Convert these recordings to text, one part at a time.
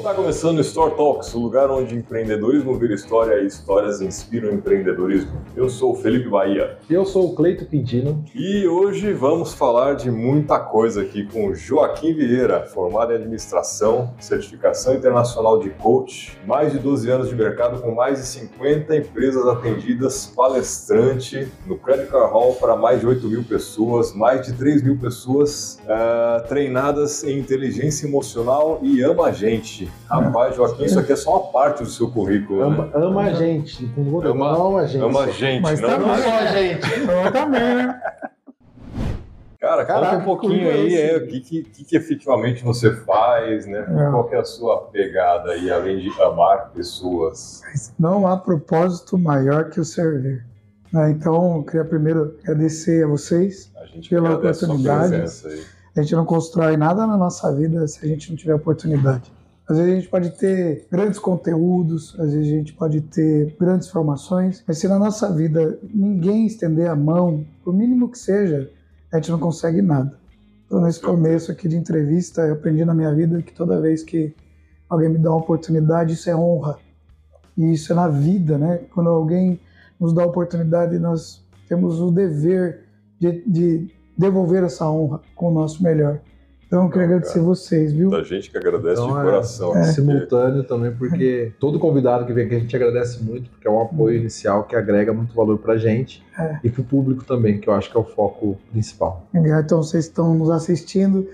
Está começando o Store Talks, o lugar onde empreendedorismo vira história e histórias inspiram empreendedorismo. Eu sou o Felipe Bahia. E eu sou o Cleito Quintino. E hoje vamos falar de muita coisa aqui com Joaquim Vieira, formado em administração, certificação internacional de coach, mais de 12 anos de mercado com mais de 50 empresas atendidas, palestrante no Credit Card Hall para mais de 8 mil pessoas, mais de 3 mil pessoas uh, treinadas em inteligência emocional e ama a gente. Rapaz, Joaquim, isso aqui é só uma parte do seu currículo. Ama, né? ama a gente. Ama, ama a gente. Ama a gente. Mas não também ama a gente. Eu também, né? Cara, Caraca, conta um pouquinho aí, é é, o que, que, que que efetivamente você faz, né? É. Qual que é a sua pegada aí, além de amar pessoas? Não há propósito maior que o servir. né? Então, eu queria primeiro agradecer a vocês. A gente Pela a oportunidade. A gente não constrói nada na nossa vida se a gente não tiver oportunidade. Às vezes a gente pode ter grandes conteúdos, às vezes a gente pode ter grandes formações, mas se na nossa vida ninguém estender a mão, por mínimo que seja, a gente não consegue nada. Então, nesse começo aqui de entrevista, eu aprendi na minha vida que toda vez que alguém me dá uma oportunidade, isso é honra. E isso é na vida, né? Quando alguém nos dá oportunidade, nós temos o dever de, de devolver essa honra com o nosso melhor. Então, eu queria Não, agradecer vocês, viu? Da gente que agradece Então, de é- coração. É porque- simultâneo também, porque todo convidado que vem aqui a gente agradece muito, porque é um apoio inicial que agrega muito valor pra gente É. e pro público também, que eu acho que é o foco principal. Então, vocês estão nos assistindo,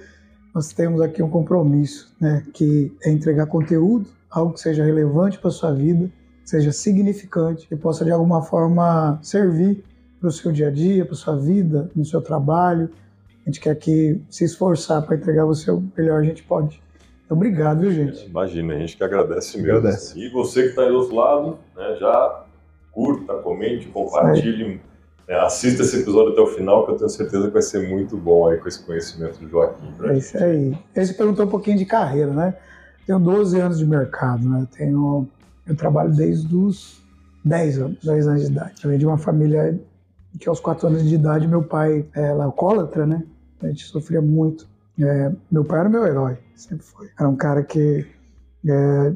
nós temos aqui um compromisso, né? Que é entregar conteúdo, algo que seja relevante para sua vida, seja significante e possa de alguma forma servir para o seu dia a dia, para sua vida, no seu trabalho. A gente quer que se esforçar para entregar você o melhor a gente pode. Então, obrigado, viu, gente? Imagina, a gente que agradece mesmo. Agradece. E você que está aí do outro lado, né, já curta, comente, compartilhe, né, assista esse episódio até o final, que eu tenho certeza que vai ser muito bom aí com esse conhecimento do Joaquim. É gente. isso aí. Aí você perguntou um pouquinho de carreira, né? Tenho 12 anos de mercado, né? Tenho, eu trabalho desde os 10 anos, 10 anos de idade. Eu venho de uma família que aos 4 anos de idade meu pai era alcoólatra, né? A gente sofria muito. É, meu pai era meu herói, sempre foi. Era um cara que é,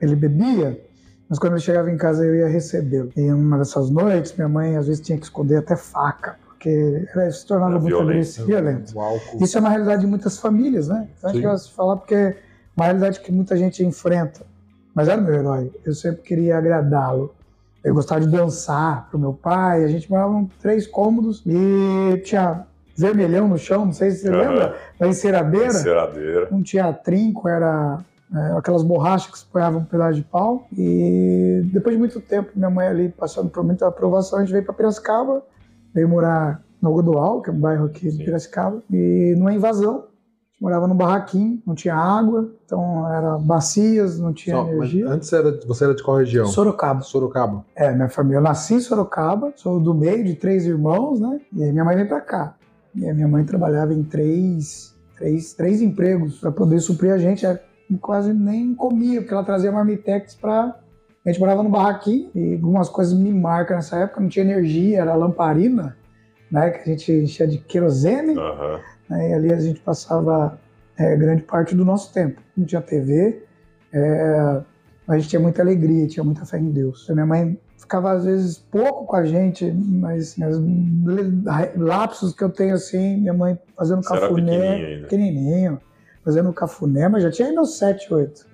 ele bebia, mas quando ele chegava em casa eu ia recebê-lo. E uma dessas noites, minha mãe às vezes tinha que esconder até faca, porque era, se tornava muito violento. agressivo, violento. Álcool. Isso é uma realidade de muitas famílias, né? Então a gente Sim. gosta de falar porque é uma realidade que muita gente enfrenta. Mas era meu herói. Eu sempre queria agradá-lo. Eu gostava de dançar pro meu pai. A gente morava em três cômodos e tinha vermelhão no chão, não sei se você Aham. lembra, da enceradeira. Enceradeira. Não tinha trinco, era é, aquelas borrachas que se ponhavam um pedaço de pau. E depois de muito tempo, minha mãe ali passando por muita aprovação, a gente veio para Piracicaba, veio morar no Algodoal, que é um bairro aqui Sim. de Piracicaba, e numa invasão. A gente morava num barraquinho, não tinha água, então era bacias, não tinha Só, energia. antes era, você era de qual região? Sorocaba. Sorocaba. É, minha família. Eu nasci em Sorocaba, sou do meio de três irmãos, né? E aí minha mãe veio pra cá. E a minha mãe trabalhava em três, três, três empregos para poder suprir a gente. Ela quase nem comia, porque ela trazia marmitex pra. A gente morava no barraquinho e algumas coisas me marcam nessa época. Não tinha energia, era lamparina, né? Que a gente enchia de querosene. Aham. Né? E ali a gente passava é, grande parte do nosso tempo. Não tinha TV, é, mas a gente tinha muita alegria, tinha muita fé em Deus. A minha mãe ficava às vezes pouco com a gente, mas mas lapsos que eu tenho assim, minha mãe fazendo Você cafuné, pequenininho pequenininho, fazendo cafuné, mas já tinha meus 7, 8.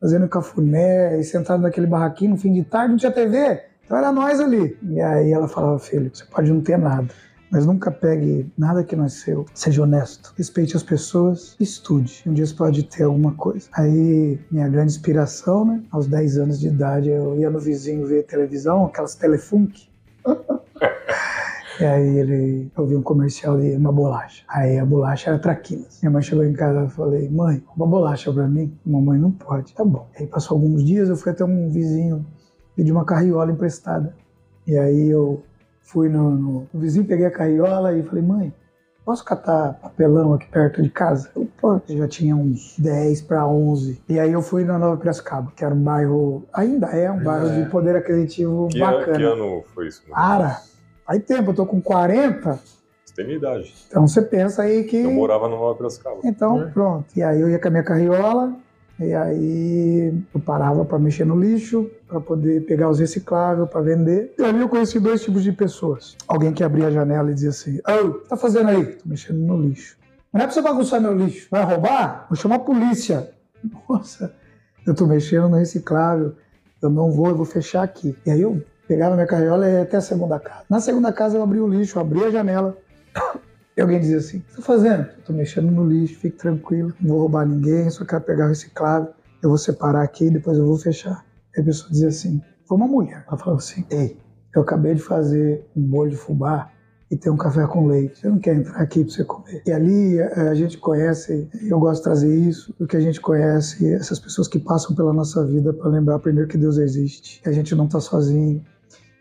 Fazendo cafuné e sentado naquele barraquinho no fim de tarde, não tinha TV. Então era nós ali. E aí ela falava, filho, você pode não ter nada, mas nunca pegue nada que não é seu. Seja honesto, respeite as pessoas, estude. Um dia você pode ter alguma coisa. Aí, minha grande inspiração, né? Aos 10 anos de idade, eu ia no vizinho ver televisão, aquelas telefunk. E aí ele eu vi um comercial de uma bolacha. Aí a bolacha era traquinas. Minha mãe chegou em casa e falei, mãe, uma bolacha pra mim? Mamãe não pode. Tá bom. Aí passou alguns dias, eu fui até um vizinho pedi uma carriola emprestada. E aí eu fui no, no, vizinho, peguei a carriola e falei, mãe, posso catar papelão aqui perto de casa? Eu, Pô, já tinha uns 10 para 11. E aí eu fui na Nova Piracicaba, que era um bairro, ainda é um bairro É. de poder aquisitivo Que, ano- bacana. que ano foi isso? Cara, faz tempo, eu tô com 40, Você tem minha idade. então você pensa aí que... Eu morava no Nova Piracicaba. Então, É. pronto. E aí eu ia com a minha carriola, E aí eu parava para mexer no lixo, para poder pegar os recicláveis para vender. E ali eu conheci dois tipos de pessoas. Alguém que abria a janela e dizia assim: Ô, o que tá fazendo aí? Tô mexendo no lixo. Não é pra você bagunçar meu lixo. Vai roubar? Vou chamar a polícia. Nossa, eu tô mexendo no reciclável. Eu não vou, eu vou fechar aqui. E aí eu pegava minha carriola e ia até a segunda casa. Na segunda casa eu abri o lixo, abri a janela. E alguém dizia assim: O que você tá fazendo? Tô mexendo no lixo, fique tranquilo, não vou roubar ninguém, só quero pegar o reciclável. Eu vou separar aqui, depois eu vou fechar. E a pessoa dizia assim: Foi uma mulher. Ela falou assim: Ei, eu acabei de fazer um bolo de fubá e tem um café com leite. Você não quer entrar aqui para você comer? E ali a, a gente conhece, eu gosto de trazer isso, porque a gente conhece essas pessoas que passam pela nossa vida para lembrar primeiro que Deus existe, que a gente não está sozinho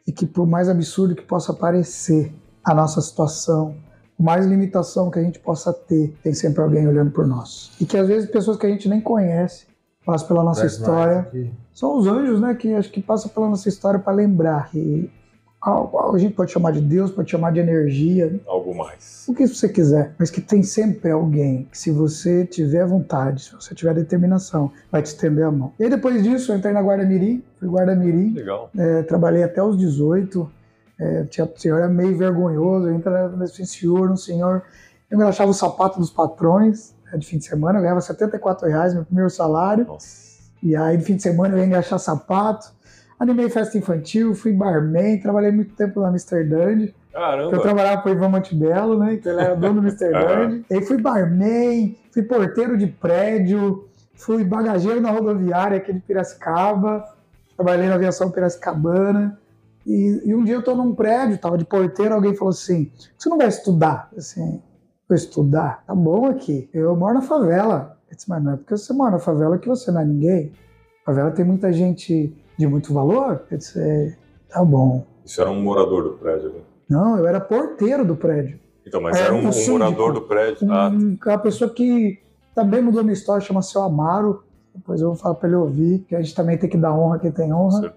e que por mais absurdo que possa parecer a nossa situação, mais limitação que a gente possa ter, tem sempre alguém olhando por nós. E que às vezes pessoas que a gente nem conhece passam pela nossa história são os anjos, né, que acho que passam pela nossa história para lembrar a, a gente pode chamar de Deus, pode chamar de energia, Algo mais. o que você quiser, mas que tem sempre alguém que, se você tiver vontade, se você tiver determinação, vai te estender a mão. E aí, depois disso, eu entrei na Guarda Mirim, fui Guarda Mirim, Legal. é, trabalhei até os 18, é, tinha, o senhor era meio vergonhoso, eu entrava nesse senhor, um senhor, eu me achava o sapato dos patrões, né, de fim de semana, eu ganhava 74 reais, meu primeiro salário, Nossa. e aí, de fim de semana, eu ia engaixar sapato. Animei festa infantil, fui barman, trabalhei muito tempo na Mr. Dandy. Eu Caramba. trabalhava com o Ivan Montebello, né? Que ele era dono do. E aí fui barman, fui porteiro de prédio, fui bagageiro na rodoviária aqui de Piracicaba, trabalhei na aviação Piracicabana. E, e um dia eu tô num prédio, tava de porteiro, alguém falou assim: você não vai estudar? Assim, vou estudar? Tá bom aqui. Eu moro na favela. Eu disse, mas não é porque você mora na favela que você não é ninguém. favela tem muita gente de muito valor. Eu disse, é, tá bom. Isso era um morador do prédio, né? Não, eu era porteiro do prédio. Então, mas É, era um, o um síndico. morador do prédio. Ah, Um, uma pessoa que também mudou a minha história, chama Seu Amaro. Depois eu vou falar para ele ouvir, que a gente também tem que dar honra a quem tem honra.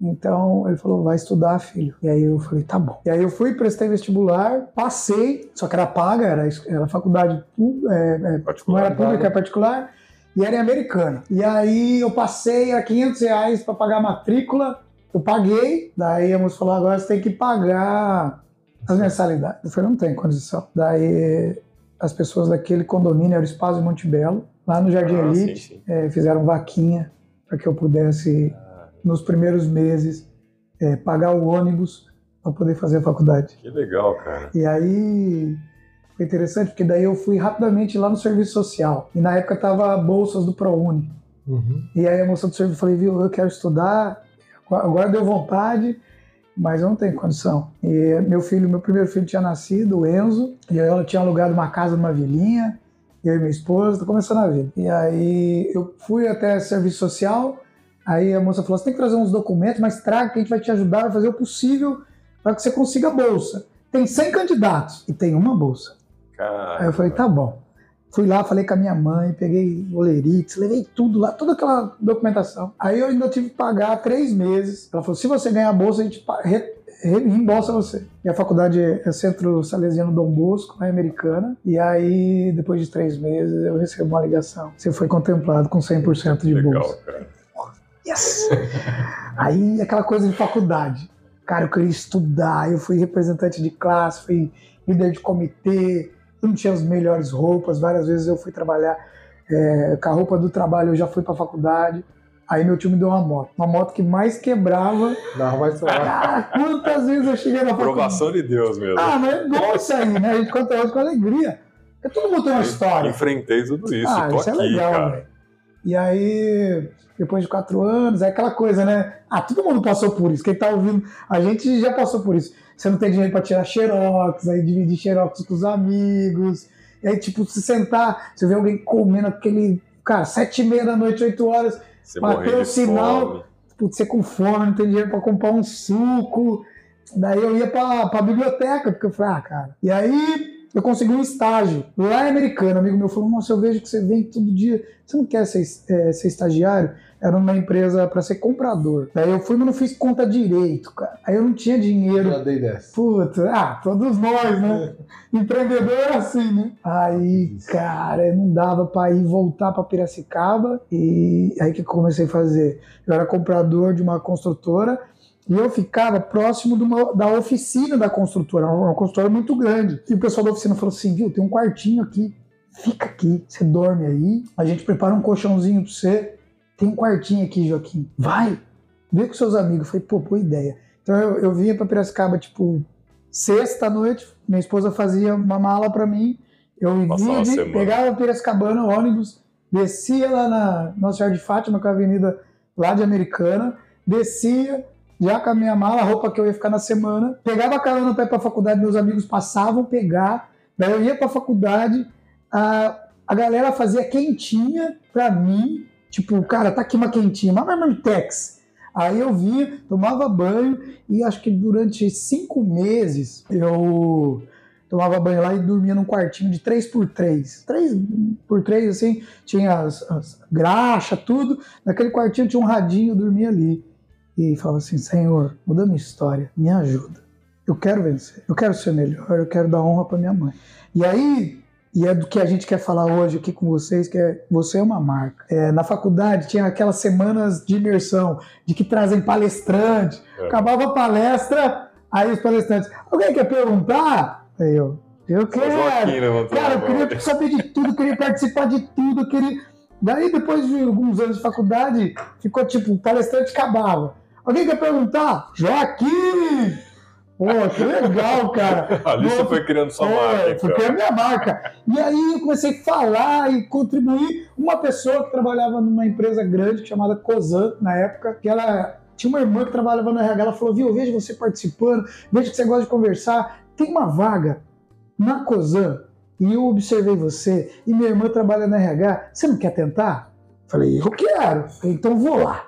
Então ele falou, vai estudar, filho. E aí eu falei, tá bom. E aí eu fui, prestei vestibular, passei, só que era paga, era, era faculdade é, é, não era pública, era particular, e era em americana. E aí eu passei a 500 reais para pagar a matrícula, eu paguei, daí a moça falou, agora você tem que pagar as mensalidades. Eu falei, não tem condição. Daí as pessoas daquele condomínio, era o Espaço de Montebello, lá no Jardim Ah, sim, Elite, sim. eh, fizeram vaquinha para que eu pudesse, nos primeiros meses, eh, pagar o ônibus para poder fazer a faculdade. Que legal, cara. E aí foi interessante, porque daí eu fui rapidamente lá no serviço social. E na época tava bolsas do ProUni. Uhum. E aí a moça do serviço falei, viu, eu quero estudar, agora deu vontade, mas eu não tenho condição. E meu filho, meu primeiro filho tinha nascido, o Enzo, e aí ela tinha alugado uma casa numa vilinha, eu e minha esposa, tô começando a vida. E aí eu fui até serviço social, aí a moça falou, você tem que trazer uns documentos, mas traga que a gente vai te ajudar, vai fazer o possível para que você consiga a bolsa. Tem 100 candidatos e tem uma bolsa. Cara. Aí eu falei, tá bom. Fui lá, falei com a minha mãe, peguei Olerix, levei tudo lá, toda aquela documentação. Aí eu ainda tive que pagar três meses. Ela falou, se você ganhar a bolsa, a gente reembolsa você. E a faculdade é Centro Salesiano Dom Bosco, é americana. E aí, depois de três meses, eu recebo uma ligação. Você foi contemplado com 100% de Legal, bolsa. cara. Yes! Aí aquela coisa de faculdade. Cara, eu queria estudar, eu fui representante de classe, fui líder de comitê, eu não tinha as melhores roupas, várias vezes eu fui trabalhar é, com a roupa do trabalho, eu já fui pra faculdade. Aí meu tio me deu uma moto, uma moto que mais quebrava. Não, falar. Cara, quantas vezes eu cheguei na faculdade? Aprovação de Deus mesmo. Ah, mas é bom isso aí, né? A gente conta hoje com alegria. Porque todo mundo tem uma história. Enfrentei tudo isso. Ah, Tô isso aqui, é legal, cara. velho. E aí, depois de quatro anos, é aquela coisa, né? Ah, todo mundo passou por isso. Quem tá ouvindo, a gente já passou por isso. Você não tem dinheiro pra tirar xerox, aí dividir xerox com os amigos. E aí, tipo, se sentar, você vê alguém comendo aquele. Cara, sete e meia da noite, oito horas, Você Bateu o sinal. fome. putz, você com fome, não tem dinheiro pra comprar um suco. Daí eu ia pra, pra biblioteca, porque eu falei, ah, cara. E aí eu consegui um estágio lá em Americana. Um amigo meu falou: Nossa, eu vejo que você vem todo dia. Você não quer ser, é, ser estagiário? Era uma empresa para ser comprador. Daí eu fui, mas não fiz conta direito, cara. Aí eu não tinha dinheiro. Já dei dessa. Puta, ah, todos nós, né? Empreendedor é assim, né? Aí, cara, não dava pra ir voltar pra Piracicaba. E aí que eu comecei a fazer? Eu era comprador de uma construtora e eu ficava próximo uma- da oficina da construtora, uma construtora muito grande. E o pessoal da oficina falou assim: viu, tem um quartinho aqui, fica aqui, você dorme aí, a gente prepara um colchãozinho pra você. Tem um quartinho aqui, Joaquim. Vai, vê com seus amigos. Eu falei, pô, boa ideia. Então eu, eu vinha pra Piracicaba, tipo, sexta noite, minha esposa fazia uma mala pra mim, eu vinha, a de, pegava Piracicabana, ônibus, descia lá na Nossa Senhora de Fátima, com a avenida lá de Americana, descia, já com a minha mala, a roupa que eu ia ficar na semana, pegava a carona pra ir pra faculdade, meus amigos passavam pegar, daí eu ia pra faculdade, a, a galera fazia quentinha pra mim, tipo, cara, tá aqui uma quentinha, uma marmitex. Aí eu vinha, tomava banho e acho que durante cinco meses eu tomava banho lá e dormia num quartinho de 3x3. 3x3, assim, tinha as, as graxa, tudo. Naquele quartinho tinha um radinho, eu dormia ali. E falava assim: Senhor, muda minha história, me ajuda. Eu quero vencer, eu quero ser melhor, eu quero dar honra para minha mãe. E aí, e é do que a gente quer falar hoje aqui com vocês, que é você é uma marca. É, na faculdade tinha aquelas semanas de imersão, de que trazem palestrante. É. Acabava a palestra, aí os palestrantes, alguém quer perguntar? Aí eu, eu quero. Cara, eu queria saber de tudo, queria participar de tudo, queria. Daí, depois de alguns anos de faculdade, ficou tipo, o palestrante acabava. Alguém quer perguntar? Joaquim! Pô, que legal, cara. Você Nossa, foi criando sua é, marca. É a minha marca. E aí eu comecei a falar e contribuir. Uma pessoa que trabalhava numa empresa grande chamada Cosan, na época, que ela tinha uma irmã que trabalhava no RH. Ela falou: Viu, eu vejo você participando, vejo que você gosta de conversar. Tem uma vaga na Cosan e eu observei você e minha irmã trabalha no RH. Você não quer tentar? Falei: Eu quero. Falei, então vou lá.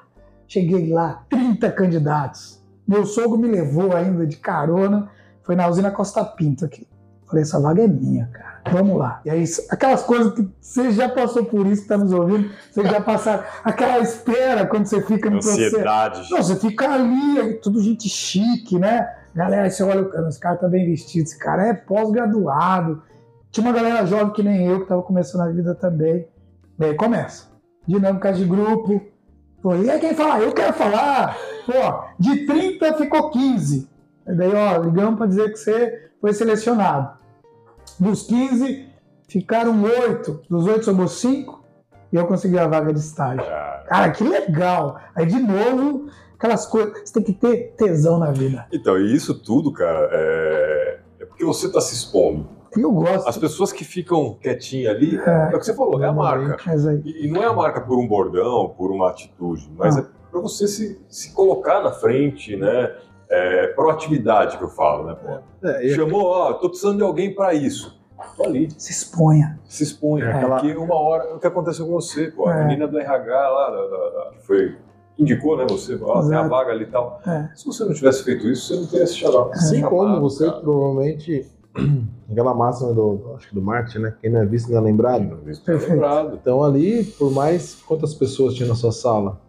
Cheguei lá, 30 candidatos. Meu sogro me levou ainda de carona. Foi na usina Costa Pinto aqui. Falei, essa vaga é minha, cara. Vamos lá. E aí, aquelas coisas que você já passou por isso, que tá nos ouvindo, vocês já passaram. Aquela espera quando você fica no processo. Ansiedade. Não, você fica ali, tudo gente chique, né? Galera, você olha, esse cara tá bem vestido, esse cara é pós-graduado. Tinha uma galera jovem que nem eu, que tava começando a vida também. E aí começa. Dinâmica de grupo. Pô, e aí quem fala? Eu quero falar. Pô, de 30 ficou 15. E daí, ó, ligamos pra dizer que você foi selecionado. Dos 15, ficaram 8. Dos 8 sobrou 5 e eu consegui a vaga de estágio. Cara. Cara, que legal! Aí, de novo, aquelas coisas. Você tem que ter tesão na vida. Então, e isso tudo, cara, é, é porque você está se expondo. Eu gosto. As pessoas que ficam quietinhas ali, é, o que você falou, é a marca. E, e não é a marca por um bordão, por uma atitude, mas Ah. é para você se, se colocar na frente, né? É, proatividade que eu falo, né? Pô, É, e Chamou, ó, tô precisando de alguém para isso. Tô ali, se exponha. se expõe. É aquela- Porque uma hora, o que aconteceu com você, pô, a É. menina do RH lá, da, da- da- que foi, indicou, né, você, ó, tem a vaga ali e tal. É. Se você não tivesse feito isso, você não teria se chamado. Assim chamado, como você cara. provavelmente, aquela máxima do, acho que do marketing, né? Quem não é visto não é lembrado. Perfeito. Lembrado. Então ali, por mais quantas pessoas tinha na sua sala,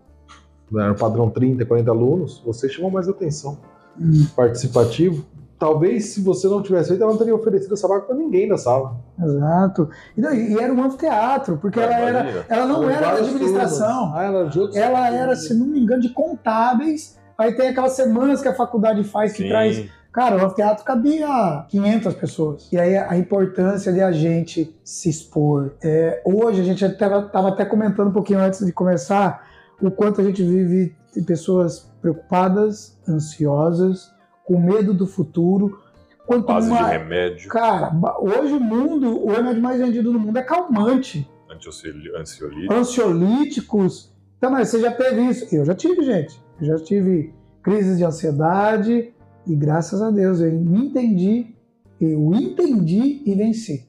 né, era o padrão 30, 40 alunos, você chamou mais atenção. Hum. Participativo. Talvez se você não tivesse feito, ela não teria oferecido essa vaga para ninguém da sala. Exato. E, não, e era um anfiteatro, porque ela, era, ela não era da Várias administração. Ah, ela de Ela era, se não me engano, de contábeis. Aí tem aquelas semanas que a faculdade faz que Sim. traz Cara, o anfiteatro cabia 500 pessoas. E aí a importância de a gente se expor. É, hoje a gente estava até comentando um pouquinho antes de começar o quanto a gente vive de pessoas preocupadas, ansiosas, com medo do futuro. Quanto Base de mais... remédio, Cara, hoje o mundo, o remédio mais vendido no mundo é calmante, antiocioli- ansiolítico. ansiolíticos. Então, mas você já teve isso? Eu já tive, gente. Eu já tive crises de ansiedade e graças a Deus eu me entendi, eu entendi e venci.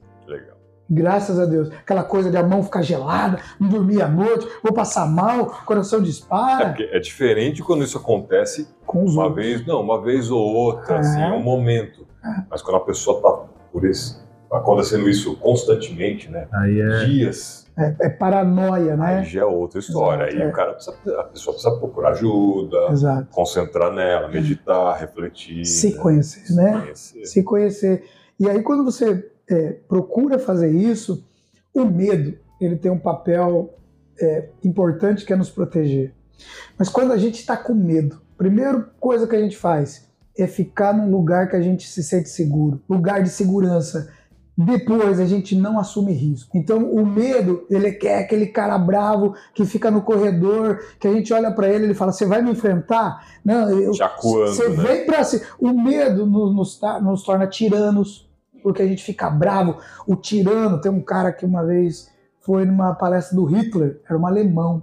Graças a Deus. Aquela coisa de a mão ficar gelada, não dormir à noite, vou passar mal, coração É, dispara. porque é diferente quando isso acontece com os uma outros. vez, não, uma vez ou outra, É. assim, é um momento. Mas quando a pessoa tá por esse, acontecendo isso constantemente, né? Aí é. Dias. É, é paranoia, né? Aí já é outra história. Exato, aí é. o cara precisa, a pessoa precisa procurar ajuda, Exato. concentrar nela, meditar, refletir. Se né? conhecer, Se né? conhecer. se conhecer. E aí, quando você é, procura fazer isso, o medo ele tem um papel é, importante que é nos proteger. Mas quando a gente está com medo, a primeira coisa que a gente faz é ficar num lugar que a gente se sente seguro, lugar de segurança. Depois a gente não assume risco. Então o medo, ele quer aquele cara bravo que fica no corredor, que a gente olha para ele ele fala: Você vai me enfrentar? Não, eu, você né? vem pra cima. O medo nos, nos, ta- nos torna tiranos, porque a gente fica bravo. O tirano, tem um cara que uma vez foi numa palestra do Hitler, era um alemão.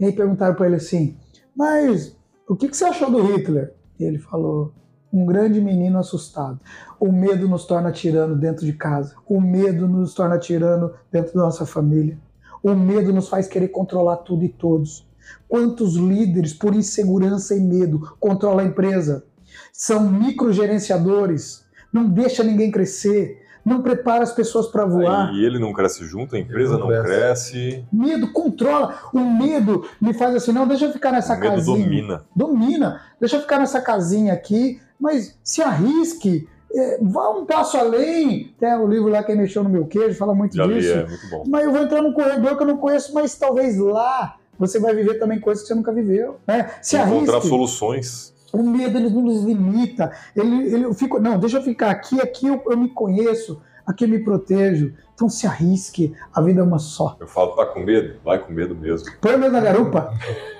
E aí perguntaram para ele assim: Mas o que, que você achou do Hitler? E ele falou: Um grande menino assustado. O medo nos torna tirano dentro de casa. O medo nos torna tirano dentro da nossa família. O medo nos faz querer controlar tudo e todos. Quantos líderes, por insegurança e medo, controlam a empresa? São microgerenciadores, não deixa ninguém crescer, não prepara as pessoas para voar. Aí ele não cresce junto, a empresa Não não, cresce. cresce, Medo controla. O medo me faz assim, não, deixa eu ficar nessa o medo casinha. domina. Domina. Deixa eu ficar nessa casinha aqui, mas se arrisque, é, vá um passo além. Tem o livro lá que mexeu no meu queijo, fala muito Já li, disso. é muito bom. Mas eu vou entrar num corredor que eu não conheço, mas talvez lá você vai viver também coisas que você nunca viveu. Né? Se Encontrar arrisque. soluções. O medo ele não nos limita. Ele, ele eu fico, não, deixa eu ficar aqui, aqui eu, eu me conheço, aqui eu me protejo. Então se arrisque, a vida é uma só. Eu falo, tá com medo? Vai com medo mesmo. Põe o medo na garupa.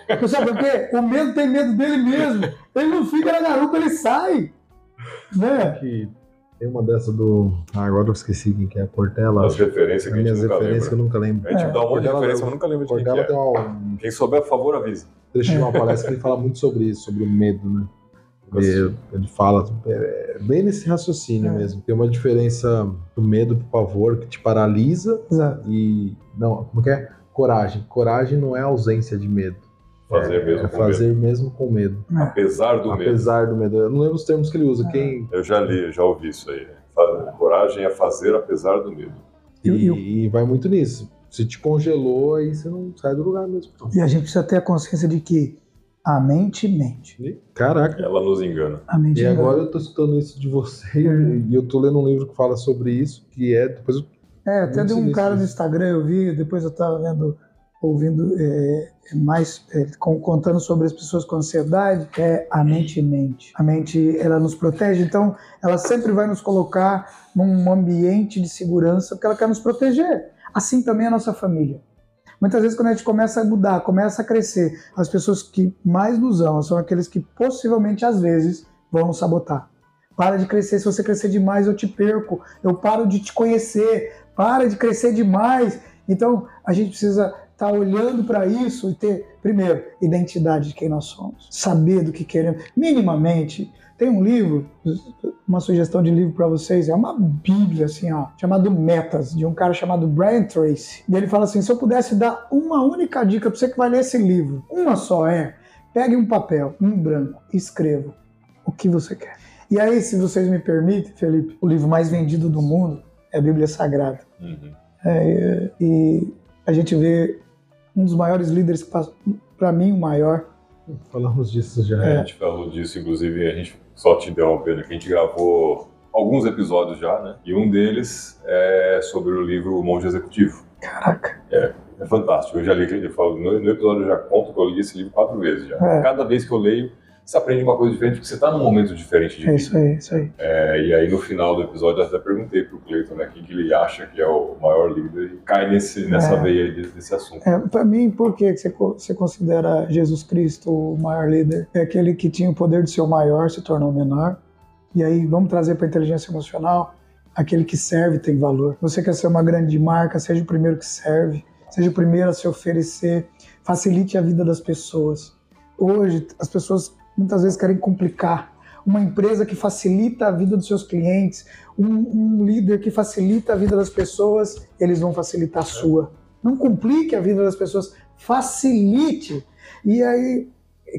Porque sabe por quê? O medo tem medo dele mesmo. Ele não fica na garupa, ele sai. Né? que tem uma dessa do. Ah, agora eu esqueci quem que é, Portela. As referências que a gente minhas nunca referências que eu nunca lembro. A gente É. dá um monte de Portela- referência, mas nunca lembra de quem Portela que tem é. um Quem souber, por favor, avisa. trecho de uma palestra que ele fala muito sobre isso, sobre o medo, né? Ele, ele fala é, bem nesse raciocínio É. mesmo. Tem uma diferença do medo pro pavor que te paralisa Exato. e. Não, como que é? Coragem. Coragem não é ausência de medo. Fazer é, mesmo é com fazer mesmo com medo. Apesar do medo. Apesar do medo. Eu não lembro os termos que ele usa. É. Quem. Eu já li, eu já ouvi isso aí. Coragem é fazer apesar do medo. E- E, vai muito nisso. Se te congelou, aí você não sai do lugar mesmo. E a gente precisa ter a consciência de que a mente mente. Caraca. Ela nos engana. A mente E engana. agora eu tô escutando isso de você e eu tô lendo um livro que fala sobre isso, que é. Depois eu É, até de um cara no. Instagram, eu vi, depois eu tava vendo, ouvindo é, mais, é, com- contando sobre as pessoas com ansiedade, é a mente mente. A mente, ela nos protege, então ela sempre vai nos colocar num ambiente de segurança, porque ela quer nos proteger. Assim também a nossa família. Muitas vezes quando a gente começa a mudar, começa a crescer, as pessoas que mais nos amam são aqueles que possivelmente, às vezes, vão nos sabotar. Para de crescer, se você crescer demais eu te perco, eu paro de te conhecer, para de crescer demais. Então a gente precisa estar olhando para isso e ter, primeiro, identidade de quem nós somos, saber do que queremos. Minimamente, tem um livro, uma sugestão de livro para vocês, é uma bíblia assim, ó, chamado Metas, de um cara chamado Brian Tracy. E ele fala assim: se eu pudesse dar uma única dica para você que vai ler esse livro, uma só é, pegue um papel, um branco, e escreva o que você quer. E aí, se vocês me permitem, Felipe, o livro mais vendido do mundo é a Bíblia Sagrada. Uhum. É, e a gente vê um dos maiores líderes que passou, para mim, o maior. falamos disso já. É, A gente falou disso, inclusive, a gente só te interrompendo aqui, a gente gravou alguns episódios já, né? E um deles é sobre o livro O Monge Executivo. Caraca. É fantástico. Eu já li, eu falo, no, no episódio eu já conto que eu li esse livro quatro vezes já. É. Cada vez que eu leio, você aprende uma coisa diferente, porque você está num momento diferente de É isso aí, isso aí. É, e aí no final do episódio eu até perguntei pro Cleiton, né, quem que ele acha que é o maior líder e cai nesse, nessa É. veia desse, desse assunto. É, para mim, por que você, você considera Jesus Cristo o maior líder? É aquele que tinha o poder de ser o maior, se tornou menor. E aí, vamos trazer para a inteligência emocional, aquele que serve tem valor. Você quer ser uma grande marca, seja o primeiro que serve, seja o primeiro a se oferecer, facilite a vida das pessoas. Hoje, as pessoas muitas vezes querem complicar. Uma empresa que facilita a vida dos seus clientes, um, um líder que facilita a vida das pessoas, eles vão facilitar a sua. Não complique a vida das pessoas, facilite. E aí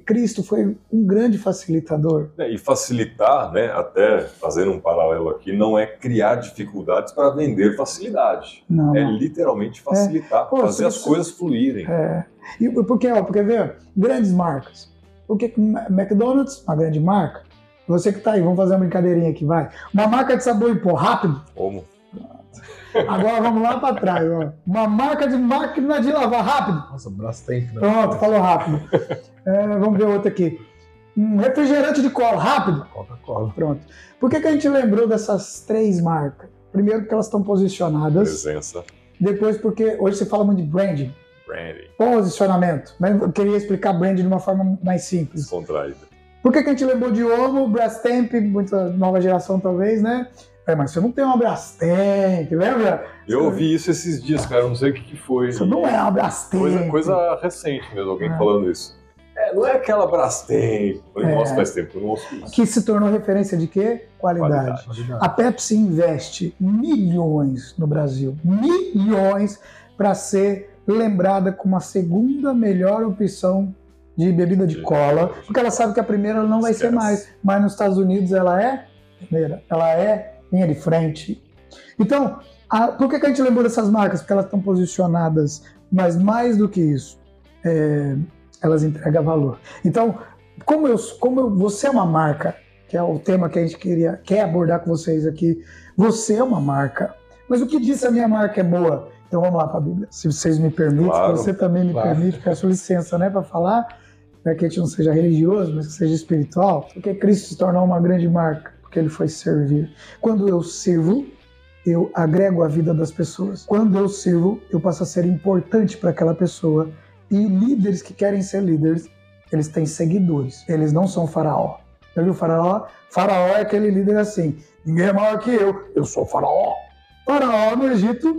Cristo foi um grande facilitador. É, e facilitar, né, até fazendo um paralelo aqui, não é criar dificuldades para vender facilidade. Não, É literalmente facilitar, Pô, fazer as coisas fluírem. É. E porque, ó, porque vê, grandes marcas. O que McDonald's, uma grande marca. Você que tá aí, vamos fazer uma brincadeirinha aqui, vai. Uma marca de sabor em pó rápido. Como? Agora vamos lá para trás, ó. Uma marca de máquina de lavar rápido. Nossa, Brastemp, né? Pronto, falou rápido. É, vamos ver outra aqui. Um refrigerante de cola rápido. Coca-Cola. Pronto. Por que, que a gente lembrou dessas três marcas? Primeiro, porque elas estão posicionadas. Presença, Depois, porque hoje se fala muito de branding, branding, posicionamento. Mas eu queria explicar branding de uma forma mais simples. descontraída. Por que, que a gente lembrou de Omo, Brastemp, muita nova geração talvez, né? É, mas você não tem uma Brastemp, lembra? Eu ouvi isso esses dias, cara, eu não sei o que, que foi. Você não é uma Brastemp. Coisa, coisa recente mesmo, alguém É. falando isso. É, não é aquela Brastemp. Falei, É. nossa, faz tempo que eu não ouço isso. Que se tornou referência de quê? Qualidade. Qualidade. A Pepsi investe milhões no Brasil, milhões para ser lembrada como a segunda melhor opção de bebida de cola, porque ela sabe que a primeira não vai ser mais, mas nos Estados Unidos ela é primeira, ela é linha de frente. Então, a- por que, que a gente lembrou dessas marcas? Porque elas estão posicionadas, mas mais do que isso, é, elas entregam valor. Então, como eu, como eu, você é uma marca, que é o tema que a gente queria quer abordar com vocês aqui, você é uma marca. Mas o que diz a minha marca é boa? Então vamos lá para a Bíblia. Se vocês me permitem, Claro. você também me Claro. permite, peço licença, né, para falar, para que a gente não seja religioso, mas que seja espiritual, porque Cristo se tornou uma grande marca, porque ele foi servir. Quando eu sirvo, eu agrego a vida das pessoas. Quando eu sirvo, eu passo a ser importante para aquela pessoa. E líderes que querem ser líderes, eles têm seguidores. Eles não são faraó. Já viu faraó? Faraó é aquele líder assim. Ninguém é maior que eu. Eu sou faraó. Faraó no Egito,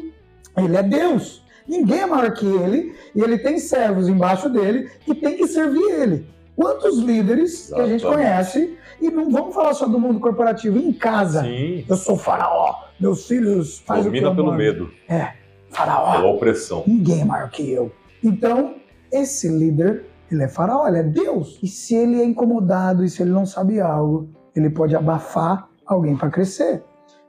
ele é Deus. Ninguém é maior que ele. E ele tem servos embaixo dele que tem que servir ele. Quantos líderes que a gente Exatamente. conhece, e não vamos falar só do mundo corporativo, em casa. Sim, Eu sou faraó. Meus filhos fazem o que domina eu pelo medo, Faraó. pela opressão. Ninguém é maior que eu. Então, esse líder, ele é faraó, ele é Deus. E se ele é incomodado e se ele não sabe algo, ele pode abafar alguém para crescer.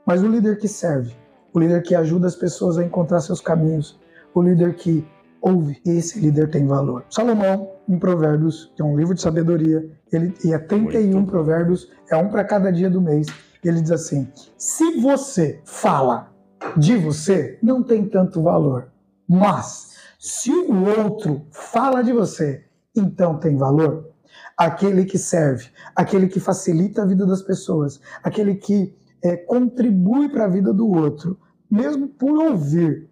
Mas o líder que serve, o líder que ajuda as pessoas a encontrar seus caminhos, o líder que ouve, esse líder tem valor. Salomão, em Provérbios, que é um livro de sabedoria, ele, e é 31 Muito. provérbios, é um para cada dia do mês. Ele diz assim: se você fala de você, não tem tanto valor. Mas, se o outro fala de você, então tem valor. Aquele que serve, aquele que facilita a vida das pessoas, aquele que eh, contribui para a vida do outro, mesmo por ouvir,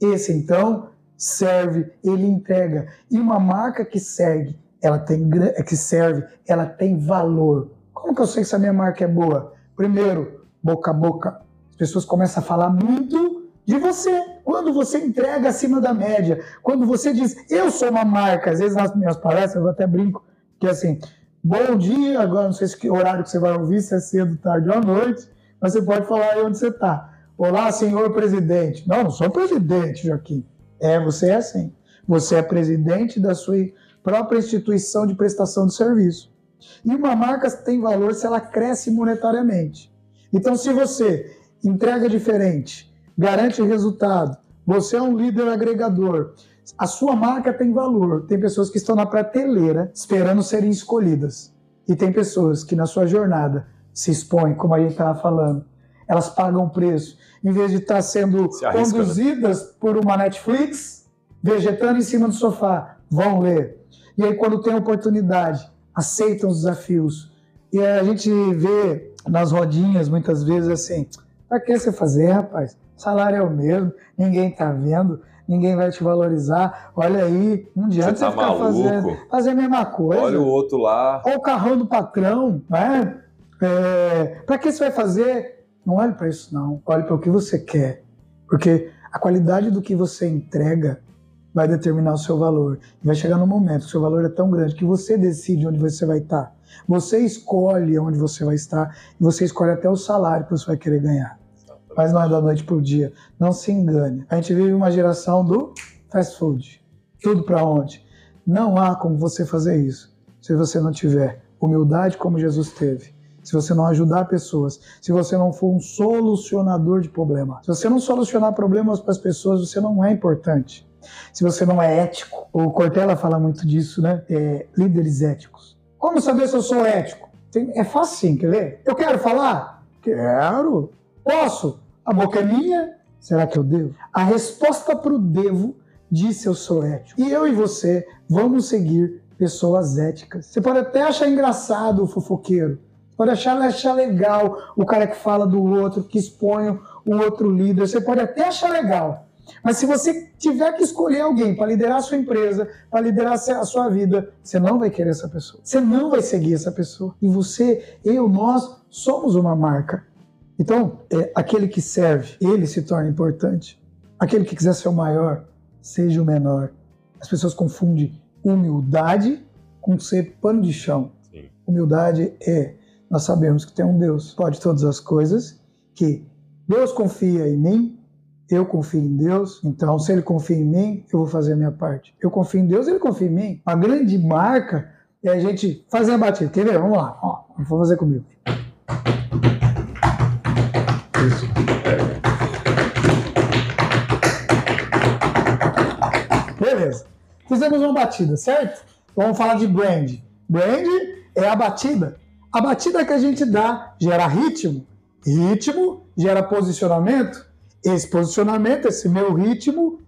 esse então serve, ele entrega. E uma marca que segue, ela tem que serve, ela tem valor. Como que eu sei se a minha marca é boa? Primeiro, boca a boca. As pessoas começam a falar muito de você. Quando você entrega acima da média, quando você diz, eu sou uma marca, às vezes nas minhas palestras eu até brinco, que é assim, bom dia, agora não sei se que horário que você vai ouvir, se é cedo, tarde ou à noite, mas você pode falar aí onde você está. Olá, senhor presidente. Não, não sou presidente, Joaquim. É, você é assim. Você é presidente da sua própria instituição de prestação de serviço. E uma marca tem valor se ela cresce monetariamente. Então, se você entrega diferente, garante resultado, você é um líder agregador, a sua marca tem valor. Tem pessoas que estão na prateleira esperando serem escolhidas. E tem pessoas que na sua jornada se expõem, como a gente estava falando. Elas pagam preço. Em vez de estar sendo Se arrisca, né? conduzidas por uma Netflix, vegetando em cima do sofá, vão ler. E aí, quando tem oportunidade, aceitam os desafios. E a gente vê nas rodinhas, muitas vezes, assim: pra que você fazer, rapaz? O salário é o mesmo, ninguém tá vendo, ninguém vai te valorizar. Olha aí, não adianta Você tá você ficar maluco? fazendo fazer a mesma coisa. Olha o outro lá. Olha o carrão do patrão, né? É, para que você vai fazer? Não olhe para isso, não. Olhe para o que você quer. Porque a qualidade do que você entrega vai determinar o seu valor. E vai chegar no momento que o seu valor é tão grande que você decide onde você vai estar. Você escolhe onde você vai estar e você escolhe até o salário que você vai querer ganhar. Mas não é da noite para o dia. Não se engane. A gente vive uma geração do fast food. Tudo para onde? Não há como você fazer isso se você não tiver humildade como Jesus teve, se você não ajudar pessoas, se você não for um solucionador de problemas. Se você não solucionar problemas para as pessoas, você não é importante. Se você não é ético, o Cortella fala muito disso, né? É, líderes éticos. Como saber se eu sou ético? Tem, é fácil quer ver? Eu quero falar? Quero. Posso? A boca é minha? Será que eu devo? A resposta para o devo diz se eu sou ético. E eu e você vamos seguir pessoas éticas. Você pode até achar engraçado o fofoqueiro, pode achar, achar legal o cara que fala do outro, que expõe o outro líder. Você pode até achar legal. Mas se você tiver que escolher alguém para liderar a sua empresa, para liderar a sua vida, você não vai querer essa pessoa. Você não vai seguir essa pessoa. E você, eu, nós somos uma marca. Então, é, aquele que serve, ele se torna importante. Aquele que quiser ser o maior, seja o menor. As pessoas confundem humildade com ser pano de chão. Sim. Humildade é nós sabemos que tem um Deus, pode todas as coisas, que Deus confia em mim, eu confio em Deus, então se ele confia em mim, eu vou fazer a minha parte. Eu confio em Deus, ele confia em mim. A grande marca é a gente fazer a batida. Quer ver? Vamos lá. Ó, vou fazer comigo. Isso. Beleza. Fizemos uma batida, certo? Vamos falar de brand. Brand é a batida. A batida que a gente dá gera ritmo, ritmo gera posicionamento, esse posicionamento, esse meu ritmo,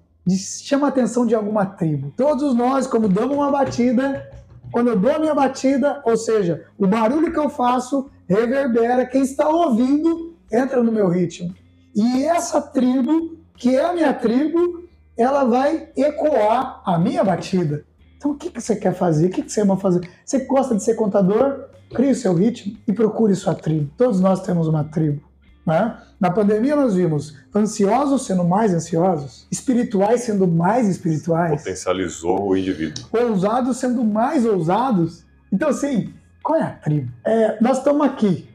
chama a atenção de alguma tribo. Todos nós, como damos uma batida, quando eu dou a minha batida, ou seja, o barulho que eu faço reverbera, quem está ouvindo entra no meu ritmo. E essa tribo, que é a minha tribo, ela vai ecoar a minha batida. Então, o que, que você quer fazer? O que, que você ama fazer? Você gosta de ser contador? Crie o seu ritmo e procure sua tribo. Todos nós temos uma tribo. Né? Na pandemia nós vimos ansiosos sendo mais ansiosos, espirituais sendo mais espirituais. Potencializou o indivíduo. Ousados sendo mais ousados. Então, assim, qual é a tribo? É, nós estamos aqui.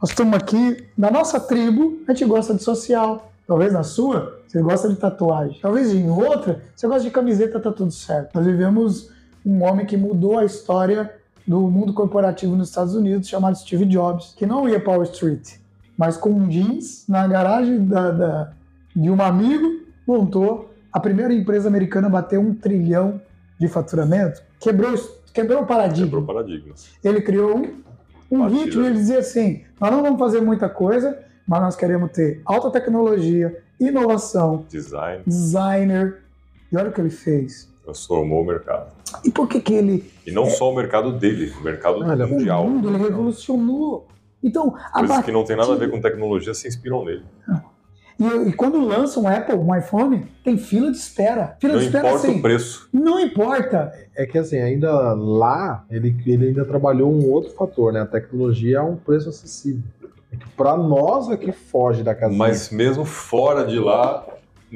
Nós estamos aqui, na nossa tribo, a gente gosta de social. Talvez na sua, você gosta de tatuagem. Talvez em outra, você gosta de camiseta, tá tudo certo. Nós vivemos um homem que mudou a história do mundo corporativo nos Estados Unidos, chamado Steve Jobs, que não ia para Wall Street, mas com um jeans na garagem da, da, de um amigo, montou a primeira empresa americana a bater um trilhão de faturamento, quebrou, quebrou o paradigma. Quebrou paradigma. Ele criou um, um ritmo e ele dizia assim: nós não vamos fazer muita coisa, mas nós queremos ter alta tecnologia, inovação, design, designer. E olha o que ele fez. Transformou o mercado. E por que que ele... E não é... só o mercado dele, o mercado Olha, mundial. O mundo, ele revolucionou. Então, Coisas que não tem nada a ver com tecnologia se inspiram nele. E, e, quando lança um Apple, um iPhone, tem fila de espera. Fila não de espera, importa assim, o preço. Não importa. É que assim, ainda lá, ele, ele ainda trabalhou um outro fator, né? A tecnologia é um preço acessível. É que para nós aqui foge da casa. Mas mesmo fora de lá,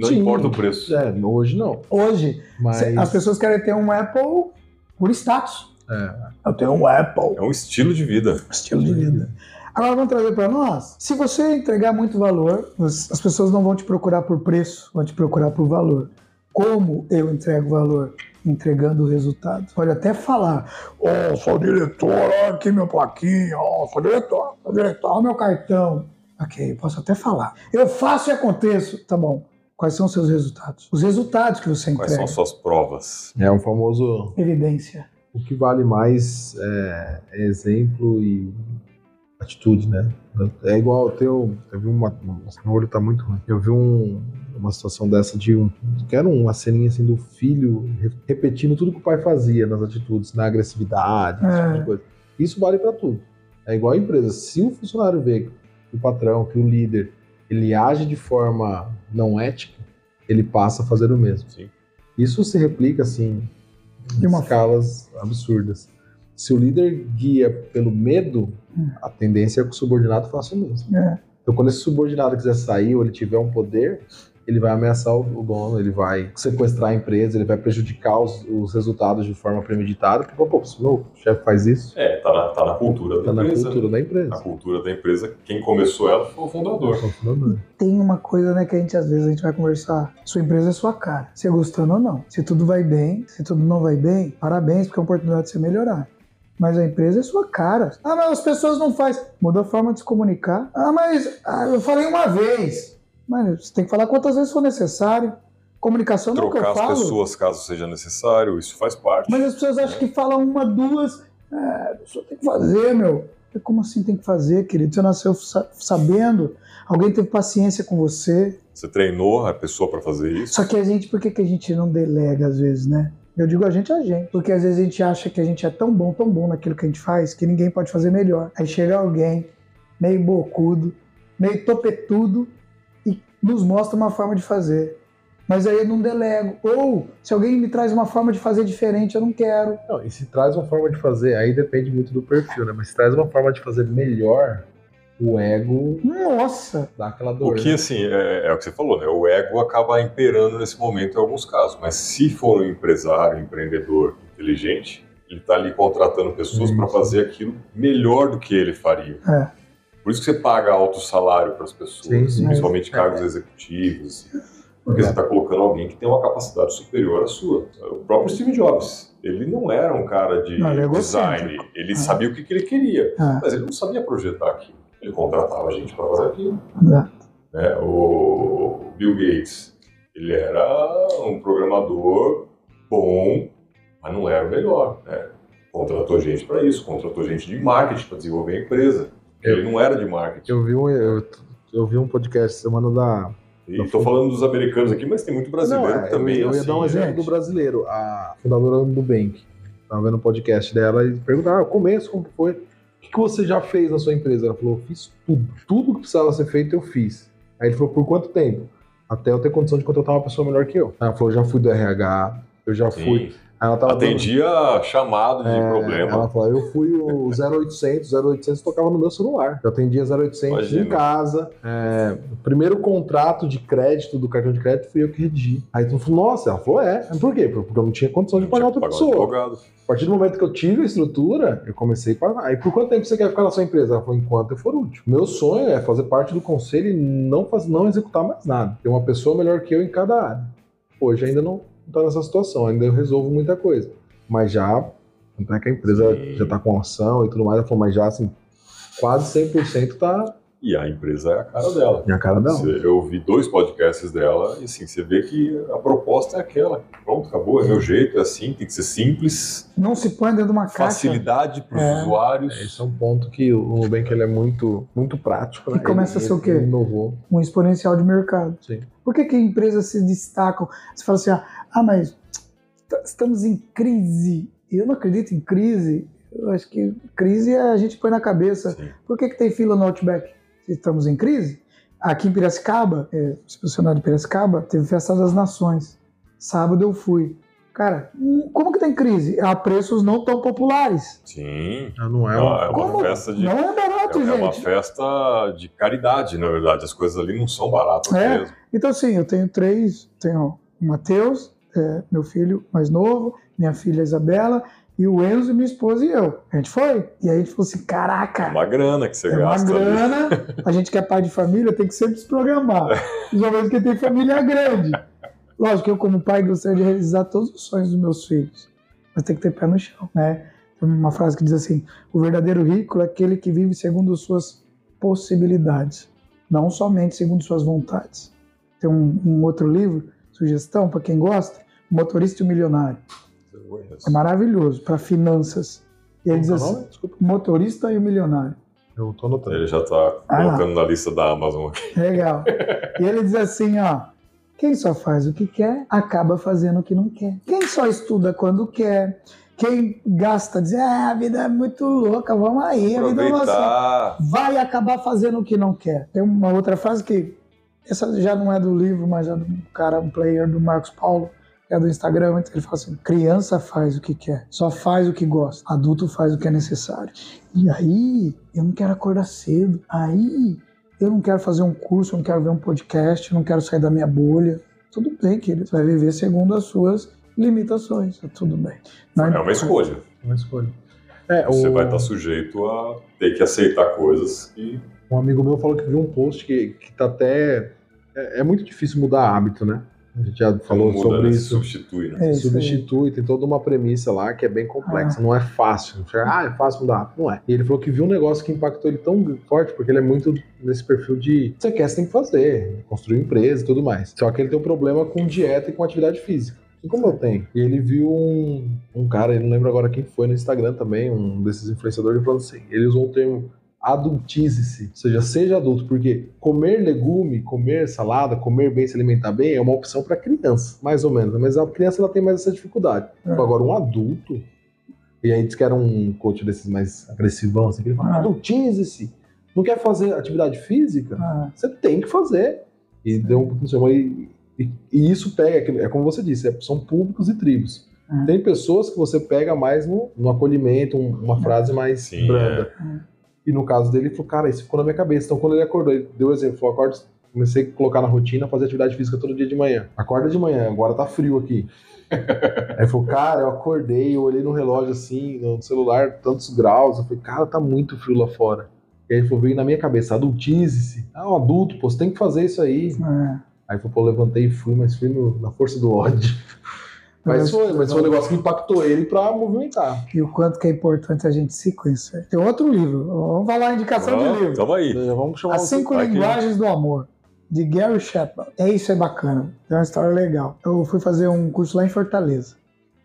não Sim. importa o preço. É, hoje não. Hoje, Mas... as pessoas querem ter um Apple por status. É. Eu tenho um Apple. É um estilo de vida. Estilo de vida. Agora vamos trazer para nós. Se você entregar muito valor, as pessoas não vão te procurar por preço, vão te procurar por valor. Como eu entrego valor? Entregando o resultado. Pode até falar, ó, oh, sou diretor, aqui meu plaquinho, ó, oh, sou diretor, sou diretor, meu cartão. Ok, posso até falar. Eu faço e aconteço. Tá bom. Quais são os seus resultados? Os resultados que você entrega. Quais são suas provas? É um famoso... Evidência. O que vale mais é, é exemplo e atitude, né? É igual eu tenho, eu vi uma, meu olho tá muito ruim. Eu vi um, uma situação dessa de um, quero uma ceninha assim do filho repetindo tudo que o pai fazia nas atitudes, na agressividade, é. tipo de coisa. Isso vale para tudo. É igual a empresa. Se o funcionário vê que o patrão, que o líder, ele age de forma não ética, ele passa a fazer o mesmo. Sim. Isso se replica assim em uma... escalas absurdas. Se o líder guia pelo medo, a tendência é que o subordinado faça o mesmo. É. Então, quando esse subordinado quiser sair ou ele tiver um poder, ele vai ameaçar o dono, ele vai sequestrar a empresa, ele vai prejudicar os, os resultados de forma premeditada. Porque, pô, se o meu chefe faz isso. É, tá na, tá na cultura tá da empresa. Tá na cultura da empresa. Na cultura da empresa, quem começou ela foi o fundador. Foi o fundador. Tem uma coisa, né, que a gente às vezes a gente vai conversar. Sua empresa é sua cara. Se gostando ou não. Se tudo vai bem, se tudo não vai bem, parabéns, porque é uma oportunidade de você melhorar. Mas a empresa é sua cara. Ah, mas as pessoas não fazem. Muda a forma de se comunicar. Ah, mas ah, eu falei uma vez. Mas você tem que falar quantas vezes for necessário. Comunicação não é o que eu Trocar as falo. pessoas caso seja necessário, isso faz parte. Mas as pessoas acham que falam uma, duas. É, a tem que fazer, meu. Como assim tem que fazer, querido? Você nasceu sa- sabendo. Alguém teve paciência com você. Você treinou a pessoa para fazer isso. Só que a gente, por que, que a gente não delega às vezes, né? Eu digo a gente, a gente. Porque às vezes a gente acha que a gente é tão bom, tão bom naquilo que a gente faz, que ninguém pode fazer melhor. Aí chega alguém, meio bocudo, meio topetudo, nos mostra uma forma de fazer. Mas aí eu não delego. Ou, se alguém me traz uma forma de fazer diferente, eu não quero. Não, e se traz uma forma de fazer, aí depende muito do perfil, né? Mas se traz uma forma de fazer melhor, o ego Nossa! dá aquela dor. O que, né? assim, é, é o que você falou, né? O ego acaba imperando nesse momento em alguns casos. Mas se for um empresário, um empreendedor inteligente, ele está ali contratando pessoas para fazer aquilo melhor do que ele faria. É. Por isso que você paga alto salário para as pessoas, Sim, principalmente É. cargos executivos. Porque você está colocando alguém que tem uma capacidade superior à sua. O próprio Steve Jobs, ele não era um cara de Não, ele é design. Ele É. sabia o que, que ele queria, Ah, mas ele não sabia projetar aquilo. Ele contratava gente para fazer aquilo. né? O Bill Gates, ele era um programador bom, mas não era o melhor. Né? Contratou gente para isso, contratou gente de marketing para desenvolver a empresa. Ele não era de marketing. Eu vi um, eu, eu vi um podcast semana da. Estou falando dos americanos aqui, mas tem muito brasileiro Não, é, também eu, eu é ia dar um assim, exemplo né? do brasileiro. A fundadora do Nubank. Tava vendo o podcast dela e perguntaram: ah, começo, como foi? O que, que você já fez na sua empresa? Ela falou: eu fiz tudo. Tudo que precisava ser feito, eu fiz. Aí ele falou: por quanto tempo? Até eu ter condição de contratar uma pessoa melhor que eu. Ela falou: já fui do RH, eu já Sim. fui. Ela tava dando- Atendia chamado de É, problema. Ela falou, eu fui o 0800, 0800 tocava no meu celular. Eu atendia 0800 Imagina. em casa. É, o primeiro contrato de crédito do cartão de crédito fui eu que redigi. Aí tu falou, nossa, ela falou, é. Por quê? Porque eu não tinha condição de pagar outra um pessoa. advogado. A partir do momento que eu tive a estrutura, eu comecei a pagar. Aí por quanto tempo você quer ficar na sua empresa? Ela falou, enquanto eu for útil. Meu sonho é fazer parte do conselho e não, faz, não executar mais nada. Ter uma pessoa melhor que eu em cada área. Hoje ainda não está nessa situação, ainda eu resolvo muita coisa. Mas já, tanto é que a empresa Sim. já está com ação e tudo mais, ela falou, mas já assim, quase 100% tá E a empresa é a cara dela. na cara dela. Você- Eu ouvi dois podcasts dela e assim, você vê que a proposta é aquela. Pronto, acabou, é meu jeito, é assim, tem que ser simples, Não se põe dentro de uma caixa. facilidade para os É. usuários. Esse é um ponto que o Nubank ele é muito, muito prático. Né? E começa Ele- a ser o quê? Inovou. um exponencial de mercado. Sim. Por que, que empresas se destacam? Você fala assim, ah, ah, mas estamos em crise. Eu não acredito em crise. Eu acho que crise é a gente põe na cabeça. Sim. Por que, que tem fila no Outback? Estamos em crise? Aqui em Piracicaba, é, se funcionário de Piracicaba, teve Festa das Nações. Sábado eu fui. Cara, hum, como que tem crise? A preços não tão populares. Sim. Ah, não é Não, uma... é uma Como? festa de. Não é barato, É, é uma gente. festa de caridade, na verdade. As coisas ali não são baratas É. mesmo. Então, assim, eu tenho três: tenho o Matheus, é, meu filho mais novo, minha filha Isabela, e o Enzo, minha esposa e eu. A gente foi. E aí a gente falou assim: É caraca, uma grana que você é uma gasta ali. grana. A gente que é pai de família tem que sempre se programar. Principalmente quem tem família grande. Lógico que eu, como pai, gostaria de realizar todos os sonhos dos meus filhos. Mas tem que ter pé no chão, né? Tem uma frase que diz assim: o verdadeiro rico é aquele que vive segundo suas possibilidades, não somente segundo suas vontades. Tem um, um outro livro, sugestão para quem gosta, Motorista e o Milionário. É maravilhoso para finanças. E ele diz é assim: motorista e o milionário. Eu tô anotando. Ele já está Ah. colocando na lista da Amazon aqui. Legal. e ele diz assim, ó. Quem só faz o que quer, acaba fazendo o que não quer. Quem só estuda quando quer, quem gasta, diz, ah, a vida é muito louca, vamos aí, a vida é Aproveitar. vai acabar fazendo o que não quer. Tem uma outra frase que, essa já não é do livro, mas é do cara, um player do Marcos Paulo, que é do Instagram, então ele fala assim, criança faz o que quer, só faz o que gosta, adulto faz o que é necessário. E aí, eu não quero acordar cedo, aí eu não quero fazer um curso, eu não quero ver um podcast, eu não quero sair da minha bolha. Tudo bem, querido, você vai viver segundo as suas limitações, tá tudo bem. Não É uma escolha. Uma escolha. É, Você o- vai estar sujeito a ter que aceitar coisas que. Um amigo meu falou que viu um post que, que tá até. É, é muito difícil mudar hábito, né? A gente já falou Não muda, sobre né? isso. Substitui, né? É substitui, tem toda uma premissa lá que é bem complexa, não é fácil. Ah, é fácil mudar rápido, não é. E ele falou que viu um negócio que impactou ele tão forte, porque ele é muito nesse perfil de você quer, você tem que fazer, construir empresa e tudo mais. Só que ele tem um problema com dieta e com atividade física. E como eu tenho? E ele viu um, um cara, eu não lembro agora quem foi no Instagram também, um desses influenciadores, ele falando assim, ele usou o termo adultize-se, ou seja, seja adulto, porque comer legume, comer salada, comer bem, se alimentar bem é uma opção para criança, mais ou menos, mas a criança ela tem mais essa dificuldade. É. Agora, um adulto, e aí diz que era um coach desses mais agressivão, assim, que ele fala, Ah. adultize-se, não quer fazer atividade física? Ah, Você tem que fazer. E deu um e, e, e isso pega, é como você disse, é- são públicos e tribos. Hum. Tem pessoas que você pega mais no, no acolhimento, um- uma frase mais Sim, branda. E no caso dele, ele falou, cara, isso ficou na minha cabeça. Então quando ele acordou, ele deu o exemplo, falou, acorda, comecei a colocar na rotina, fazer atividade física todo dia de manhã. Acorda de manhã, agora tá frio aqui. Aí ele falou, cara, eu acordei, eu olhei no relógio assim, no celular, tantos graus. Eu falei, cara, tá muito frio lá fora. E aí ele falou, veio na minha cabeça, adultize-se. Ah, um adulto, pô, você tem que fazer isso aí. é. Aí falou, pô, levantei e fui, mas fui no- na força do ódio. Mas foi, mas foi um negócio que impactou ele pra movimentar. E o quanto que é importante a gente se conhecer. Tem outro livro. Vamos falar a indicação de Vamos, livro. tamo aí. Já vamos chamar As cinco aqui. linguagens do amor, de Gary Chapman. É isso, é bacana. Tem uma história legal. Eu fui fazer um curso lá em Fortaleza.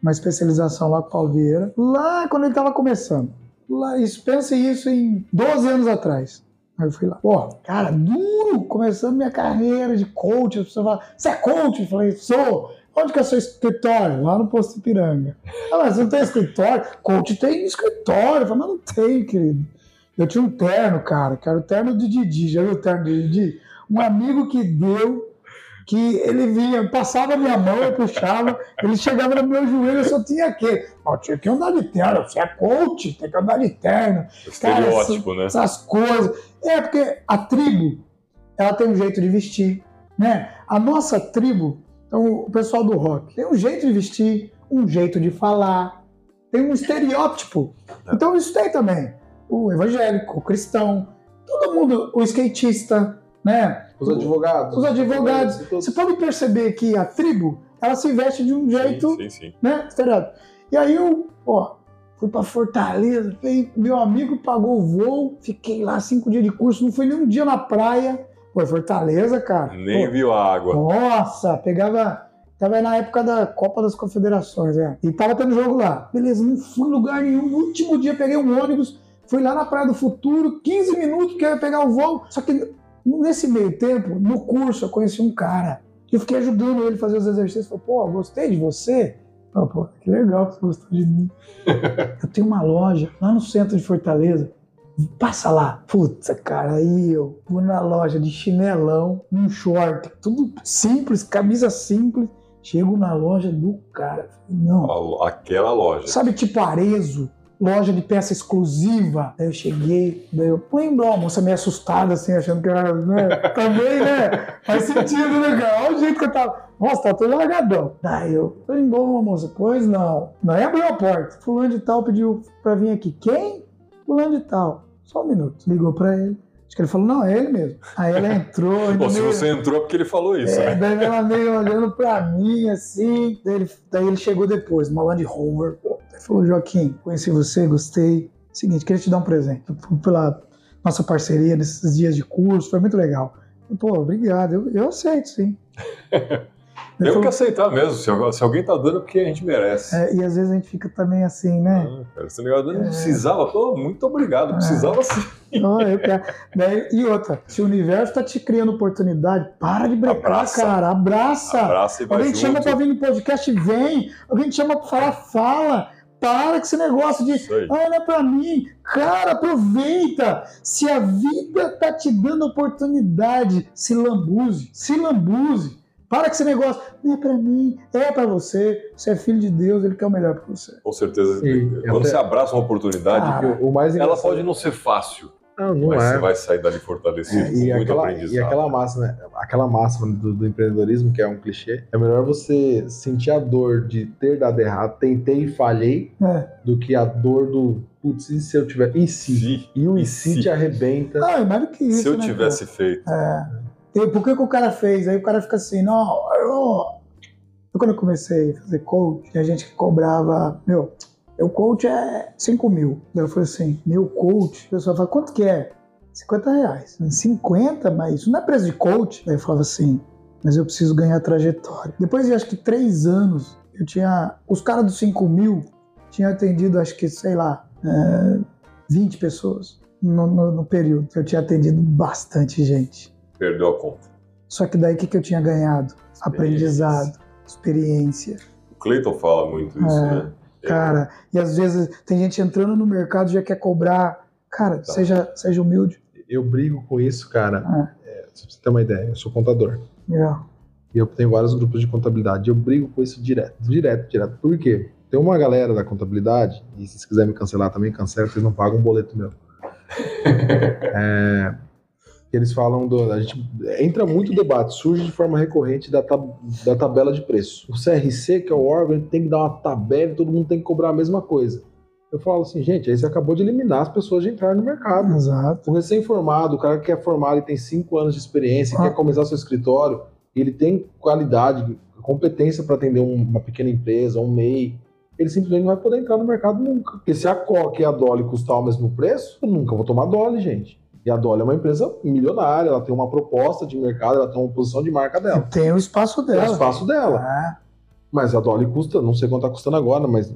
Uma especialização lá com o Paulo Vieira. Lá quando ele estava começando. Lá, isso, pense isso em 12 anos atrás. Aí eu fui lá. Pô, cara, duro, começando minha carreira de coach. As pessoas falam, você é coach? Eu falei, sou. Onde que é seu escritório? Lá no Posto Ipiranga. Ah, mas você não tem escritório? Coach tem escritório. Eu falei, mas não tem, querido. Eu tinha um terno, cara, que era o terno do Didi. Já viu o terno do Didi? Um amigo que deu, que ele vinha, passava a minha mão, eu puxava, ele chegava no meu joelho, eu só tinha aquele. Ó, tinha que andar de terno, você é coach, tem que andar de terno Estereótipo, né? essas coisas. É porque a tribo, ela tem um jeito de vestir, né? A nossa tribo, então o pessoal do rock, tem um jeito de vestir, um jeito de falar, tem um estereótipo. Então isso tem também. O evangélico, o cristão, todo mundo, o skatista, né? Os advogados. Os advogados. Você pode perceber que a tribo, ela se veste de um jeito Sim, sim, sim. né? Estereótipo. E aí eu, ó, fui pra Fortaleza, meu amigo pagou o voo, fiquei lá cinco dias de curso, não fui nem um dia na praia. Foi Fortaleza, cara. Nem Pô, viu a água. Nossa, pegava. Tava na época da Copa das Confederações, é. E tava tendo jogo lá. Beleza, não fui em lugar nenhum. No último dia peguei um ônibus, fui lá na Praia do Futuro, 15 minutos que eu ia pegar o voo. Só que nesse meio tempo, no curso, eu conheci um cara. Eu fiquei ajudando ele a fazer os exercícios. Falei, pô, gostei de você. Falei, pô, que legal que você gostou de mim. eu tenho uma loja lá no centro de Fortaleza. Passa lá. Putz, cara, aí eu vou na loja de chinelão, um short, tudo simples, camisa simples. Chego na loja do cara. Não. Aquela loja. Sabe, tipo Arezo, loja de peça exclusiva. Daí eu cheguei, daí eu lembro, a moça meio assustada, assim, achando que era, né? Também, né? Faz sentido, né, cara? Olha o jeito que eu tava. Nossa, tá todo largadão. Daí eu, falei, bom, moça, pois não. Daí abriu a porta. Fulano de tal pediu pra vir aqui. Quem? Fulano de tal. Só um minuto. Ligou pra ele. Acho que ele falou, não, é ele mesmo. Aí ela entrou. ainda Pô, se meio- você entrou é porque ele falou isso, é, né? daí ela meio olhando pra mim, assim. Daí ele, daí ele chegou depois, uma Land Rover. Ele falou, Joaquim, conheci você, gostei. Seguinte, queria te dar um presente. Pela nossa parceria nesses dias de curso, foi muito legal. Pô, obrigado. Eu, eu aceito, sim. Eu falou, que aceitar mesmo. Se, se alguém tá dando, é porque a gente merece. é, e às vezes a gente fica também assim, né? Ah, cara, esse negócio não precisava, pô, muito obrigado. É. Precisava sim. Eu quero. Daí- e outra, se o universo tá te criando oportunidade, para de brecar, Abraça. cara. Abraça. Abraça e vai Alguém te chama pra vir no podcast, vem. Alguém te chama pra falar, fala. Para com esse negócio de, ah, é pra mim. Cara, aproveita. Se a vida tá te dando oportunidade, se lambuze, se lambuze. Para com esse negócio, não é pra mim, é pra você. Você é filho de Deus, ele quer o melhor pra você. Com certeza. E Quando até- você abraça uma oportunidade, Ah, O, mais ela pode não ser fácil, Não, não mas é. você vai sair dali fortalecido É, com e, muito aquela, aprendizado. e aquela massa, né? Aquela máxima do, do empreendedorismo, que é um clichê, é melhor você sentir a dor de ter dado errado, tentei e falhei, É. do que a dor do putz, e se eu tiver. E se? E o E se te arrebenta. Ah, é mais do que isso. se eu né, tivesse feito. cara? É. E por que, que o cara fez? Aí o cara fica assim, não, eu, Eu, quando eu comecei a fazer coach, tinha gente que cobrava, meu, meu coach é 5 mil. Eu falei assim, meu coach, o pessoal fala, quanto que é? 50 reais. 50, mas isso não é preço de coach. Daí eu falava assim, mas eu preciso ganhar trajetória. Depois de acho que três anos, eu tinha. Os caras dos 5 mil tinham atendido, acho que, sei lá, é, 20 pessoas no, no, no período. Eu tinha atendido bastante gente. Perdeu a conta. Só que daí o que, que eu tinha ganhado? Aprendizado, experiência. O Cleiton fala muito isso, É. né? Cara, e às vezes tem gente entrando no mercado e já quer cobrar. Cara, Tá. seja, seja humilde. Eu brigo com isso, cara. É, se você ter uma ideia, eu sou contador. Legal. E eu tenho vários grupos de contabilidade. Eu brigo com isso direto, direto, direto. Por quê? Tem uma galera da contabilidade, e se vocês quiserem me cancelar também, cancela, vocês não pagam um boleto meu. É, que eles falam do. A gente entra muito debate, surge de forma recorrente da, tab- da tabela de preço. O CRC, que é o órgão, tem que dar uma tabela e todo mundo tem que cobrar a mesma coisa. Eu falo assim, gente, aí você acabou de eliminar as pessoas de entrar no mercado. Exato. O recém-formado, o cara que é formado e tem cinco anos de experiência, Ah. quer começar seu escritório, ele tem qualidade, competência para atender um- uma pequena empresa, um MEI, ele simplesmente não vai poder entrar no mercado nunca. Porque se a Coca e a Dolly custar o mesmo preço, eu nunca vou tomar Dolly, gente. E a Dolly é uma empresa milionária, ela tem uma proposta de mercado, ela tem uma posição de marca dela. Tem o espaço Tem dela. o espaço dela. Ah, Mas a Dolly custa, não sei quanto está custando agora, mas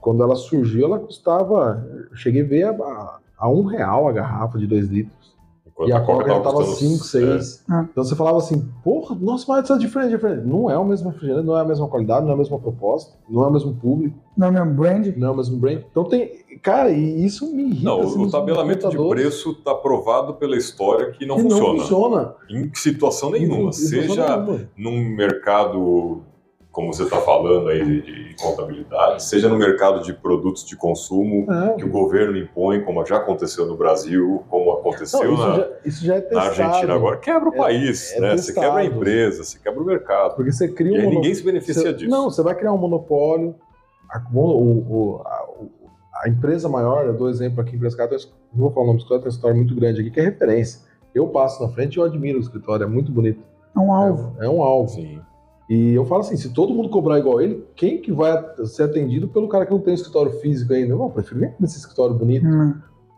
quando ela surgiu, ela custava. Cheguei a ver a, a, a um real a garrafa de dois litros. Enquanto E a Coca já tava custando- 5, 6. É. Então você falava assim, porra, nossa, mas isso é diferente, diferente. Não é o mesmo refrigerante, não é a mesma qualidade, não é a mesma proposta, não é o mesmo público, não é mesmo brand? não é o mesmo brand. Então tem. Cara, e isso me irrita. Não, assim, o tabelamento de preço está provado pela história que não que funciona. Não funciona. Em situação nenhuma. Em situação Seja nenhuma. num mercado, como você está falando aí, de, de contabilidade, seja no mercado de produtos de consumo É. que o governo impõe, como já aconteceu no Brasil, como aconteceu Não, isso, na, já, isso já é na testado. Argentina agora. Quebra o É- país, é né? Você quebra a testado. empresa, você quebra o mercado. Porque você cria E um ninguém se beneficia Você- disso. Não, você vai criar um monopólio. A, o- o- a, a empresa maior, eu dou exemplo aqui, empresa cara, não vou falar o nome do escritório, tem uma história muito grande aqui, que é referência. Eu passo na frente e eu admiro o escritório, é muito bonito. É um alvo. É, é um alvo. Sim. E eu falo assim, se todo mundo cobrar igual ele, quem que vai ser atendido pelo cara que não tem escritório físico ainda? Não, eu prefiro vir nesse escritório bonito. Hum,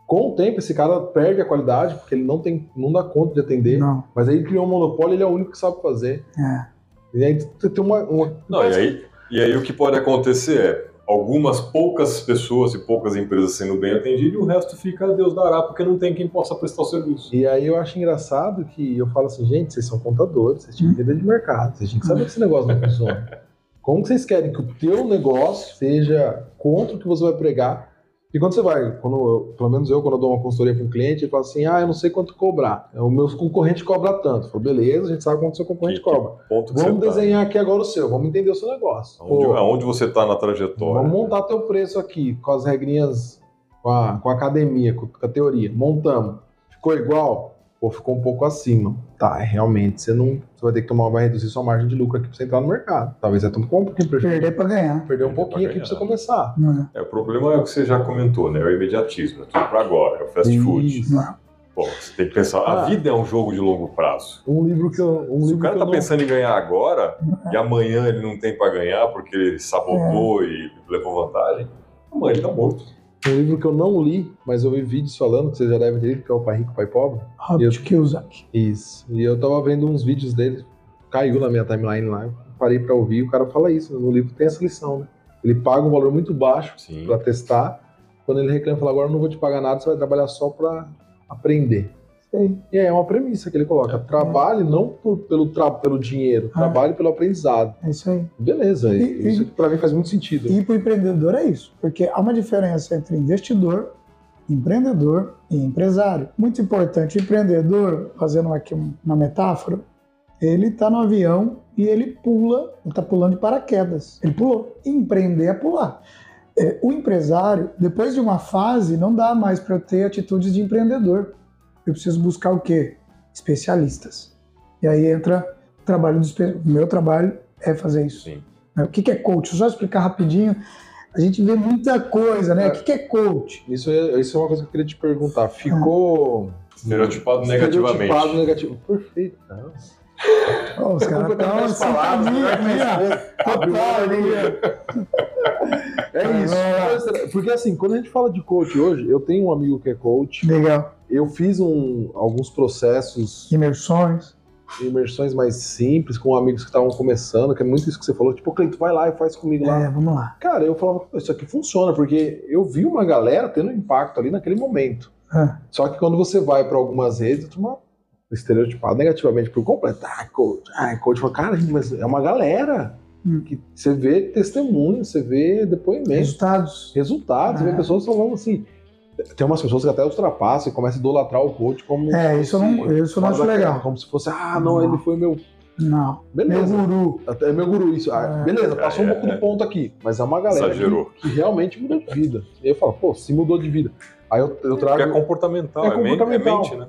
Com o tempo, esse cara perde a qualidade, porque ele não tem, não dá conta de atender. não. Mas aí ele criou um monopólio, ele é o único que sabe fazer. É. E aí tem uma. uma- Não, e aí, e aí o que pode acontecer é algumas poucas pessoas e poucas empresas sendo bem atendidas e o resto fica a Deus dará, porque não tem quem possa prestar o serviço. E aí eu acho engraçado que eu falo assim, gente, vocês são contadores, vocês tinham que de mercado, vocês tinham que saber que esse negócio não funciona. Como que vocês querem que o teu negócio seja contra o que você vai pregar? E quando você vai, quando eu- pelo menos eu, quando eu dou uma consultoria para um cliente, ele fala assim, ah, eu não sei quanto cobrar. O meu concorrente cobra tanto. Eu falo, beleza, a gente sabe quanto o seu concorrente Que- cobra. Que Vamos tá. desenhar aqui agora o seu, vamos entender o seu negócio. Onde, Pô, aonde você está na trajetória. Vamos montar teu preço aqui, com as regrinhas, com a, com a academia, com a teoria. Montamos. Ficou igual? Pô, ficou um pouco acima. Tá, realmente, você não. Você vai ter que tomar, vai reduzir sua margem de lucro aqui pra você entrar no mercado. Talvez você tome um pouquinho prejuízo. Perder pra ganhar. Perder um Perder pouquinho pra aqui pra você começar. Não é? É, o problema é o que você já comentou, né? É o imediatismo, é tudo para agora, é o fast food. Isso. Não. Bom, você tem que pensar, a Ah. vida é um jogo de longo prazo. Um livro que eu. Um Se livro o cara que tá não- pensando em ganhar agora e amanhã ele não tem para ganhar porque ele sabotou É. e levou vantagem, amanhã ele tá morto. Um livro que eu não li, mas eu vi vídeos falando, que vocês já devem ter lido, que é o Pai Rico, Pai Pobre. Robert Kiyosaki. Isso. E eu tava vendo uns vídeos dele, caiu na minha timeline lá, eu parei pra ouvir, o cara fala isso, no livro tem essa lição, né? Ele paga um valor muito baixo pra testar, quando ele reclama, fala, agora eu não vou te pagar nada, você vai trabalhar só pra aprender. Sei. E é uma premissa que ele coloca, trabalhe não por- pelo, tra- pelo dinheiro, Ah. trabalhe pelo aprendizado. É isso aí. Beleza, E- isso pra mim faz muito sentido. E para o empreendedor é isso, porque há uma diferença entre investidor, empreendedor e empresário. Muito importante, o empreendedor, fazendo aqui uma metáfora, ele está no avião e ele pula, ele está pulando de paraquedas. Ele pulou. Empreender é pular. É, o empresário, depois de uma fase, não dá mais para eu ter atitudes de empreendedor. Eu preciso buscar o quê? Especialistas. E aí entra o trabalho do o meu trabalho é fazer isso. Sim. Né? O que é coach? Só explicar rapidinho. A gente vê muita coisa, né? É. O que que é coach? Isso é, isso é uma coisa que eu queria te perguntar. Ficou Estereotipado negativamente. estereotipado negativo. Perfeito, cara. Ó, os caras estão palavras, assim, né? É isso. Porque assim, quando a gente fala de coach hoje, eu tenho um amigo que é coach. Legal. Eu fiz um, alguns processos, Imersões. imersões mais simples com amigos que estavam começando, que é muito isso que você falou. Tipo, Cleito, vai lá e faz comigo lá. É, vamos lá. Cara, eu falava, "Pô, isso aqui funciona, porque eu vi uma galera tendo impacto ali naquele momento. Ah, Só que quando você vai para algumas redes, tu uma estereotipado negativamente por completo. Ah, coach, ah, coach, cara, mas é uma galera Hum. que você vê testemunho, você vê depoimento, resultados. resultados, você vê Ah. pessoas falando assim. Tem umas pessoas que até ultrapassam e começam a idolatrar o coach como. É, isso eu não, isso não acho legal. Como se fosse, ah, não, Não. ele foi meu. Não. Meu Beleza. guru. Até é meu guru, isso. Ah, É. beleza, passou um É, pouco é. do ponto aqui. Mas é uma galera que, que realmente mudou de vida. E aí eu falo, pô, se mudou de vida. Aí eu, eu trago. Porque é comportamental, É é, men- é comportamental. mente, né?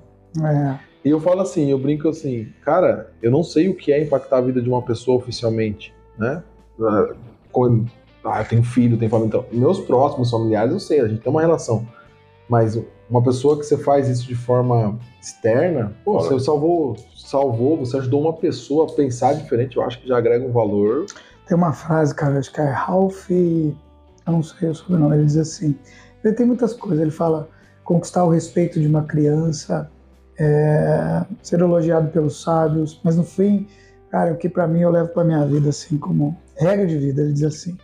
É. E eu falo assim, eu brinco assim, cara, eu não sei o que é impactar a vida de uma pessoa oficialmente, né? Ah, quando- ah, eu tenho filho, tenho família. Então, meus próximos familiares, eu sei, a gente tem uma relação. Mas uma pessoa que você faz isso de forma externa, pô, você salvou, salvou, você ajudou uma pessoa a pensar diferente, eu acho que já agrega um valor. Tem uma frase, cara, acho que é Ralph. Eu não sei o sobrenome, ele diz assim. Ele tem muitas coisas. Ele fala conquistar o respeito de uma criança, é, ser elogiado pelos sábios, mas no fim, cara, o que pra mim eu levo pra minha vida assim como regra de vida, ele diz assim.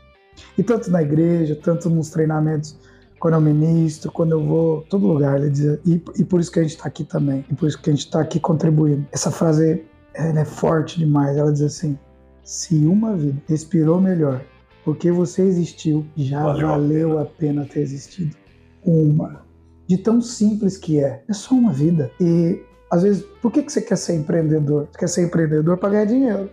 E tanto na igreja, tanto nos treinamentos, quando eu ministro, quando eu vou, todo lugar, ele diz, e, e por isso que a gente tá aqui também, e por isso que a gente tá aqui contribuindo. Essa frase ela é forte demais, ela diz assim: se uma vida respirou melhor porque você existiu, já Valeu valeu, a, pena. ter existido. Uma. De tão simples que é. É só uma vida. E, às vezes, por que, que você quer ser empreendedor? Você quer ser empreendedor para ganhar dinheiro.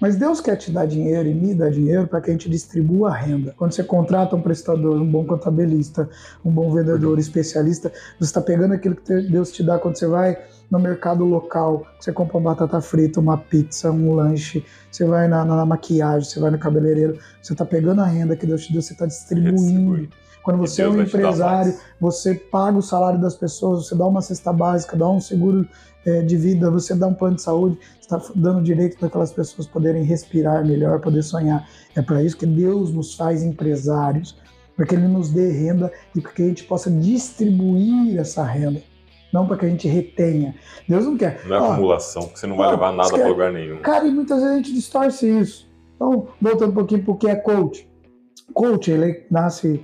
Mas Deus quer te dar dinheiro e me dar dinheiro para que a gente distribua a renda. Quando você contrata um prestador, um bom contabilista, um bom vendedor, especialista, você está pegando aquilo que Deus te dá quando você vai no mercado local, você compra uma batata frita, uma pizza, um lanche, você vai na, na maquiagem, você vai no cabeleireiro, você está pegando a renda que Deus te deu, você está distribuindo. Distribui. Quando você é um empresário, você paga o salário das pessoas, você dá uma cesta básica, dá um seguro eh, de vida, você dá um plano de saúde, você está dando direito para aquelas pessoas poderem respirar melhor, poder sonhar. É para isso que Deus nos faz empresários, para que Ele nos dê renda e para que a gente possa distribuir essa renda, não para que a gente retenha. Deus não quer. Não é Ó, acumulação, porque você não vai Não, levar nada para lugar nenhum. Cara, e muitas vezes a gente distorce isso. Então, voltando um pouquinho para o que é coach. Coach, ele nasce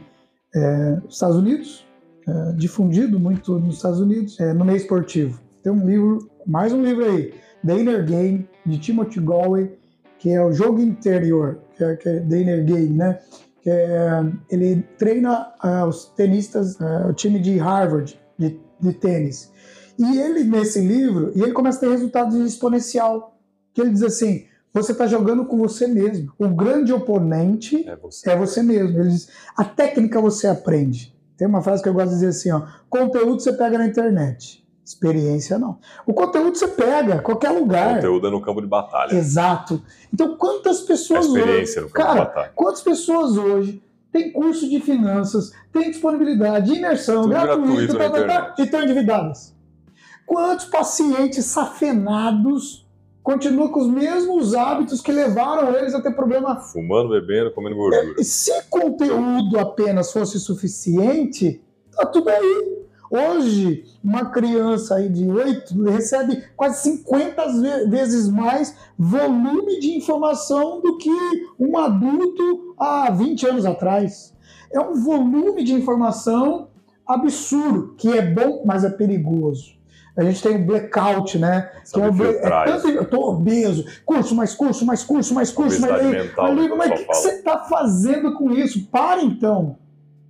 é, Estados Unidos, é, difundido muito nos Estados Unidos, é, no meio esportivo. Tem um livro, mais um livro aí, The Inner Game, de Timothy Galway, que é o jogo interior, que é, que é The Inner Game, né? Que é, ele treina é, os tenistas, é, o time de Harvard, de, de tênis. E ele, nesse livro, e ele começa a ter resultados exponencial, que ele diz assim, você está jogando com você mesmo. O grande oponente É você. é você mesmo. Ele diz, a técnica você aprende. Tem uma frase que eu gosto de dizer assim, ó, conteúdo você pega na internet, experiência não. O conteúdo você pega, qualquer lugar. Conteúdo é no campo de batalha. Exato. Então, quantas A pessoas experiência hoje, no campo cara, de batalha. quantas pessoas hoje têm curso de finanças, têm disponibilidade, imersão, Tudo gratuito, gratuito tá, tá, tá, e estão endividadas? Quantos pacientes safenados continuam com os mesmos hábitos que levaram eles a ter problema Fumando, bebendo, comendo gordura. e se conteúdo apenas fosse suficiente, tá tudo aí. Hoje, uma criança aí de 8 recebe quase 50 ve- vezes mais volume de informação do que um adulto há 20 anos atrás. É um volume de informação absurdo, que é bom, mas é perigoso. A gente tem o blackout, né? Que é, ble- é tanto, eu tô obeso, curso, mais curso, mais curso, mais curso, mais mental, né, mas o que que, o que você está fazendo com isso? Para então.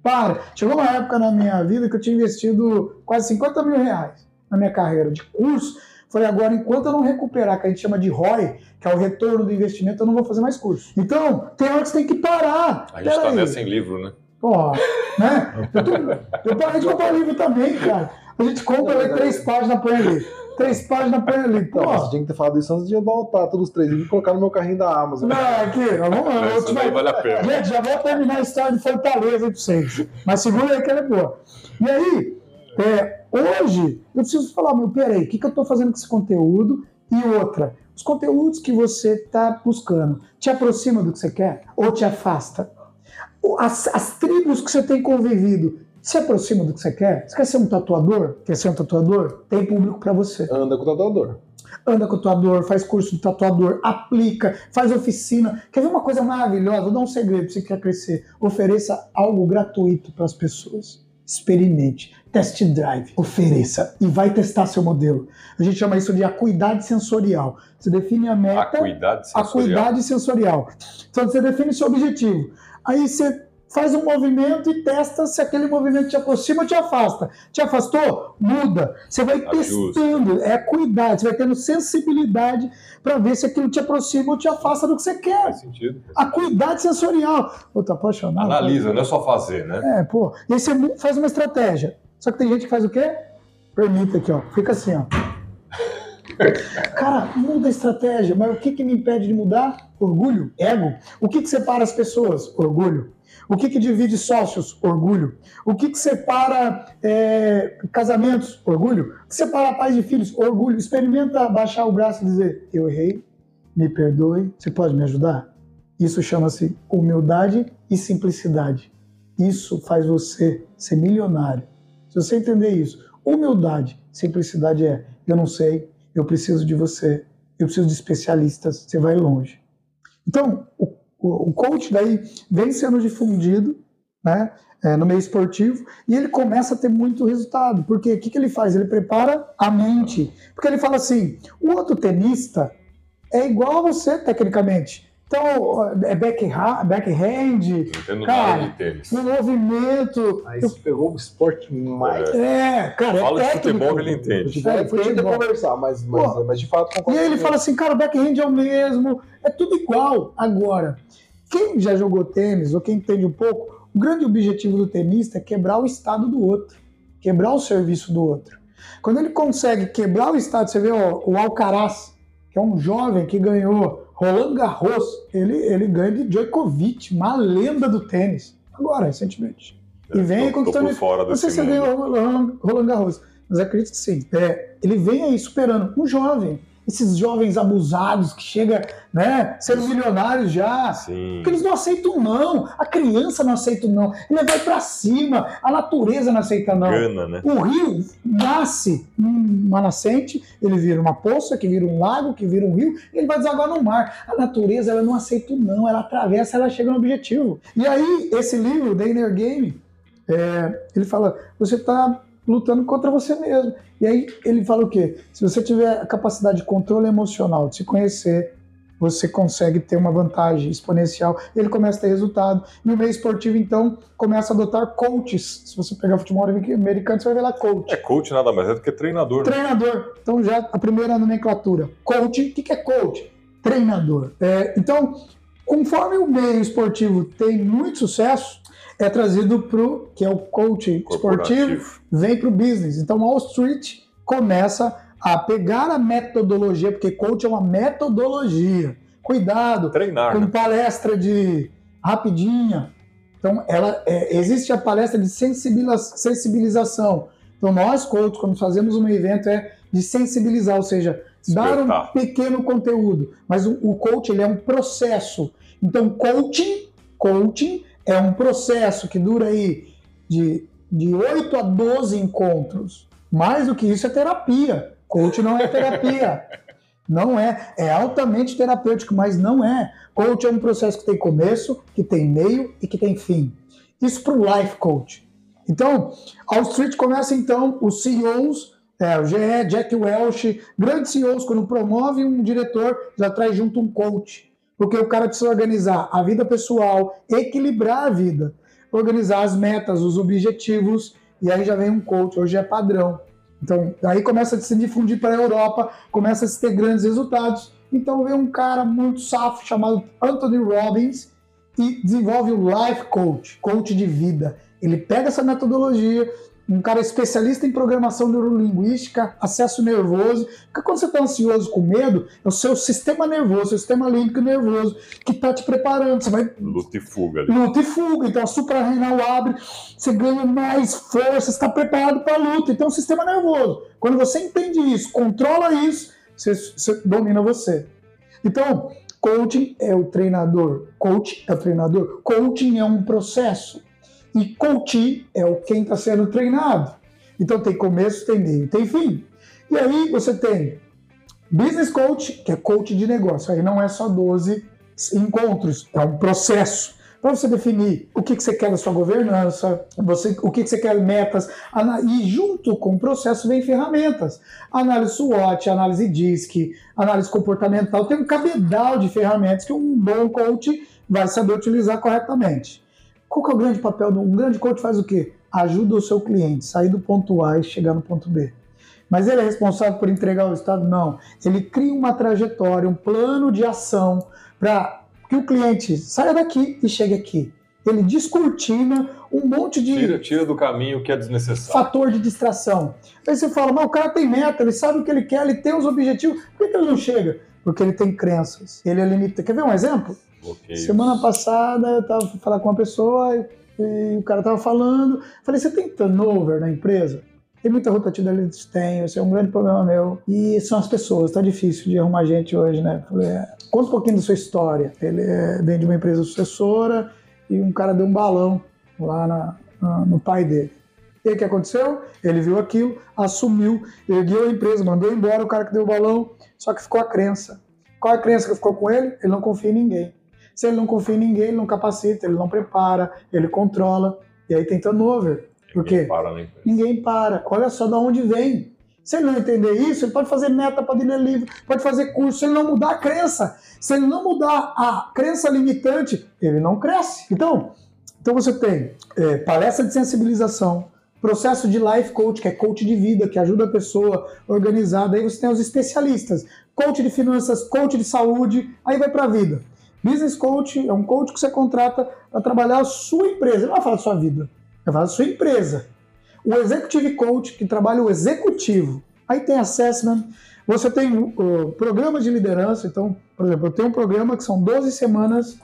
Para. Chegou uma época na minha vida que eu tinha investido quase 50 mil reais na minha carreira de curso. Falei, agora, enquanto eu não recuperar, que a gente chama de ROI, que é o retorno do investimento, eu não vou fazer mais curso. Então, tem hora que você tem que parar. A gente tá Peraí. nessa em livro, né? Pô, né? Eu, tô- eu parei de comprar livro também, cara. A gente compra, lê três páginas, põe ali. Três páginas, põe ali. Pô, Então, você tinha que ter falado isso antes de eu voltar todos os três e colocar no meu carrinho da Amazon. não, aqui, ó, vamos lá. te- daí vale a pena. Gente, já vou terminar a história de Fortaleza aí pra vocês. Mas segura aí que ela é boa. E aí, é, hoje, eu preciso falar, meu, peraí, o que, que eu tô fazendo com esse conteúdo? E outra, Os conteúdos que você está buscando te aproxima do que você quer ou te afasta? As, as tribos que você tem convivido se aproxima do que você quer? Você quer ser um tatuador? Quer ser um tatuador? Tem público para você. Anda com o tatuador. Anda com o tatuador, faz curso de tatuador, aplica, faz oficina. Quer ver uma coisa maravilhosa? Vou dar um segredo para você que quer crescer. Ofereça algo gratuito para as pessoas. Experimente, test drive, ofereça e vai testar seu modelo. A gente chama isso de acuidade sensorial. Você define a meta. Acuidade sensorial. Acuidade sensorial. Então você define seu objetivo. Aí você faz um movimento e testa se aquele movimento te aproxima ou te afasta. Te afastou? Muda. Você vai Ajusta. testando, é cuidado, você vai tendo sensibilidade para ver se aquilo te aproxima ou te afasta do que você quer. Faz sentido. A cuidade sensorial. Pô, tô apaixonado. Analisa, não é só fazer, né? É, pô. E aí você faz uma estratégia. Só que tem gente que faz o quê? Permita aqui, ó. Fica assim, ó. Cara, muda a estratégia. Mas o que, que me impede de mudar? Orgulho, ego. O que, que separa as pessoas? Orgulho. O que, que divide sócios? Orgulho. O que, que separa é, casamentos? Orgulho. O que separa pais de filhos? Orgulho. Experimenta baixar o braço e dizer: Eu errei, me perdoe, você pode me ajudar? Isso chama-se humildade e simplicidade. Isso faz você ser milionário. Se você entender isso, humildade, simplicidade é: eu não sei, eu preciso de você, eu preciso de especialistas, você vai longe. Então, o, o, coach daí vem sendo difundido, né, é, no meio esportivo e ele começa a ter muito resultado. Porque o que, que ele faz? Ele prepara a mente. Porque ele fala assim: o outro tenista é igual a você, tecnicamente. Então, é backhand, backhand Não entendo Cara, nada de tênis. no movimento. Aí você pegou o esporte mais. É, cara, é Fala de técnico. futebol que ele entende. É, tenta futebol. conversar, mas, mas, Pô. mas de fato E concordo aí ele fala assim, cara, o backhand é o mesmo, é tudo igual. Agora, quem já jogou tênis ou quem entende um pouco, o grande objetivo do tenista é quebrar o estado do outro, quebrar o serviço do outro. Quando ele consegue quebrar o estado, você vê ó, o Alcaraz, que é um jovem que ganhou Roland Garros, ele, ele ganha de Djokovic, uma lenda do tênis, agora, recentemente. E vem É, Tô- tô conquistando por fora Não sei se ele ganhou Roland Garros, mas acredito que sim. É, ele vem aí superando um jovem. Esses jovens abusados que chega, né, sendo milionários já. Sim. Porque eles não aceitam não. A criança não aceita não. Ele vai pra cima. A natureza não aceita não. Gana, né? O rio nasce numa nascente, ele vira uma poça, que vira um lago, que vira um rio, e ele vai desaguar no mar. A natureza, ela não aceita não, ela atravessa, ela chega no objetivo. E aí, esse livro, The Inner Game, é, ele fala, você está lutando contra você mesmo. E aí ele fala o quê? Se você tiver a capacidade de controle emocional, de se conhecer, você consegue ter uma vantagem exponencial. Ele começa a ter resultado. E o meio esportivo, então, começa a adotar coaches. Se você pegar futebol americano, você vai ver lá coach. É coach nada mais é do que treinador. né? Treinador. Então, já a primeira nomenclatura. Coach. O que que é coach? Treinador. É, então, conforme o meio esportivo tem muito sucesso, é trazido para o que é o coaching esportivo, vem para o business. Então, Wall Street começa a pegar a metodologia, porque coach é uma metodologia. Cuidado, Treinar, com né? palestra de rapidinha. Então, ela é, existe a palestra de sensibilização. Então, nós, coaches, quando fazemos um evento, é de sensibilizar, ou seja, dar um Despertar. pequeno conteúdo. Mas o, o coach, ele é um processo. Então, coaching, coaching é um processo que dura aí de, de 8 a 12 encontros. Mais do que isso é terapia. Coach não é terapia. Não é. É altamente terapêutico, mas não é. Coach é um processo que tem começo, que tem meio e que tem fim. Isso para o life coach. Então, Wall Street começa então os CEOs, é, o GE, Jack Welch, grandes CEOs, quando promove um diretor, já traz junto um coach. Porque o cara precisa organizar a vida pessoal, equilibrar a vida, organizar as metas, os objetivos, e aí já vem um coach, hoje é padrão. Então, aí começa a se difundir para a Europa, começa a se ter grandes resultados. Então, vem um cara muito safo chamado Anthony Robbins e desenvolve o Life Coach, coach de vida. Ele pega essa metodologia, um cara especialista em programação neurolinguística, acesso nervoso, porque quando você está ansioso com medo, é o seu sistema nervoso, seu sistema límbico nervoso, que está te preparando. Você vai Luta e fuga ali. luta e fuga. Então a suprarrenal abre, você ganha mais força, está preparado para a luta. Então o sistema nervoso. Quando você entende isso, controla isso, você, você domina você. Então, coaching é o treinador, coach é o treinador, coaching é um processo e coach é o quem está sendo treinado. Então tem começo, tem meio, tem fim. E aí você tem business coach, que é coach de negócio. Aí não é só 12 encontros, é um processo para você definir o que, que você quer da sua governança, você, o que, que você quer metas, e junto com o processo vem ferramentas. Análise SWOT, análise DISC, análise comportamental, tem um cabedal de ferramentas que um bom coach vai saber utilizar corretamente. Qual que é o grande papel? Um grande coach faz o quê? Ajuda o seu cliente sair do ponto A e chegar no ponto B. Mas ele é responsável por entregar o estado? Não. Ele cria uma trajetória, um plano de ação para que o cliente saia daqui e chegue aqui. Ele descortina um monte de. Tira, tira do caminho que é desnecessário. Fator de distração. Aí você fala, mas o cara tem meta, ele sabe o que ele quer, ele tem os objetivos, por que ele não chega? Porque ele tem crenças. Ele é limitado. Quer ver um exemplo? Okay. Semana passada eu estava falando com uma pessoa e, e o cara estava falando. Falei, você tem turnover na empresa? Tem muita rotatividade, tem, esse é um grande problema meu. E são as pessoas, tá difícil de arrumar gente hoje, né? Falei, é, conta um pouquinho da sua história. Ele é, vem de uma empresa sucessora e um cara deu um balão lá na, na, no pai dele. E o que aconteceu? Ele viu aquilo, assumiu, ergueu a empresa, mandou embora o cara que deu o balão, só que ficou a crença. Qual é a crença que ficou com ele? Ele não confia em ninguém. Se ele não confia em ninguém, ele não capacita, ele não prepara, ele controla, e aí tem turnover. Por quê? Ninguém para, né? Ninguém para. Olha só de onde vem. Se ele não entender isso, ele pode fazer meta, pode ler livro, pode fazer curso. Se ele não mudar a crença, se ele não mudar a crença limitante, ele não cresce. Então, então você tem é, palestra de sensibilização, processo de life coach, que é coach de vida, que ajuda a pessoa organizada. Aí você tem os especialistas, coach de finanças, coach de saúde, aí vai para a vida. Business coach é um coach que você contrata para trabalhar a sua empresa. Ele não vai falar da sua vida vai falar da sua empresa. O Executive Coach, que trabalha o executivo. Aí tem assessment, você tem uh, programas de liderança. Então, por exemplo, eu tenho um programa que são 12 semanas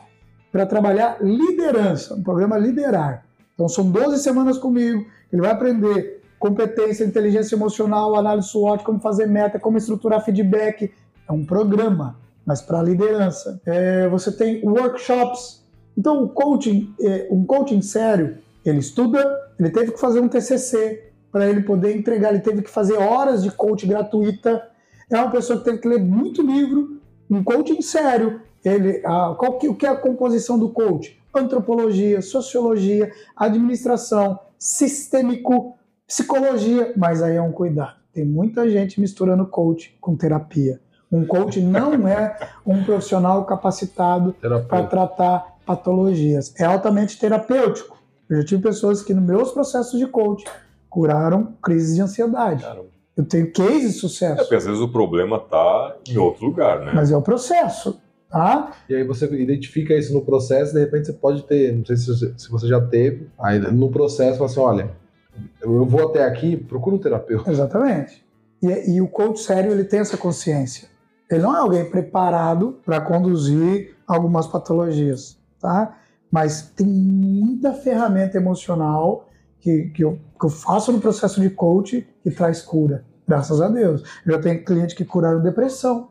para trabalhar liderança, um programa liderar. Então, são 12 semanas comigo. Ele vai aprender competência, inteligência emocional, análise SWOT, como fazer meta, como estruturar feedback. É um programa, mas para liderança. É, você tem workshops. Então, o coaching, é, um coaching sério, ele estuda, ele teve que fazer um TCC para ele poder entregar, ele teve que fazer horas de coach gratuita. É uma pessoa que teve que ler muito livro, um coaching sério. Ele, a, qual que, o que é a composição do coach? Antropologia, sociologia, administração, sistêmico, psicologia, mas aí é um cuidado. Tem muita gente misturando coach com terapia. Um coach não é um profissional capacitado para tratar patologias. É altamente terapêutico. Eu já tive pessoas que, nos meus processos de coaching, curaram crises de ansiedade. Caramba. Eu tenho case de sucesso. É, porque às vezes o problema está em outro lugar, né? Mas é o processo. Tá? E aí você identifica isso no processo, de repente você pode ter, não sei se você já teve, aí no processo você fala assim, olha, eu vou até aqui, procura um terapeuta. Exatamente. E, e o coach sério, ele tem essa consciência. Ele não é alguém preparado para conduzir algumas patologias, tá? mas tem muita ferramenta emocional que, que, eu, que eu faço no processo de coach que traz cura. Graças a Deus. Eu já tenho clientes que curaram depressão.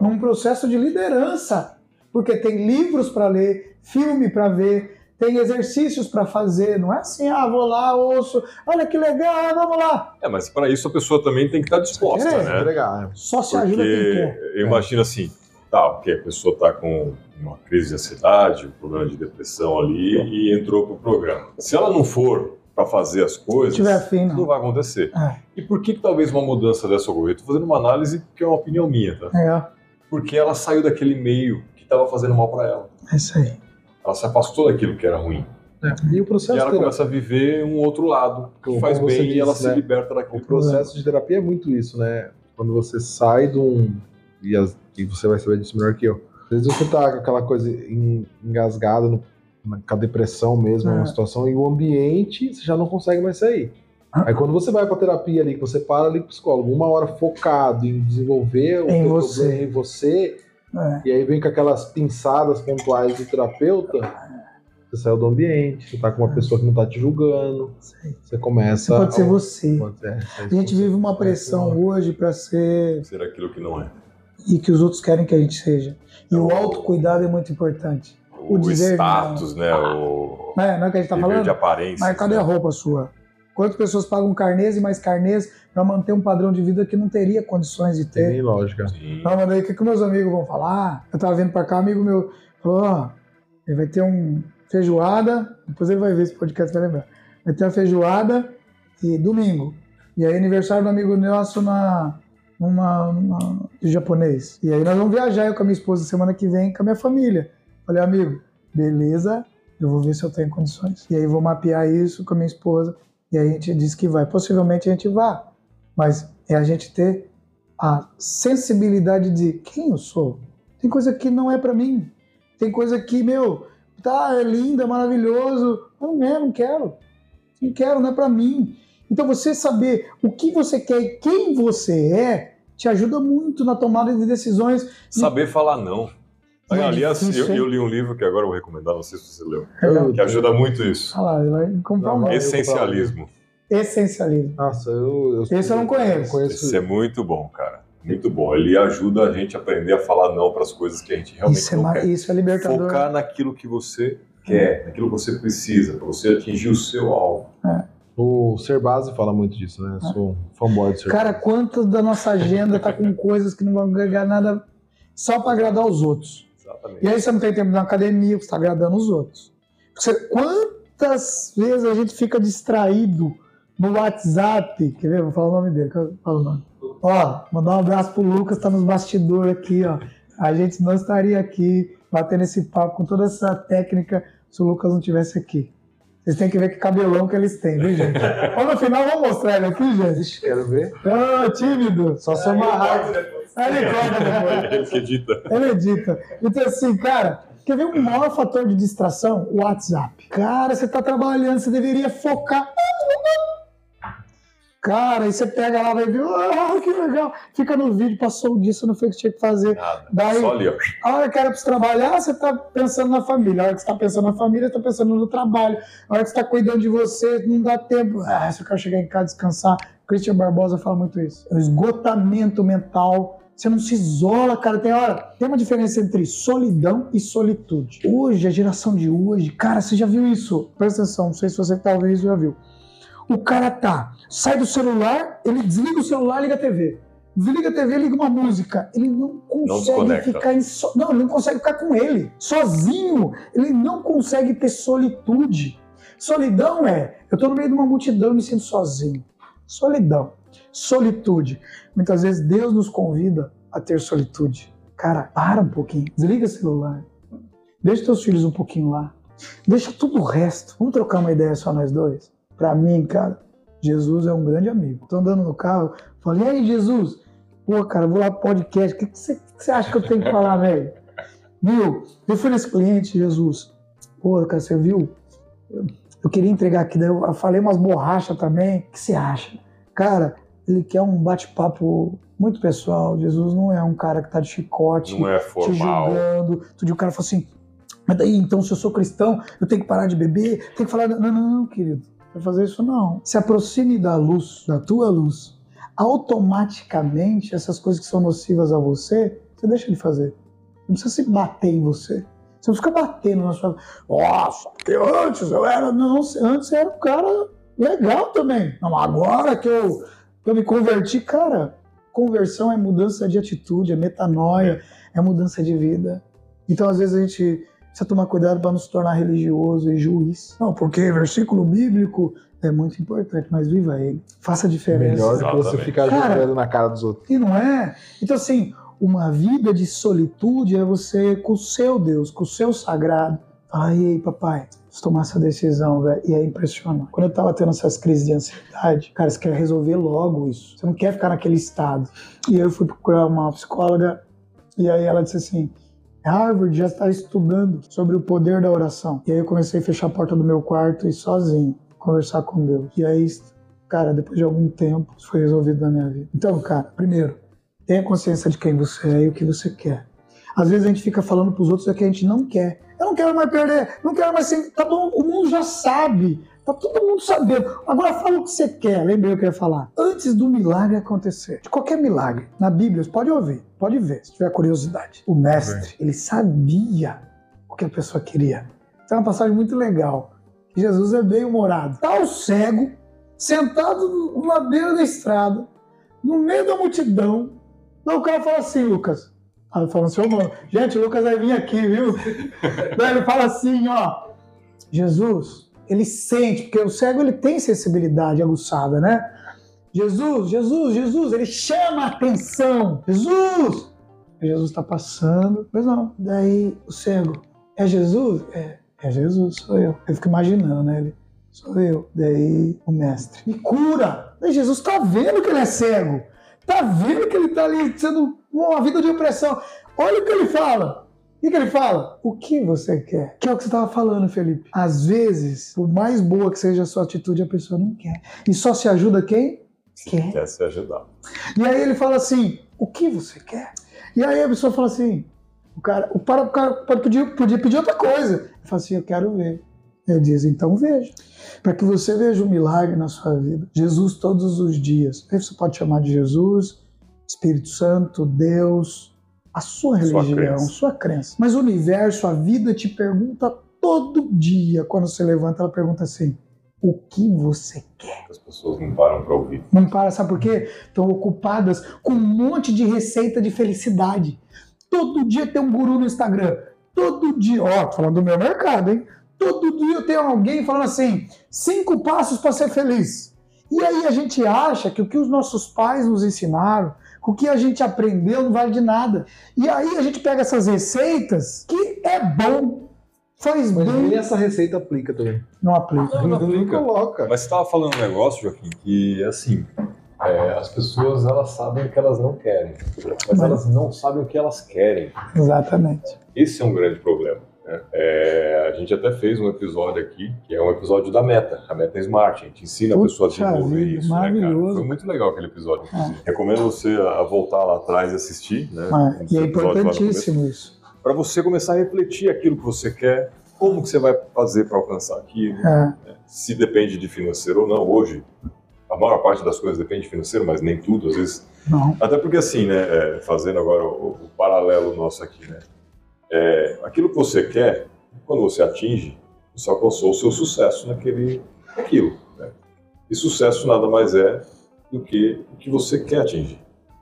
Num processo de liderança. Porque tem livros para ler, filme para ver, tem exercícios para fazer. Não é assim, ah, vou lá, ouço, olha que legal, vamos lá. É, mas para isso a pessoa também tem que estar disposta, é, né? Legal. Só se Porque ajuda quem quer. Eu imagino assim, tá, porque a pessoa está com uma crise de ansiedade, um problema de depressão ali e entrou para o programa. Se ela não for para fazer as coisas, afim, não. não. vai acontecer. É. E por que, que talvez uma mudança dessa ocorreu? Estou fazendo uma análise que é uma opinião minha, tá? É. Porque ela saiu daquele meio que estava fazendo mal para ela. É isso aí. Ela se afastou daquilo que era ruim. É. E o processo e ela começa a viver um outro lado que faz bem disse, e ela né? se liberta daquilo. O processo de terapia é muito isso, né? Quando você sai de um. E, as, e você vai saber disso melhor que eu às vezes você tá com aquela coisa engasgada no, com a depressão mesmo, é. uma situação, e o ambiente você já não consegue mais sair. Ah. Aí quando você vai pra terapia ali, que você para ali com o psicólogo, uma hora focado em desenvolver o em você. problema em você, é. e aí vem com aquelas pinçadas pontuais do terapeuta, você saiu do ambiente, você tá com uma é. pessoa que não tá te julgando, Sei. você começa. Você pode ser você. Pode ser, a gente vive uma pressão hoje para ser. Ser aquilo que não é e que os outros querem que a gente seja. E o autocuidado é muito importante. O, dizer status, não. né? O Não é, não é o que a gente tá nível falando? de aparência. Mas cadê a roupa sua? Quantas pessoas pagam carnês e mais carnês para manter um padrão de vida que não teria condições de Tem ter? nem lógica. Sim. Não, mas daí o que, que meus amigos vão falar? Eu tava vindo pra cá, um amigo meu falou: ó, ele vai ter um feijoada, depois ele vai ver esse podcast vai lembrar. Vai ter uma feijoada e domingo. E aí aniversário do amigo nosso na numa, numa de japonês. E aí nós vamos viajar eu com a minha esposa semana que vem com a minha família. Falei, amigo, beleza, eu vou ver se eu tenho condições. E aí vou mapear isso com a minha esposa. E a gente diz que vai. Possivelmente a gente vá. Mas é a gente ter a sensibilidade de quem eu sou. Tem coisa que não é pra mim. Tem coisa que, meu, tá, é lindo, é maravilhoso. Não é, não quero. Não quero, não é pra mim. Então você saber o que você quer e quem você é te ajuda muito na tomada de decisões. Saber falar não. É Aliás, eu, eu li um livro que agora eu vou recomendar, não sei se você leu, Eu- que ajuda muito isso. Olha lá, ele vai comprar um Essencialismo. Essencialismo. Nossa, eu, Esse eu não conheço. Esse é muito bom, cara. Muito bom. Ele ajuda a gente a aprender a falar não para as coisas que a gente realmente Isso é, não ma- quer. isso é libertador. Focar naquilo que você quer, naquilo que você precisa, para você atingir o seu alvo. O Ser Base fala muito disso, né? Eu sou um fanboy do Ser Cara, quanto da nossa agenda tá com coisas que não vão agregar nada só para agradar os outros? Exatamente. E aí você não tem tempo na academia, você está agradando os outros. Você, quantas vezes a gente fica distraído no WhatsApp? Quer ver? Vou falar o nome dele. Fala o nome. Ó, mandar um abraço pro Lucas, tá nos bastidores aqui, ó. A gente não estaria aqui batendo esse papo com toda essa técnica se o Lucas não tivesse aqui. Vocês têm que ver que cabelão que eles têm, viu, gente? Ó, no final, vamos mostrar ele aqui, gente. Quero ver. Ah, tímido. Só se amarrar. Ele corta depois. Ele edita. Ele edita. Então, assim, cara, quer ver o maior fator de distração? O WhatsApp. Cara, você tá trabalhando, você deveria focar. Cara, aí você pega lá, vai ver, ah, que legal. Fica no vídeo, passou o dia, você não fez o que tinha que fazer. Nada. Daí- Só ali, ó. A hora que era pra você trabalhar, você tá pensando na família. A hora que você tá pensando na família, você tá pensando no trabalho. A hora que você tá cuidando de você, não dá tempo. Ah, se eu quero chegar em casa descansar. Christian Barbosa fala muito isso. É o esgotamento mental. Você não se isola, cara. Tem hora. Tem uma diferença entre solidão e solitude. Hoje, a geração de hoje, cara, você já viu isso? Presta atenção, não sei se você isso já viu. O cara tá, sai do celular, ele desliga o celular, liga a TV. Desliga a TV, liga uma música. Ele não consegue desconecta. ficar em so... Não, ele não consegue ficar com ele. Sozinho, ele não consegue ter solitude. Solidão é, eu tô no meio de uma multidão e me sinto sozinho. Solidão. Solitude. Muitas vezes Deus nos convida a ter solitude. Cara, para um pouquinho. Desliga o celular. Deixa teus filhos um pouquinho lá. Deixa tudo o resto. Vamos trocar uma ideia só nós dois? Pra mim, cara, Jesus é um grande amigo. Tô andando no carro, falei, e aí, Jesus? Pô, cara, vou lá pro podcast. O que você acha que eu tenho que falar, velho? Viu? Eu fui nesse cliente, Jesus. Pô, cara, você viu? Eu, eu queria entregar aqui, daí eu falei umas borrachas também. O que você acha? Cara, ele quer um bate-papo muito pessoal. Jesus não é um cara que tá de chicote Não é te formal. julgando. Outro dia o cara falou assim, mas daí, então, se eu sou cristão, eu tenho que parar de beber, tenho que falar... Não, não, não, querido, vai fazer isso não. Se aproxime da luz, da tua luz. Automaticamente, essas coisas que são nocivas a você, você deixa de fazer. Não precisa se bater em você. Você não fica batendo na sua... Nossa, porque antes eu era... Não, antes eu era um cara legal também. Não, agora que eu, que eu me converti, cara... Conversão é mudança de atitude, é metanoia, é mudança de vida. Então, às vezes, a gente precisa tomar cuidado para não se tornar religioso e juiz. Não, porque versículo bíblico é muito importante, mas viva ele. Faça a diferença. Melhor do que você ficar jogando na cara dos outros. E não é? Então, assim, uma vida de solitude é você com o seu Deus, com o seu sagrado. Fala, e aí, papai, preciso tomar essa decisão, velho. E é impressionante. Quando eu tava tendo essas crises de ansiedade, cara, você quer resolver logo isso. Você não quer ficar naquele estado. E aí eu fui procurar uma psicóloga, e aí ela disse assim: Harvard já está estudando sobre o poder da oração. E aí eu comecei a fechar a porta do meu quarto e sozinho conversar com Deus. E aí, cara, depois de algum tempo, isso foi resolvido na minha vida. Então, cara, primeiro, tenha consciência de quem você é e o que você quer. Às vezes a gente fica falando pros outros o que a gente não quer. Eu não quero mais perder, não quero mais ser. Tá bom, o mundo já sabe. Tá todo mundo sabendo. Agora fala o que você quer. Lembrei o que eu ia falar. Antes do milagre acontecer, de qualquer milagre, na Bíblia, você pode ouvir, pode ver, se tiver curiosidade. O mestre, ele sabia o que a pessoa queria. Tem uma passagem muito legal. Jesus é bem humorado. Tá o cego, sentado na beira da estrada, no meio da multidão. Daí o cara fala assim, Lucas. Aí fala seu nome. Gente, o Lucas vai vir aqui, viu? Daí ele fala assim, ó. Jesus, ele sente, porque o cego ele tem sensibilidade aguçada, né? Jesus, Jesus, Jesus, ele chama a atenção. Jesus! Jesus está passando, mas não. Daí o cego, é Jesus? É, é Jesus, sou eu. Eu fico imaginando, né? Ele, sou eu. Daí o mestre, me cura! Daí Jesus está vendo que ele é cego. Tá vendo que ele está ali sendo uma vida de opressão. Olha o que ele fala. O que ele fala? O que você quer? Que é o que você estava falando, Felipe. Às vezes, por mais boa que seja a sua atitude, a pessoa não quer. E só se ajuda quem? Quer. Quer se ajudar. E aí ele fala assim: o que você quer? E aí a pessoa fala assim: o cara, o para, o cara pedir, podia pedir outra coisa. Ele fala assim: eu quero ver. Ele diz: então veja. Para que você veja um milagre na sua vida. Jesus todos os dias. Aí você pode chamar de Jesus, Espírito Santo, Deus, a sua religião, Sua crença. sua crença. Mas o universo, a vida te pergunta todo dia, quando você levanta, ela pergunta assim: o que você quer? As pessoas não param para ouvir. Não para, sabe por quê? Estão ocupadas com um monte de receita de felicidade. Todo dia tem um guru no Instagram. Todo dia, ó, falando do meu mercado, hein? Todo dia tem alguém falando assim: cinco passos para ser feliz. E aí a gente acha que o que os nossos pais nos ensinaram, o que a gente aprendeu não vale de nada. E aí a gente pega essas receitas que é bom, faz Mas nem bem, essa receita aplica também. não aplica. Não, não Não aplica. coloca. Mas você estava falando um negócio, Joaquim, que assim, é, as pessoas elas sabem o que elas não querem, mas Mas- elas não sabem o que elas querem. Exatamente. Esse é um grande problema. Né? É, a gente até fez um episódio aqui, que é um episódio da meta, a meta Smart. A gente ensina a pessoa a Puxa desenvolver vida, isso, né, cara? maravilhoso. Foi muito legal aquele episódio, inclusive. Recomendo você a voltar lá atrás e assistir, né? É, e é importantíssimo isso. Para você começar a refletir aquilo que você quer, como que você vai fazer para alcançar aquilo, É, se depende de financeiro ou não. Hoje, a maior parte das coisas depende de financeiro, mas nem tudo, às vezes. não. Até porque, assim, né, é, fazendo agora o, o paralelo nosso aqui, né, é, aquilo que você quer, quando você atinge, você alcançou o seu sucesso naquele, naquilo. Né? E sucesso nada mais é do que o que você quer atingir.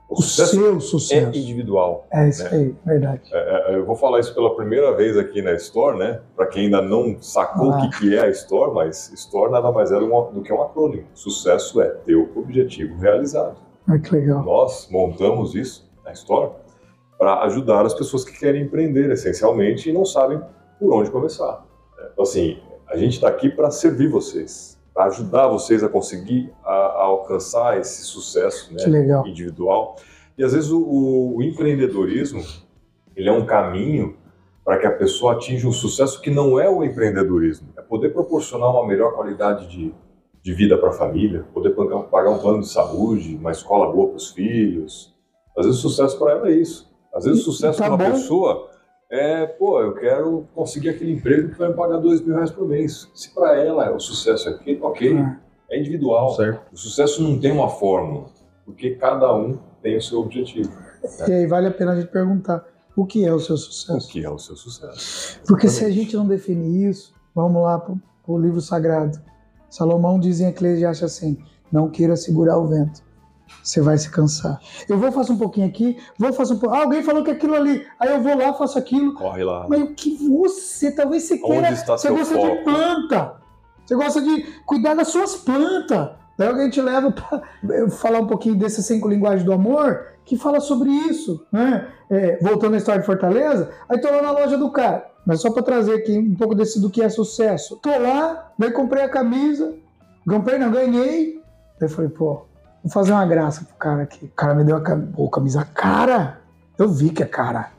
O O sucesso seu é sucesso. individual. É isso né? aí, verdade. É, é, eu vou falar isso pela primeira vez aqui na Store, né? Para quem ainda não sacou Ah. o que, que é a Store, mas Store nada mais é do que um acrônimo. Sucesso é teu objetivo realizado. Olha que legal. Nós montamos isso na Store para ajudar as pessoas que querem empreender, essencialmente, e não sabem por onde começar. né? Então, assim, a gente está aqui para servir vocês, para ajudar vocês a conseguir a, a alcançar esse sucesso, né? Individual. E às vezes o, o- o empreendedorismo ele é um caminho para que a pessoa atinja um sucesso que não é o empreendedorismo. É poder proporcionar uma melhor qualidade de, de vida para a família, poder pagar, pagar um plano de saúde, uma escola boa para os filhos. Às vezes o sucesso para ela é isso. Às vezes o sucesso tá para uma bom. pessoa é, pô, eu quero conseguir aquele emprego que vai me pagar dois mil reais por mês. Se para ela o sucesso é aquilo, ok, É. é individual. Certo. O sucesso não tem uma fórmula, porque cada um tem o seu objetivo. E aí vale a pena a gente perguntar o que é o seu O sucesso. que é o seu sucesso? Porque se a gente não definir isso, vamos lá para o livro sagrado. Salomão diz em Eclesiastes assim: não queira segurar o vento. Você vai se cansar. Eu vou fazer um pouquinho aqui, vou fazer um pouco. Ah, alguém falou que aquilo ali. Aí eu vou lá, faço aquilo. Corre lá. Mas o que você, talvez você queira. Onde está você gosta de foco? planta. Você gosta de cuidar das suas plantas. Daí alguém te leva para falar um pouquinho dessas cinco linguagens do amor, que fala sobre isso. Né? É, voltando à história de Fortaleza, aí tô lá na loja do cara. Mas só para trazer aqui um pouco desse do que é sucesso. Tô lá, daí comprei a camisa. Comprei, não, ganhei. Daí falei, pô, vou fazer uma graça pro cara aqui. O cara me deu a cam- pô, camisa cara. Eu vi que é cara.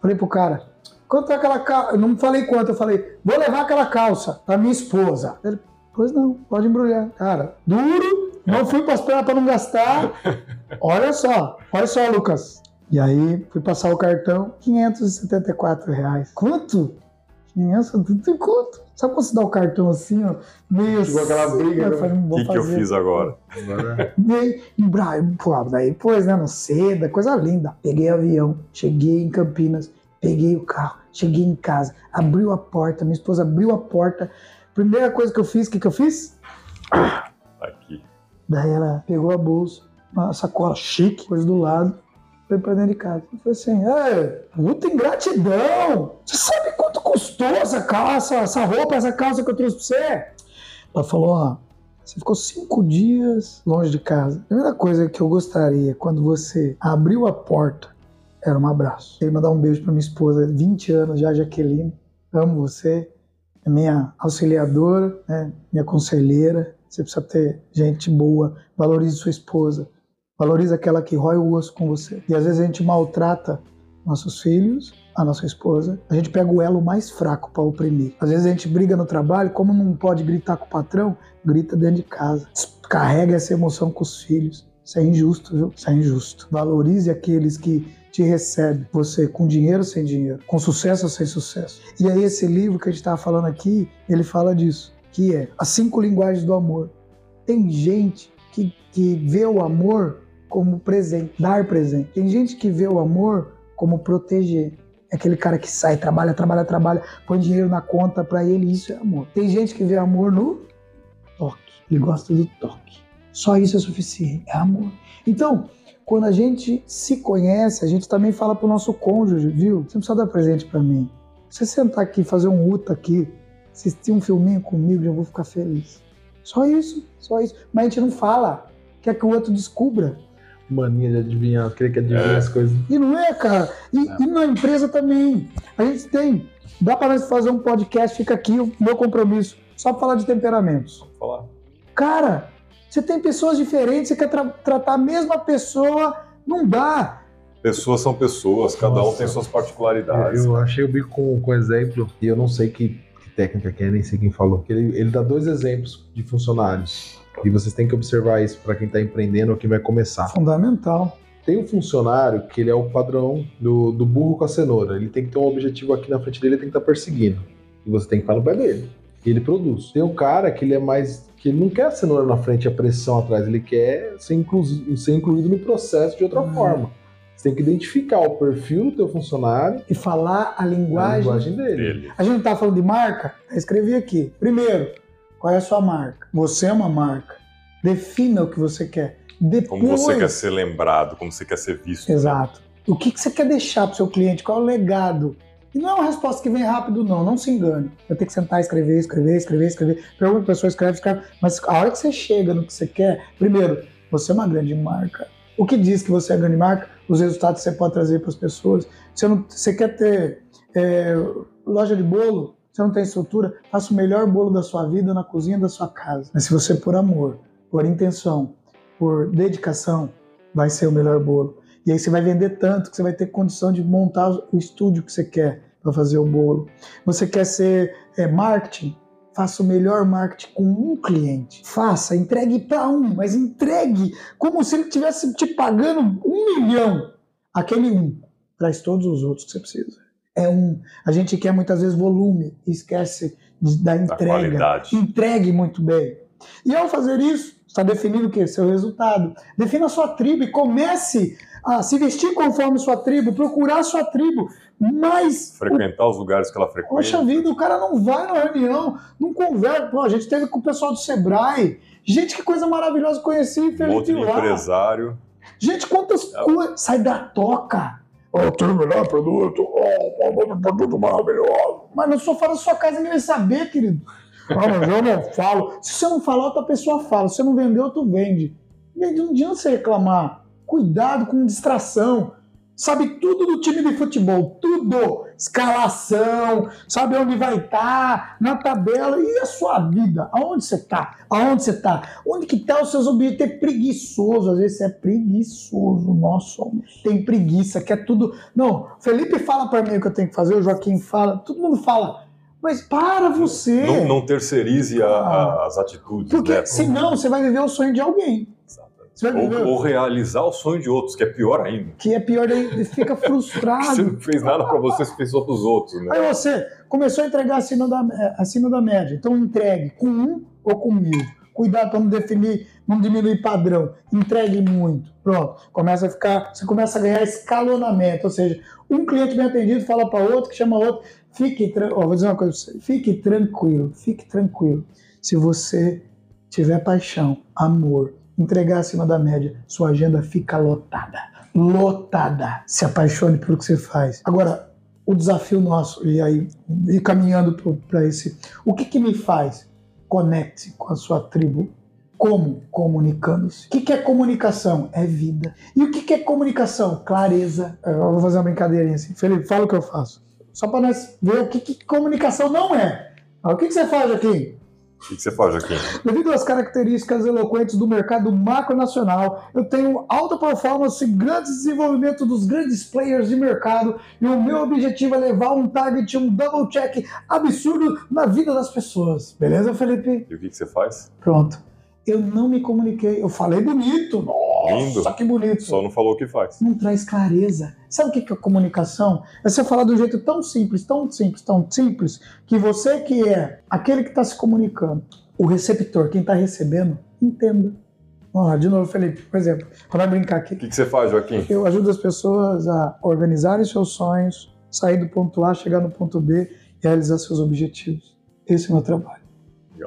Falei pro cara, quanto é aquela calça? Eu não falei quanto, eu falei, vou levar aquela calça pra minha esposa. Ele, pois não, pode embrulhar. Cara, duro, não fui pra esperar pra não gastar. Olha só, olha só, Lucas. E aí, fui passar o cartão, 574 reais. Quanto? Criança, tudo tem conta. Sabe quando você dá o cartão assim, ó? Meio Ficou aquela assim, briga, eu né? falei, não O que, que eu fiz agora? Agora, Daí, em Bra- pô, daí depois, né, no Seda, coisa linda. Peguei avião, cheguei em Campinas, peguei o carro, cheguei em casa, abriu a porta, minha esposa abriu a porta. Primeira coisa que eu fiz, o que, que eu fiz? Aqui. Daí ela pegou a bolsa, uma sacola chique, coisa do lado, foi pra dentro de casa. Eu falei assim, é, puta ingratidão! Você sabe quanto custou essa calça, essa roupa, essa calça que eu trouxe pra você? Ela falou, ó, você ficou cinco dias longe de casa. A primeira coisa que eu gostaria, quando você abriu a porta, era um abraço. Queria mandar um beijo pra minha esposa, 20 anos já, Jaqueline. Amo você. É minha auxiliadora, né? minha conselheira. Você precisa ter gente boa. Valorize sua esposa. Valorize aquela que rói o osso com você. E às vezes a gente maltrata nossos filhos, a nossa esposa. A gente pega o elo mais fraco para oprimir. Às vezes a gente briga no trabalho, como não pode gritar com o patrão, grita dentro de casa. Carrega essa emoção com os filhos. Isso é injusto, viu? Isso é injusto. Valorize aqueles que te recebem. Você com dinheiro ou sem dinheiro, com sucesso ou sem sucesso. E aí esse livro que a gente estava falando aqui, ele fala disso, que é As Cinco Linguagens do Amor. Tem gente que, que vê o amor como presente, dar presente. Tem gente que vê o amor como proteger. É aquele cara que sai, trabalha, trabalha, trabalha, põe dinheiro na conta pra ele, isso é amor. Tem gente que vê amor no toque. Ele gosta do toque. Só isso é suficiente, é amor. Então, quando a gente se conhece, a gente também fala pro nosso cônjuge, viu? Você não precisa dar presente pra mim. Você sentar aqui, fazer um UTA aqui, assistir um filminho comigo, já vou ficar feliz. Só isso, só isso. Mas a gente não fala. Quer que o outro descubra. Mania de adivinhar, querer que adivinhe É. as coisas. E não é, cara. E, e na empresa também. A gente tem. Dá para nós fazer um podcast, fica aqui o meu compromisso. Só pra falar de temperamentos. Falar. Cara, você tem pessoas diferentes, você quer tra- tratar a mesma pessoa, não dá. Pessoas são pessoas, cada um Nossa. tem suas particularidades. Eu achei o bico com, com exemplo, e eu não sei que, que técnica que é, nem sei quem falou. Ele, ele dá dois exemplos de funcionários. E vocês têm que observar isso para quem está empreendendo ou quem vai começar. Fundamental. Tem um funcionário que ele é o padrão do, do burro com a cenoura. Ele tem que ter um objetivo aqui na frente dele, ele tem que estar perseguindo. E você tem que estar no pé dele. E ele produz. Tem o cara que ele é mais. que ele não quer a cenoura na frente e a pressão atrás, ele quer ser, inclu, ser incluído no processo de outra Uhum. forma. Você tem que identificar o perfil do teu funcionário E falar a e a linguagem. linguagem dele. Dele. A gente não tá falando de marca? Eu escrevi aqui. Primeiro, qual é a sua marca? Você é uma marca. Defina o que você quer. Depois, Como você quer ser lembrado, como você quer ser visto. Exato. O que, que você quer deixar pro seu cliente? Qual é o legado? E não é uma resposta que vem rápido, não. Não se engane. Vai ter que sentar, escrever, escrever, escrever, escrever. Pergunta pra pessoa, escreve, escreve. Mas a hora que você chega no que você quer, primeiro, você é uma grande marca. O que diz que você é grande marca? Os resultados que você pode trazer para as pessoas. Você, não, você quer ter é, loja de bolo? Você não tem estrutura? Faça o melhor bolo da sua vida na cozinha da sua casa. Mas se você por amor, por intenção, por dedicação, vai ser o melhor bolo. E aí você vai vender tanto que você vai ter condição de montar o estúdio que você quer para fazer o bolo. Você quer ser é, marketing? Faça o melhor marketing com um cliente. Faça, entregue para um, mas entregue como se ele estivesse te pagando um milhão. Aquele um traz todos os outros que você precisa. É um. A gente quer muitas vezes volume e esquece de- da Da entrega. qualidade. Entregue muito bem. E ao fazer isso, está definindo o quê? Seu resultado. Defina a sua tribo e comece a se vestir conforme sua tribo, procurar a sua tribo. Mas, Frequentar os lugares que ela frequenta. poxa vida, o cara não vai na reunião, não conversa. Pô, a gente teve com o pessoal do Sebrae. Gente, que coisa maravilhosa. Conheci Um monte Felipe de lá. empresário. Gente, quantas É. coisas. Sai da toca. Oh, tem o melhor produto. Oh, um produto maravilhoso. Mas no sofá da sua casa ninguém vai saber, querido. Ah, mas eu não falo. Se você não falar, outra pessoa fala. Se você não vendeu, tu vende. Não adianta você reclamar. Cuidado com distração. Sabe tudo do time de futebol, tudo. Escalação, sabe onde vai estar, na tabela. E a sua vida? Aonde você está? Aonde você está? Onde que tá os seus objetivos? É preguiçoso, às vezes você é preguiçoso, nós somos. Tem preguiça, quer tudo. Não, Felipe fala para mim o que eu tenho que fazer, o Joaquim fala, todo mundo fala. Mas para você. Não, não terceirize a- a- as atitudes. Porque né? senão você vai viver o sonho de alguém. Você Ou, ou realizar o sonho de outros, que é pior ainda. Que é pior, daí fica Você frustrado. não fez nada pra você, você fez só pros outros, né? Aí você começou a entregar acima da, acima da média. Então entregue com um ou com mil. Cuidado para não definir, não diminuir padrão. Entregue muito. Pronto. Começa a ficar, você começa a ganhar escalonamento. Ou seja, um cliente bem atendido fala para outro, que chama outro. Fique tranquilo. Vou dizer uma coisa você. Fique tranquilo. Fique tranquilo. Se você tiver paixão, amor, entregar acima da média, sua agenda fica lotada. Lotada. Se apaixone pelo que você faz. Agora, o desafio nosso, e aí, e caminhando para esse, o que, que me faz? Conecte com a sua tribo. Como? Comunicando-se. O que, que é comunicação? É vida. E o que, que é comunicação? Clareza. Eu vou fazer uma brincadeirinha assim. Felipe, fala o que eu faço. Só para nós ver o que, que comunicação não é. O que, que você faz aqui? O que você faz aqui? Devido às características eloquentes do mercado macronacional, eu tenho alta performance e grande desenvolvimento dos grandes players de mercado e o meu objetivo é levar um target, um double check absurdo na vida das pessoas. Beleza, Felipe? E o que você faz? Pronto. Eu não me comuniquei. Eu falei bonito. Nossa, Lindo. que bonito. Só não falou o que faz. Não traz clareza. Sabe o que é comunicação? É você falar de um jeito tão simples, tão simples, tão simples, que você que é aquele que está se comunicando, o receptor, quem está recebendo, entenda. Vamos lá, de novo, Felipe, por exemplo, para brincar aqui. O que que você faz, Joaquim? Eu ajudo as pessoas a organizarem seus sonhos, sair do ponto A, chegar no ponto B e realizar seus objetivos. Esse é o meu trabalho.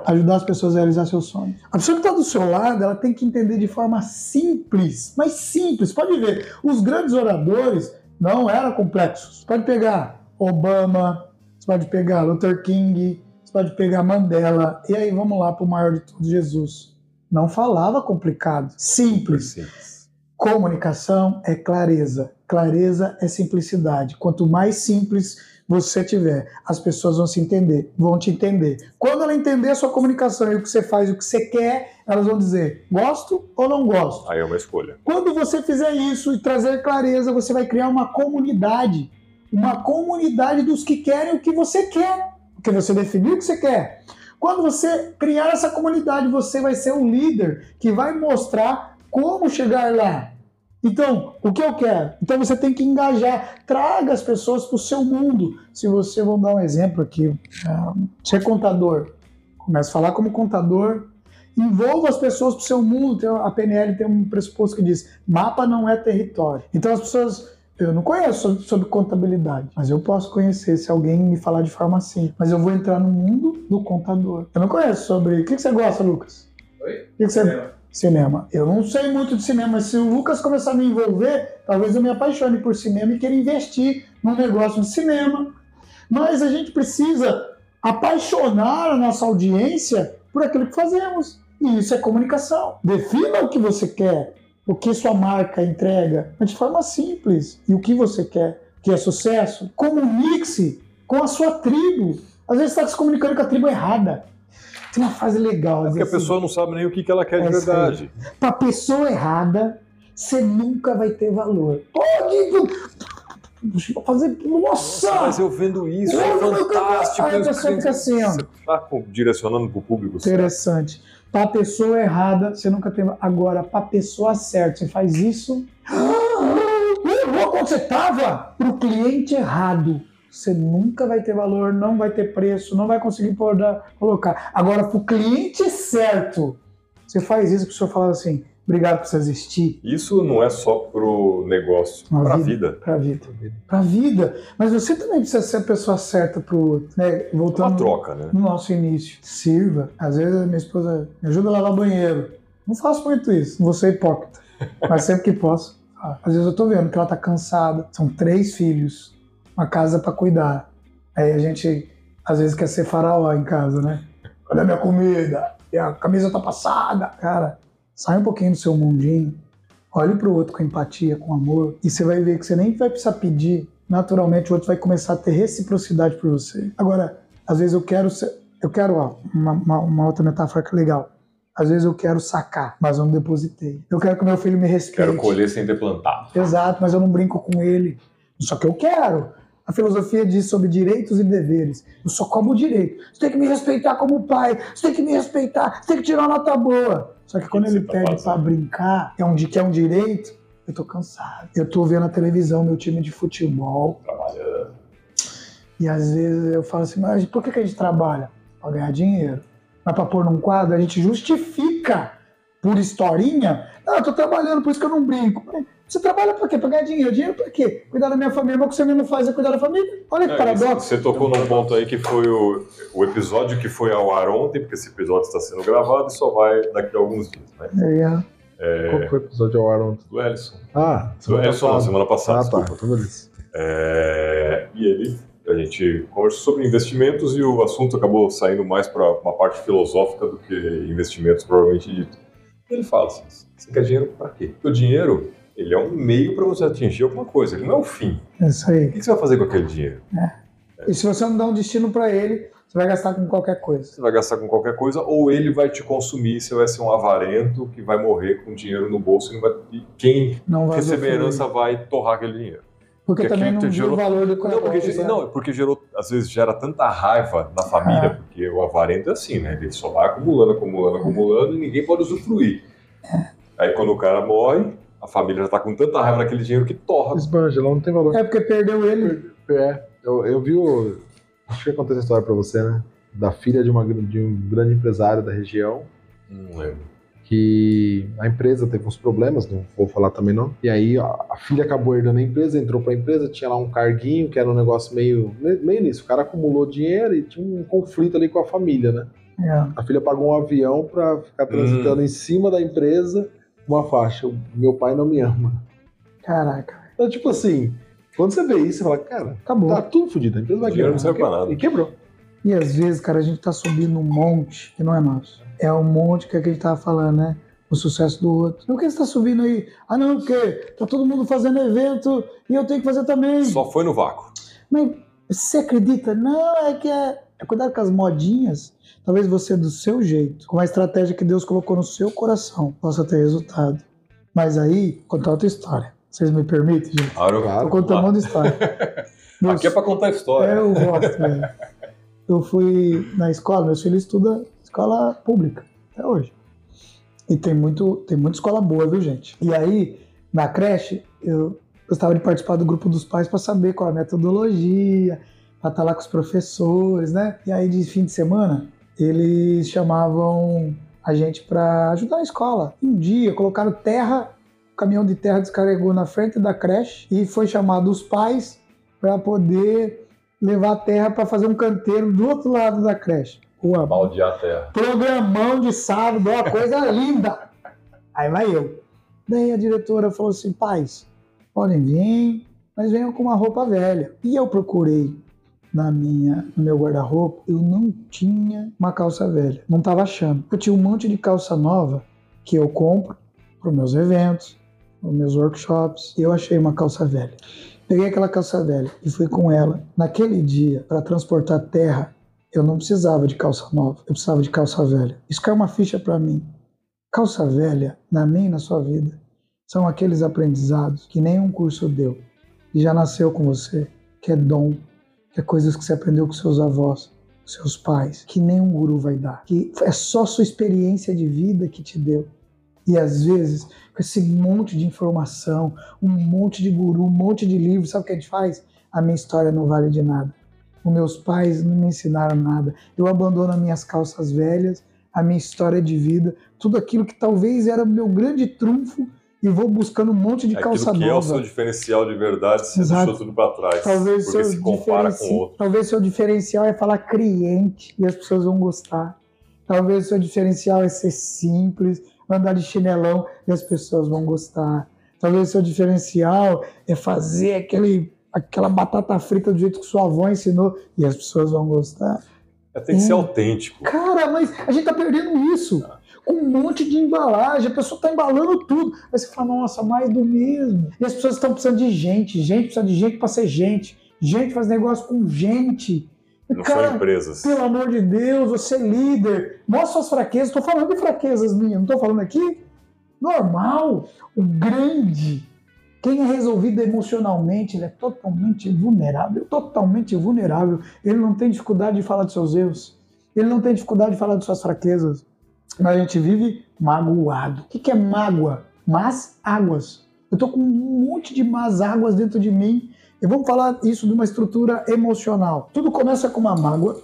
Ajudar as pessoas a realizar seus sonhos. A pessoa que está do seu lado, ela tem que entender de forma simples, mas simples. Pode ver, os grandes oradores não eram complexos. Você pode pegar Obama, você pode pegar Luther King, você pode pegar Mandela. E aí vamos lá para o maior de todos, Jesus. Não falava complicado, simples. Simples. Comunicação é clareza. Clareza é simplicidade. Quanto mais simples você tiver, as pessoas vão se entender, vão te entender. Quando ela entender a sua comunicação e o que você faz, o que você quer, elas vão dizer gosto ou não gosto. Aí é uma escolha. Quando você fizer isso e trazer clareza, você vai criar uma comunidade. Uma comunidade dos que querem o que você quer. Porque você definiu o que você quer. Quando você criar essa comunidade, você vai ser o líder que vai mostrar como chegar lá. Então, o que eu quero? Então você tem que engajar, traga as pessoas para o seu mundo. Se você, vamos dar um exemplo aqui, ah, você é contador, começa a falar como contador, envolva as pessoas para o seu mundo. A PNL tem um pressuposto que diz: mapa não é território. Então as pessoas. Eu não conheço sobre, contabilidade, mas eu posso conhecer se alguém me falar de forma assim. Mas eu vou entrar no mundo do contador. Eu não conheço sobre. O que, que você gosta, Lucas? Oi? O que, que você. Cinema. Eu não sei muito de cinema, mas se o Lucas começar a me envolver, talvez eu me apaixone por cinema e queira investir num negócio de cinema. Mas a gente precisa apaixonar a nossa audiência por aquilo que fazemos. E isso é comunicação. Defina o que você quer, o que sua marca entrega, mas de forma simples. E o que você quer, que é sucesso. Comunique-se com a sua tribo. Às vezes está se comunicando com a tribo errada. Tem uma frase legal. É porque a assim, pessoa não sabe nem o que que ela quer de É aí. verdade. Para pessoa errada, você nunca vai ter valor. Pode fazer. Nossa! Mas eu vendo isso, é Olha, meu fantástico. Aí a pessoa fica assim, ó. Você tá direcionando pro público certo. Interessante. Para pessoa errada, você nunca tem. Agora, para pessoa certa, você faz isso. Quando você tava para o cliente errado. Você nunca vai ter valor, não vai ter preço, não vai conseguir pôr- colocar. Agora, para o cliente certo, você faz isso que o senhor fala assim: obrigado por você existir. Isso não é só pro negócio, Uma pra vida. vida. Para a vida. Para a vida. Mas você também precisa ser a pessoa certa para o outro. Né? Voltando uma troca, né? no nosso início. Sirva. Às vezes a minha esposa me ajuda a lavar banheiro. Não faço muito isso, não vou ser hipócrita. Mas sempre que posso. Às vezes eu tô vendo que ela tá cansada. São três filhos, uma casa para cuidar. Aí a gente às vezes quer ser faraó em casa, né? Cadê a minha comida? E a camisa tá passada. Cara, sai um pouquinho do seu mundinho. Olhe pro outro com empatia, com amor. E você vai ver que você nem vai precisar pedir. Naturalmente o outro vai começar a ter reciprocidade por você. Agora, às vezes eu quero ser, eu quero ó, uma, uma- uma outra metáfora que é legal. Às vezes eu quero sacar, mas eu não depositei. Eu quero que meu filho me respeite. Quero colher sem ter plantado. Exato, mas eu não brinco com ele. Só que eu quero. A filosofia diz sobre direitos e deveres. Eu só cobro o direito. Você tem que me respeitar como pai. Você tem que me respeitar. Você tem que tirar uma nota boa. Só que quando que ele tá pede pra brincar, é um, que é um direito, eu tô cansado. Eu tô vendo a televisão, meu time de futebol, Trabalhando. e às vezes eu falo assim, mas por que, que a gente trabalha? Pra ganhar dinheiro. Mas pra pôr num quadro, a gente justifica por historinha. Não, eu tô trabalhando, por isso que eu não brinco. Você trabalha pra quê? Pra ganhar dinheiro. Dinheiro pra quê? Cuidar da minha família. Mas o que você mesmo faz é cuidar da família. Olha que É, paradoxo. Você tocou num ponto aí que foi o, o episódio que foi ao ar ontem, porque esse episódio está sendo gravado e só vai daqui a alguns dias, né? É, Qual que foi o episódio ao ar ontem? Do Ellison. Ah, Do Ellison, não, semana passada, Ah, tá. desculpa. Então beleza. É, e ele, a gente conversou sobre investimentos e o assunto acabou saindo mais para uma parte filosófica do que investimentos propriamente dito. Ele fala assim, você quer dinheiro para quê? Porque o dinheiro, ele é um meio para você atingir alguma coisa, ele não é o fim. é isso aí. O que você vai fazer com aquele dinheiro? E se você não dá um destino pra ele, você vai gastar com qualquer coisa. Você vai gastar com qualquer coisa ou ele vai te consumir, você vai ser um avarento que vai morrer com dinheiro no bolso e, vai, e quem Não vai receber a herança vai torrar aquele dinheiro. Porque, porque também não gerou- o valor do Não, porque, não, porque gerou, às vezes gera tanta raiva na família, Ah. porque o avarento é assim, né? Ele só vai acumulando, acumulando, acumulando e ninguém pode usufruir. Aí quando o cara morre, a família já tá com tanta raiva daquele dinheiro que torra. Esbanja, lá não tem valor. É porque perdeu ele. É, eu, eu vi o. Acho que eu contei essa história pra você, né? Da filha de, uma, de um grande empresário da região, Não lembro. que a empresa teve uns problemas, não vou falar também não. E aí a, a filha acabou herdando a empresa, entrou pra empresa, tinha lá um carguinho, que era um negócio meio, meio nisso. O cara acumulou dinheiro e tinha um conflito ali com a família, né? É. A filha pagou um avião pra ficar transitando em cima da empresa uma faixa. "O Meu pai não me ama. Caraca, Então, tipo assim, quando você vê isso, você fala, cara, acabou. tá tudo fodido. A empresa vai quebrar. não serve pra nada. E quebrou. E às vezes, cara, a gente tá subindo um monte que não é nosso. É um monte que, é que a gente tava falando, né? O sucesso do outro. Não que você tá subindo aí. Ah, não, porque tá todo mundo fazendo evento e eu tenho que fazer também. Só foi no vácuo. Mas você acredita? Não, é que é, é cuidado com as modinhas. Talvez você, do seu jeito, com a estratégia que Deus colocou no seu coração, possa ter resultado. Mas aí, contar outra história. Vocês me permitem, gente? Claro. Claro. Vou contar um monte de história. Meus- Aqui é pra contar história. É, eu gosto, velho. Eu fui na escola, meus filhos estudam escola pública, até hoje. E tem, muito, tem muita escola boa, viu, gente? E aí, na creche, eu gostava de participar do grupo dos pais para saber qual é a metodologia, para estar lá com os professores, né? E aí, de fim de semana, eles chamavam a gente para ajudar a escola. Um dia, colocaram terra, o caminhão de terra descarregou na frente da creche e foi chamado os pais para poder levar a terra para fazer um canteiro do outro lado da creche. Pô, Baldear a terra. programão de sábado, uma coisa linda. Aí vai eu. Daí a diretora falou assim: pais, podem vir, mas venham com uma roupa velha. E eu procurei na minha, no meu guarda-roupa, eu não tinha uma calça velha. Não estava achando. Eu tinha um monte de calça nova que eu compro para os meus eventos, para os meus workshops. E eu achei uma calça velha. Peguei aquela calça velha e fui com ela. Naquele dia, para transportar terra, eu não precisava de calça nova, eu precisava de calça velha. Isso caiu uma ficha para mim. Calça velha, na minha e na sua vida, são aqueles aprendizados que nenhum curso deu e já nasceu com você, que é dom, é coisas que você aprendeu com seus avós, seus pais, que nenhum guru vai dar, que é só sua experiência de vida que te deu. E às vezes, com esse monte de informação, um monte de guru, um monte de livro, sabe o que a gente faz? A minha história não vale de nada. Os meus pais não me ensinaram nada. Eu abandono as minhas calças velhas, a minha história de vida, tudo aquilo que talvez era meu grande trunfo e vou buscando um monte de Aquilo calça que é o seu nova. diferencial de verdade, você Exato. deixou tudo pra trás. Talvez porque se compara diferenci- com o outro. talvez seu diferencial é falar cliente e as pessoas vão gostar. Talvez seu diferencial é ser simples, andar de chinelão e as pessoas vão gostar. Talvez seu diferencial é fazer aquele, aquela batata frita do jeito que sua avó ensinou e as pessoas vão gostar. É, tem que ser Hum. autêntico. Cara, mas a gente tá perdendo isso. Com um monte de embalagem, a pessoa tá embalando tudo. Aí você fala, nossa, mais do mesmo. E as pessoas estão precisando de gente. Gente precisa de gente pra ser gente. Gente faz negócio com gente. E, Não são cara, empresas. pelo amor de Deus, você é líder. Mostra suas fraquezas. Tô falando de fraquezas minhas, não tô falando aqui. Normal. O grande. Quem é resolvido emocionalmente, ele é totalmente vulnerável. Totalmente vulnerável. Ele não tem dificuldade de falar de seus erros. Ele não tem dificuldade de falar de suas fraquezas. Mas a gente vive magoado. O que é mágoa? Más águas. Eu tô com um monte de más águas dentro de mim. E vamos falar isso de uma estrutura emocional. Tudo começa com uma mágoa,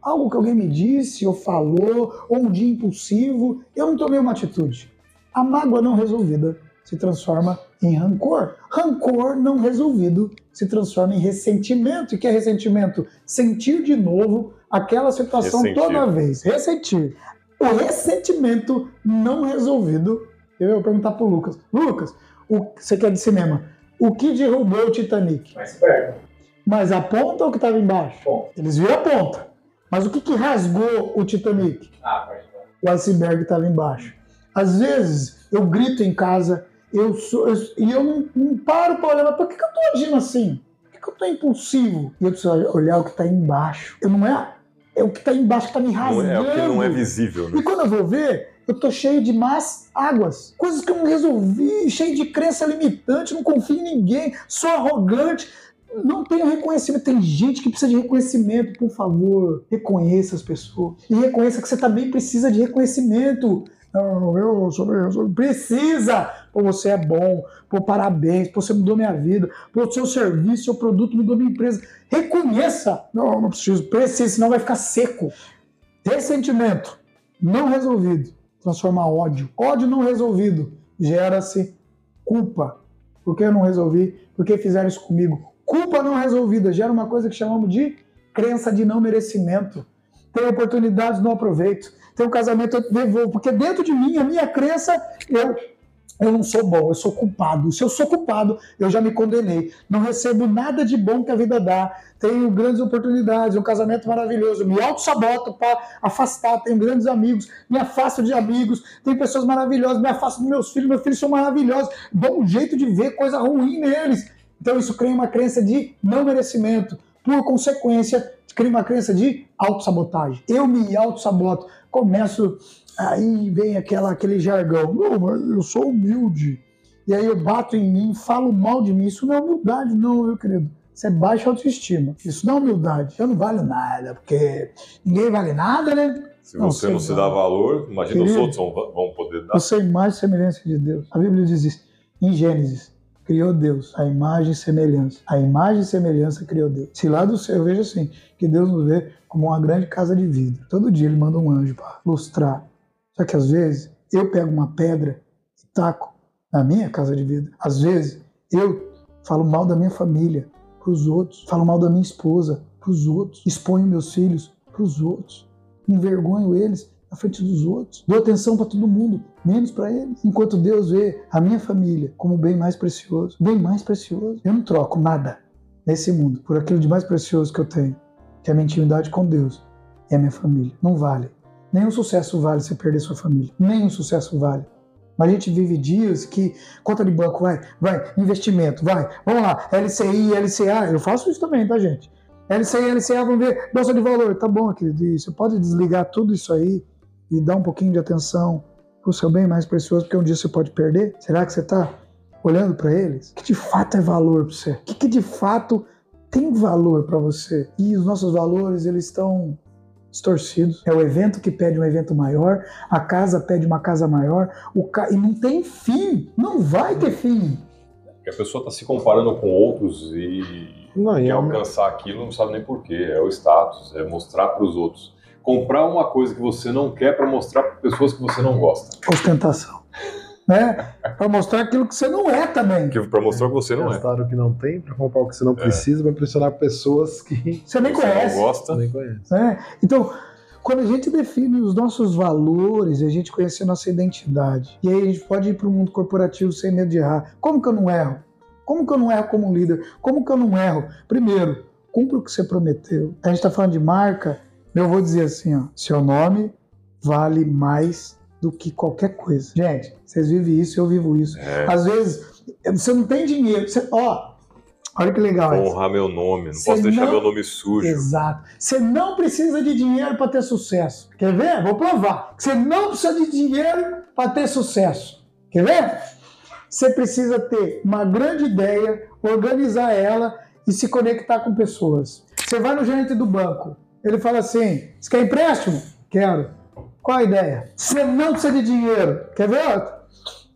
algo que alguém me disse ou falou, ou um dia impulsivo, eu não tomei uma atitude. A mágoa não resolvida se transforma em rancor. Rancor não resolvido se transforma em ressentimento. E que é ressentimento? Sentir de novo aquela situação Ressentir. toda vez. Ressentir. O ressentimento não resolvido. Eu vou perguntar pro Lucas. Lucas, o, você que é de cinema, o que derrubou o Titanic? Iceberg. Mas a ponta ou o que estava embaixo? Bom. Eles viram a ponta. Mas o que, que rasgou o Titanic? Ah, o iceberg estava embaixo. Às vezes eu grito em casa, eu sou, eu- e eu não, não paro para olhar, mas por que, que eu tô agindo assim? Por que, que eu tô impulsivo? E eu preciso olhar o que está embaixo. Eu não é, é o que está embaixo que está me Não rasgando. é, é o que não é visível, né? E quando eu vou ver, eu tô cheio de más águas. Coisas que eu não resolvi, cheio de crença limitante, não confio em ninguém, sou arrogante, não tenho reconhecimento. Tem gente que precisa de reconhecimento, por favor, reconheça as pessoas. E reconheça que você também precisa de reconhecimento. Não, eu sou, eu sou- precisa. Pô, você é bom, pô, parabéns, pô, você mudou minha vida, pô, seu serviço, seu produto mudou minha empresa. Reconheça. Não, não preciso, precisa, senão vai ficar seco. Ressentimento não resolvido transforma ódio. Ódio não resolvido gera-se culpa. Por que eu não resolvi? Por que fizeram isso comigo? Culpa não resolvida gera uma coisa que chamamos de crença de não merecimento. Tem oportunidades, não aproveito. Tem um casamento, eu devolvo. Porque dentro de mim, a minha crença, eu, eu não sou bom, eu sou culpado. Se eu sou culpado, eu já me condenei. Não recebo nada de bom que a vida dá. Tenho grandes oportunidades, um casamento maravilhoso. Me auto-saboto para afastar. Tenho grandes amigos, me afasto de amigos. Tem pessoas maravilhosas, me afasto dos meus filhos. Meus filhos são maravilhosos. Dou um jeito de ver coisa ruim neles. Então isso cria uma crença de não merecimento. Por consequência, cria uma crença de autossabotagem. Eu me autossaboto. Começo, aí vem aquela, aquele jargão. Não, mas eu sou humilde. E aí eu bato em mim, falo mal de mim. Isso não é humildade, não, meu querido. Isso é baixa autoestima. Isso não é humildade. Eu não valho nada, porque ninguém vale nada, né? Se Não, você não se dá valor, imagina os Querido. outros vão, vão poder dar. Você é imagem e semelhança de Deus. A Bíblia diz isso. Em Gênesis, criou Deus a imagem e semelhança. A imagem e semelhança criou Deus. Se lá do céu, eu vejo assim, que Deus nos vê como uma grande casa de vidro. Todo dia ele manda um anjo para lustrar. Só que às vezes eu pego uma pedra e taco na minha casa de vidro. Às vezes eu falo mal da minha família para os outros, falo mal da minha esposa para os outros, exponho meus filhos para os outros, envergonho eles na frente dos outros, dou atenção para todo mundo, menos para eles. Enquanto Deus vê a minha família como o bem mais precioso, bem mais precioso. Eu não troco nada nesse mundo por aquilo de mais precioso que eu tenho, que é a minha intimidade com Deus e a minha família. Não vale. Nenhum sucesso vale você perder sua família. Nenhum sucesso vale. Mas a gente vive dias que conta de banco, vai, vai, investimento, vai, vamos lá, LCI, LCA, eu faço isso também, tá, gente? LCI, LCA, vamos ver, bolsa de valor, tá bom, querido, você pode desligar tudo isso aí e dar um pouquinho de atenção pro seu bem mais precioso, porque um dia você pode perder? Será que você tá olhando para eles? O que de fato é valor para você? O que, que de fato tem valor para você? E os nossos valores, eles estão distorcidos. É o evento que pede um evento maior, a casa pede uma casa maior, o ca... e não tem fim, não vai ter fim. Porque a pessoa está se comparando com outros e Não, quer é alcançar aquilo, não sabe nem porquê. É o status, é mostrar para os outros. Comprar uma coisa que você não quer para mostrar para pessoas que você não gosta. Ostentação. Né? Para mostrar aquilo que você não é também. Para mostrar que você não é. gastar o que não tem para comprar o que você não precisa, vai impressionar pessoas que Você nem Você conhece. não gosta. nem conhecem. né? Então, quando a gente define os nossos valores, a gente conhece a nossa identidade. E aí a gente pode ir para o mundo corporativo sem medo de errar. Como que eu não erro? Como que eu não erro como líder? Como que eu não erro? Primeiro, cumpra o que você prometeu. A gente está falando de marca, eu vou dizer assim, ó, seu nome vale mais do que qualquer coisa. Gente, vocês vivem isso, eu vivo isso. É, Às vezes, você não tem dinheiro. Você, ó, olha que legal. vou honrar meu nome, não posso deixar não- meu nome sujo. Exato. Você não precisa de dinheiro para ter sucesso. Quer ver? Vou provar. Você não precisa de dinheiro para ter sucesso. Quer ver? Você precisa ter uma grande ideia, organizar ela e se conectar com pessoas. Você vai no gerente do banco, ele fala assim: Você quer empréstimo? Quero. Qual a ideia? Você não precisa de dinheiro. Quer ver outra?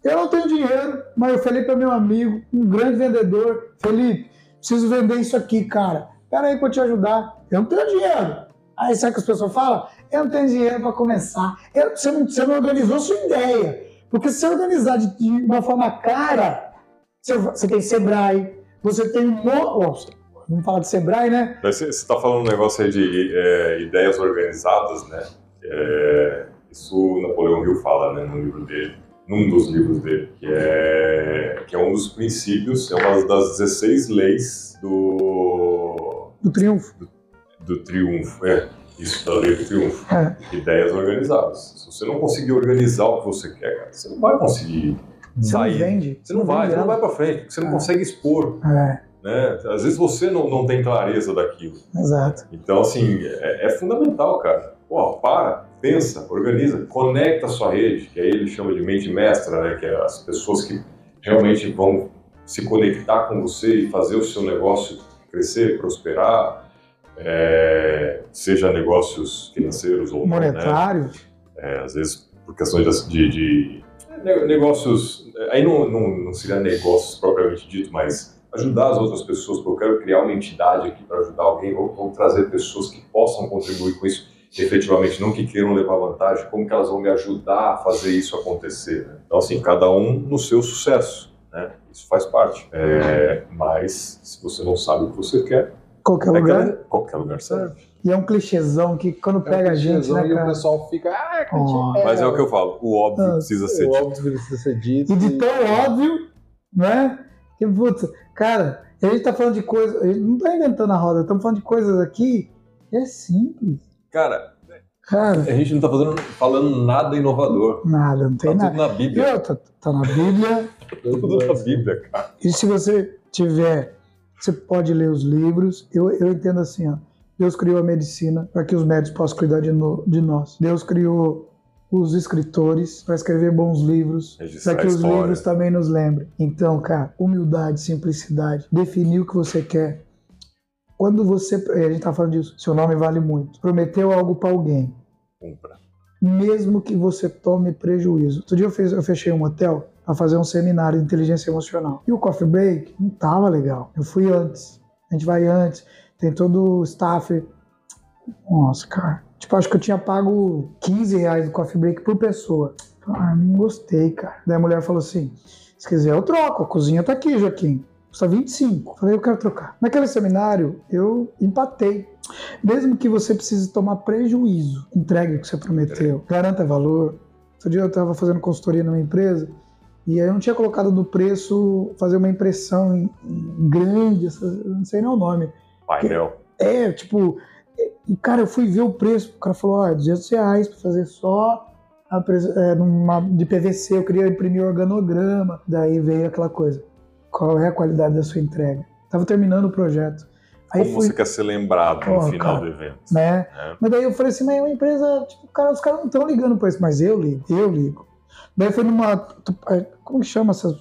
Eu não tenho dinheiro, mas o Felipe é meu amigo, um grande vendedor. Felipe, preciso vender isso aqui, cara. Pera aí eu te ajudar. Eu não tenho dinheiro. Aí sabe o que as pessoas falam? Eu não tenho dinheiro para começar. Eu, você, não, você não organizou sua ideia. Porque se você organizar de, de uma forma clara, você, você tem Sebrae, você tem um monte. Vamos falar de Sebrae, né? Você está falando um negócio aí de é, ideias organizadas, né? É, isso Napoleão Hill fala né, no livro dele, num dos livros dele, que é, que é um dos princípios, é uma das 16 leis do. Do triunfo. Do, do triunfo, é. Isso, da lei do triunfo. É. Ideias organizadas. Se você não conseguir organizar o que você quer, cara, você não vai conseguir você sair. Não vende. Você não, não vai, você não vai para frente, você não é. consegue expor. É. Né? Às vezes você não, não tem clareza daquilo. Exato. Então, assim, é, é fundamental, cara. Pô, para, pensa, organiza, conecta a sua rede, que aí ele chama de mente mestra, né? Que é as pessoas que realmente vão se conectar com você e fazer o seu negócio crescer, prosperar, é, seja negócios financeiros ou monetários. Né? É, às vezes por questões de, de, de negócios, aí não, não, não seria negócios propriamente dito, mas ajudar as outras pessoas, porque eu quero criar uma entidade aqui para ajudar alguém, ou, ou, trazer pessoas que possam contribuir com isso, efetivamente não que queiram levar vantagem, como que elas vão me ajudar a fazer isso acontecer. Né? Então, assim, cada um no seu sucesso, né? Isso faz parte. É, mas, se você não sabe o que você quer, qualquer lugar, qualquer lugar serve. E é um clichêzão que quando é pega um a gente, né, e o pessoal fica, ah, é oh. Mas é o que eu falo, o óbvio precisa ser dito. O óbvio precisa ser dito. E de tão óbvio, né? Que, putz, cara, a gente tá falando de coisas, a gente não tá inventando a roda, estamos falando de coisas aqui é simples. Cara, Cara, a gente não tá fazendo, falando nada inovador. Nada, não tem tá nada. Tudo na Bíblia. tá, tá na Bíblia. tudo na Bíblia, cara. E se você tiver, você pode ler os livros. Eu, eu entendo assim, ó. Deus criou a medicina para que os médicos possam cuidar de, no, de nós. Deus criou os escritores para escrever bons livros, para que os livros também nos lembrem. Então, cara, humildade, simplicidade, definir o que você quer. Quando você, a gente tá falando disso, seu nome vale muito. Prometeu algo para alguém. Compra. Mesmo que você tome prejuízo. Outro dia eu, fiz, eu fechei um hotel para fazer um seminário de inteligência emocional. E o coffee break não tava legal. Eu fui antes. A gente vai antes. Tem todo o staff. Nossa, cara. Tipo, acho que eu tinha pago 15 reais do coffee break por pessoa. Ah, não gostei, cara. Daí a mulher falou assim: se quiser eu troco, a cozinha tá aqui, Joaquim. Custa 25. Falei, eu quero trocar. Naquele seminário, eu empatei. Mesmo que você precise tomar prejuízo, entregue o que você prometeu, garanta valor. Outro dia eu estava fazendo consultoria numa empresa e aí eu não tinha colocado no preço fazer uma impressão em, em grande, não sei nem o nome. Painel. É, tipo, e cara, eu fui ver o preço, o cara falou, ó, 200 reais para fazer só a, é, numa, de PVC, eu queria imprimir organograma, daí veio aquela coisa, qual é a qualidade da sua entrega? Tava terminando o projeto. Aí Como fui... você quer ser lembrado oh, no final cara, do evento. Né? É. Mas daí eu falei assim, mas é uma empresa, tipo, cara, os caras não estão ligando para isso, mas eu ligo, eu ligo. Daí foi numa, é, como que chama essas,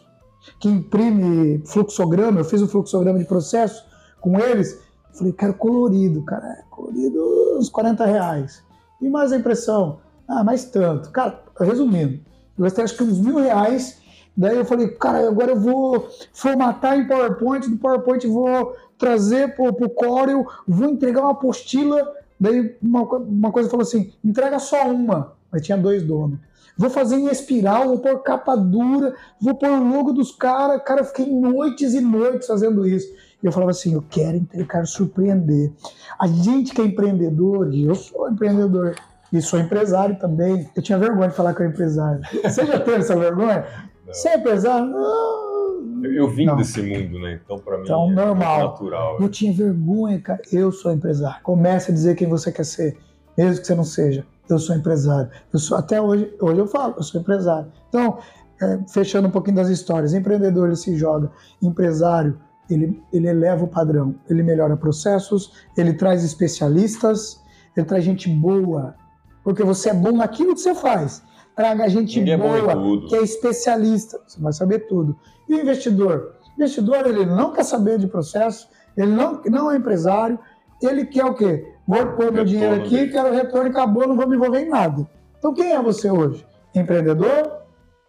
que imprime fluxograma, eu fiz o fluxograma de processo com eles, Falei, quero colorido, cara. É, colorido, uns 40 reais. E mais a impressão? Ah, mais tanto. Cara, resumindo, eu gastei acho que uns mil reais. Daí eu falei, cara, agora eu vou formatar em PowerPoint, do PowerPoint vou trazer pro, pro Corel, vou entregar uma apostila. Daí uma, uma coisa falou assim, entrega só uma. Mas tinha dois donos. Vou fazer em espiral, vou pôr capa dura, vou pôr o logo dos caras. Cara, eu fiquei noites e noites fazendo isso. E eu falava assim, eu quero, eu quero surpreender. A gente que é empreendedor, e eu sou empreendedor, e sou empresário também. Eu tinha vergonha de falar que eu empresário. Você já teve essa vergonha? Não. Você é empresário? Não. Eu, eu vim não. desse mundo, né? Então, para mim, então, é normal. natural. Eu tinha vergonha, cara. Eu sou empresário. Comece a dizer quem você quer ser, mesmo que você não seja. Eu sou empresário. Eu sou, até hoje, hoje eu falo, eu sou empresário. Então, é, fechando um pouquinho das histórias, empreendedor ele se joga, empresário ele, ele eleva o padrão, ele melhora processos, ele traz especialistas, ele traz gente boa, porque você é bom naquilo que você faz. Traga gente Ninguém é boa, é que é especialista, você vai saber tudo. E o investidor? O investidor, ele não quer saber de processo, ele não, não é empresário, ele quer o quê? Vou pôr meu dinheiro aqui, quero retorno, acabou, não vou me envolver em nada. Então quem é você hoje? Empreendedor?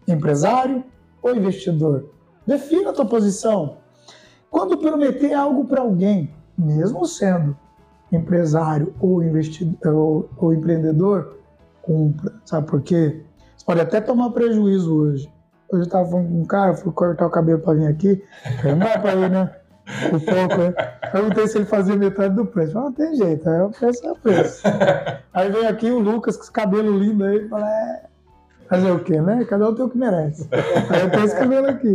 Empresário ou investidor? Defina a tua posição. Quando prometer algo para alguém, mesmo sendo empresário ou investidor ou, ou empreendedor, cumpra. Sabe por quê? Pode até tomar prejuízo hoje. Hoje eu estava falando com um cara, fui cortar o cabelo para vir aqui. Não dá para ir, né? Um pouco, né? Perguntei se ele fazia metade do preço. Falei, não tem jeito, aí o preço é o preço. Aí vem aqui o Lucas com esse cabelo lindo aí, fala, é. Fazer o quê, né? Cada um tem o que merece. Aí eu tenho esse cabelo aqui.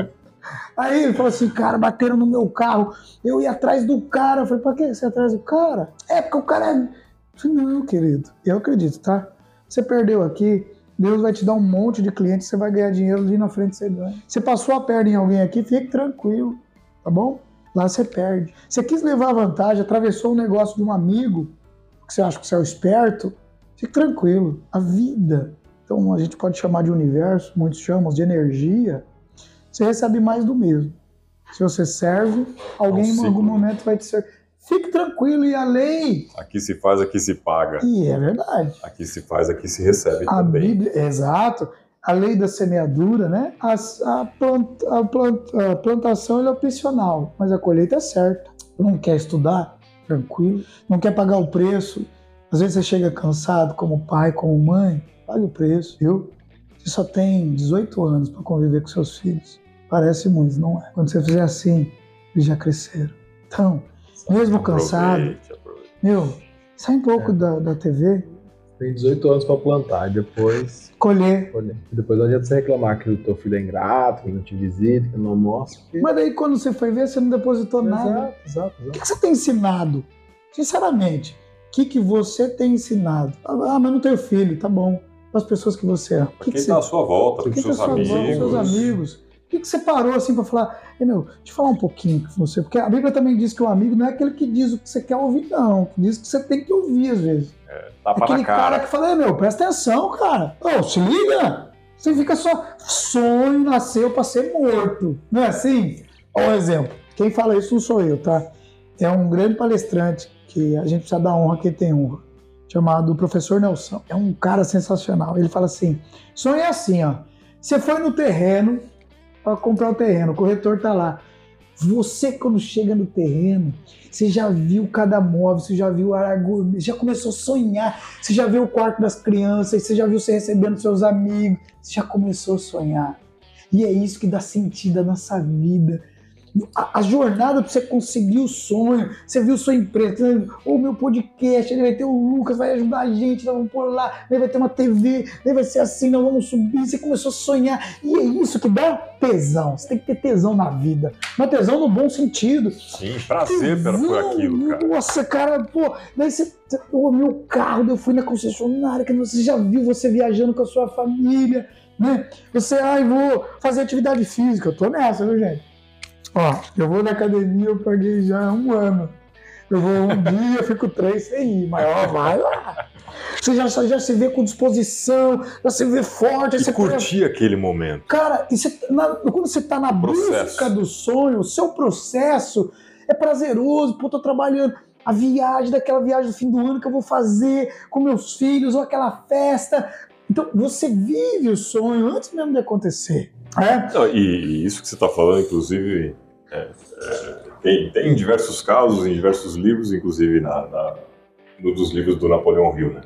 Aí ele falou assim, cara, bateram no meu carro. Eu ia atrás do cara. Eu falei, pra que você ia atrás do cara? É, porque o cara é. Eu falei, não, querido, eu acredito, tá? Você perdeu aqui, Deus vai te dar um monte de clientes, você vai ganhar dinheiro ali na frente, você ganha. Você passou a perna em alguém aqui, fique tranquilo, tá bom? Lá você perde. Você quis levar vantagem, atravessou o um negócio de um amigo, que você acha que você é o esperto, fique tranquilo. A vida, então a gente pode chamar de universo, muitos chamam de energia, você recebe mais do mesmo. Se você serve, alguém em algum momento vai te servir. Fique tranquilo, e a lei. Aqui se faz, aqui se paga. E é verdade. Aqui se faz, aqui se recebe a também. Bíblia, exato. A lei da semeadura, né? A, a, planta, a, planta, a plantação é opcional, mas a colheita é certa. Não quer estudar? Tranquilo. Não quer pagar o preço? Às vezes você chega cansado, como pai, como mãe, pague o preço, viu? Você só tem 18 anos para conviver com seus filhos. Parece muito, não é? Quando você fizer assim, eles já cresceram. Então, mesmo cansado, aproveite. meu, sai um pouco é. da, da TV. Tem 18 anos para plantar, e depois. Colher. Colher. E depois não adianta você reclamar que o teu filho é ingrato, que não te visita, que não mostra. Porque... Mas daí quando você foi ver, você não depositou exato, nada. Exato, exato. O que, que você tem ensinado? Sinceramente, o que, que você tem ensinado? Ah, mas não tenho filho, tá bom. As pessoas que você ama. Que quem está à sua volta, com seus amigos. Volta, seus amigos. O que, que você parou assim para falar? E, meu, deixa eu falar um pouquinho com você, porque a Bíblia também diz que o amigo não é aquele que diz o que você quer ouvir, não. Diz que você tem que ouvir às vezes. É, tá é aquele cara. cara que fala, meu, presta atenção, cara. Ô, se liga! Você fica só. Sonho nasceu para ser morto. Não é assim? Ó, um exemplo. Quem fala isso não sou eu, tá? É um grande palestrante que a gente precisa dar honra quem tem honra chamado Professor Nelson. É um cara sensacional. Ele fala assim: sonho é assim, ó. Você foi no terreno para comprar o terreno, o corretor tá lá. Você, quando chega no terreno, você já viu cada móvel, você já viu a área já começou a sonhar, você já viu o quarto das crianças, você já viu você recebendo seus amigos, você já começou a sonhar. E é isso que dá sentido à nossa vida a, a jornada para você conseguir o sonho. Você viu sua empresa, o meu podcast, ele vai ter o Lucas, vai ajudar a gente, nós vamos pôr lá, ele vai ter uma TV, ele vai ser assim, nós vamos subir. Você começou a sonhar. E é isso que dá tesão. Você tem que ter tesão na vida. Mas tesão no bom sentido. Sim, prazer tesão, por aquilo, cara. Nossa, cara, pô, daí você. O meu carro, eu fui na concessionária, que você já viu você viajando com a sua família, né? Você, ai, vou fazer atividade física. Eu tô nessa, viu, gente? Ó, eu vou na academia, eu paguei já um ano. Eu vou um dia, fico três sem ir, ó, vai lá. Você já, já se vê com disposição, já se vê forte. E você curtir aquele momento. Cara, e você, na, quando você tá na processo. busca do sonho, o seu processo é prazeroso, pô, tô trabalhando. A viagem, daquela viagem do fim do ano que eu vou fazer com meus filhos, ou aquela festa. Então, você vive o sonho antes mesmo de acontecer. É? Não, e, e, isso que você está falando, inclusive, é, é, tem, tem diversos casos, em diversos livros, inclusive na, na, no dos livros do Napoleão Hill. Né?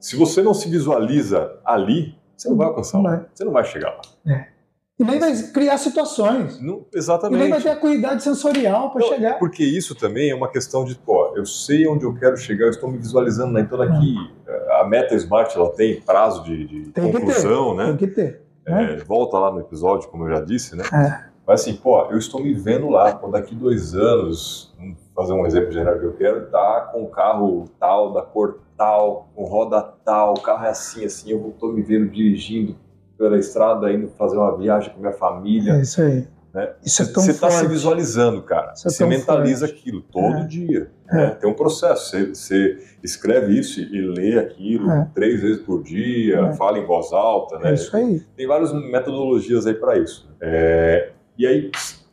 Se você não se visualiza ali, você não vai alcançar lá. Você não vai chegar lá. É. E nem vai criar situações. Não, exatamente. E nem vai ter a cuidade sensorial para chegar. Porque isso também é uma questão de, pô, eu sei onde eu quero chegar, eu estou me visualizando, né? Então daqui, a Meta Smart, ela tem prazo de, de tem conclusão, né? Tem que ter. É, volta lá no episódio, como eu já disse, né? É. Mas assim, pô, eu estou me vendo lá, pô, daqui dois anos, vamos fazer um exemplo geral que eu quero, tá com o carro tal, da cor tal, com roda tal, o carro é assim, assim, eu estou me vendo dirigindo pela estrada, indo fazer uma viagem com minha família. É isso aí. Né? Isso é tão Você está se visualizando, cara. Isso é você mentaliza forte. aquilo todo É. dia. É. né? Tem um processo. Você, você escreve isso e lê aquilo É. três vezes por dia, É. fala em voz alta, né? É isso aí. Tem várias metodologias aí para isso. É, e aí,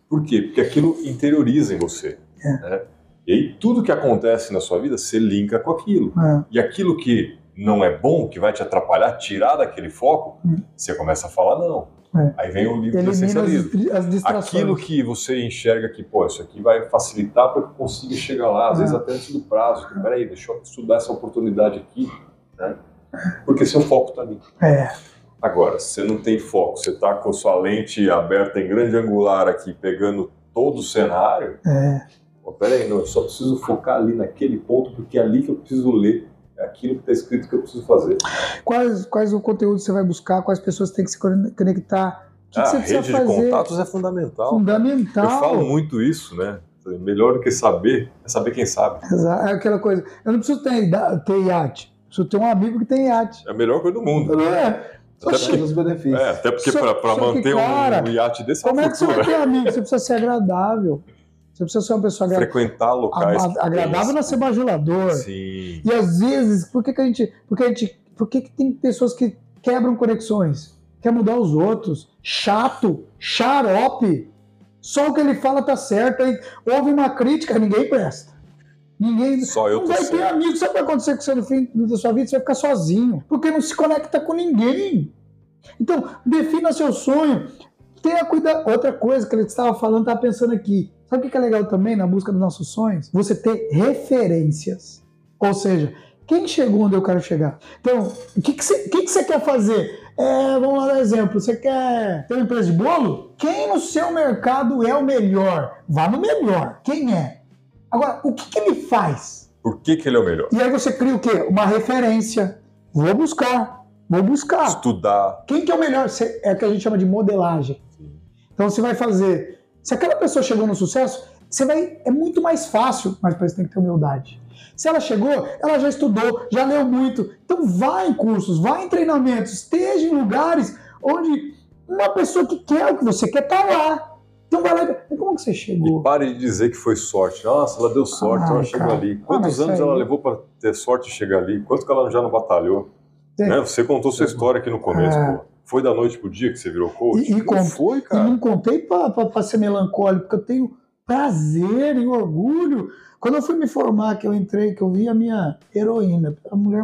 por quê? Porque aquilo interioriza em você. É. né? E aí, tudo que acontece na sua vida, você linka com aquilo. É. E aquilo que não é bom, que vai te atrapalhar, tirar daquele foco, Hum. você começa a falar não. É. Aí vem o livro do Elimina essencialismo. as, as. Aquilo que você enxerga que, pô, isso aqui vai facilitar para que eu consiga chegar lá, às É. vezes até antes do prazo. Que, peraí, deixa eu estudar essa oportunidade aqui, né? Porque seu foco está ali. É, Agora, se você não tem foco, você está com sua lente aberta em grande angular aqui, pegando todo o cenário, é. pô, peraí, não, eu só preciso focar ali naquele ponto, porque é ali que eu preciso ler. É aquilo que está escrito que eu preciso fazer. Quais, quais o conteúdo você vai buscar, quais pessoas tem que se conectar, o que, que Ah, você a precisa rede de fazer. contatos é fundamental. Fundamental. Eu falo muito isso, né? Melhor do que saber é saber quem sabe. Exa- É aquela coisa. Eu não preciso ter, ter iate. Preciso ter um amigo que tem iate. É a melhor coisa do mundo. É? Até Oxi, porque, os benefícios. é, até porque para só que, manter um- cara, um iate desse é Como é que você vai ter amigo? Você precisa ser agradável. Você precisa ser uma pessoa agra- Frequentar locais. a- que agradável não é ser bajulador. Sim. E às vezes, por que, que a gente. Por que, a gente, por que, que tem pessoas que quebram conexões? Quer mudar os outros? Chato, xarope. Só o que ele fala tá certo. Aí houve uma crítica, ninguém presta. Ninguém. Só eu não vai ter amigo. Sabe o que vai acontecer com você no fim da sua vida? Você vai ficar sozinho. Porque não se conecta com ninguém. Então, defina seu sonho. Tenha cuidado. Outra coisa que ele estava falando, estava pensando aqui. Sabe o que é legal também na busca dos nossos sonhos? Você ter referências. Ou seja, quem chegou onde eu quero chegar? Então, o que, que, você, que, que você quer fazer? É, vamos lá dar exemplo. Você quer ter uma empresa de bolo? Quem no seu mercado é o melhor? Vá no melhor. Quem é? Agora, o que, que ele faz? Por que, que ele é o melhor? E aí você cria o quê? Uma referência. Vou buscar. Vou buscar. Estudar. Quem que é o melhor? É o que a gente chama de modelagem. Então você vai fazer. Se aquela pessoa chegou no sucesso, você vai. É muito mais fácil, mas para isso tem que ter humildade. Se ela chegou, ela já estudou, já leu muito. Então vá em cursos, vá em treinamentos, esteja em lugares onde uma pessoa que quer o que você quer tá lá. Então vai lá e como que você E chegou? pare de dizer que foi sorte. Nossa, ela deu sorte, Ai, ela chegou cara. ali. Ah, Quantos mas anos aí- ela levou para ter sorte de chegar ali? Quanto que ela já não batalhou? É. Né? Você contou sua história aqui no começo, É. pô. Foi da noite pro dia que você virou coach? E- e Não foi, E cara. não contei para ser melancólico, porque eu tenho prazer e orgulho. Quando eu fui me formar, que eu entrei, que eu vi a minha heroína, a mulher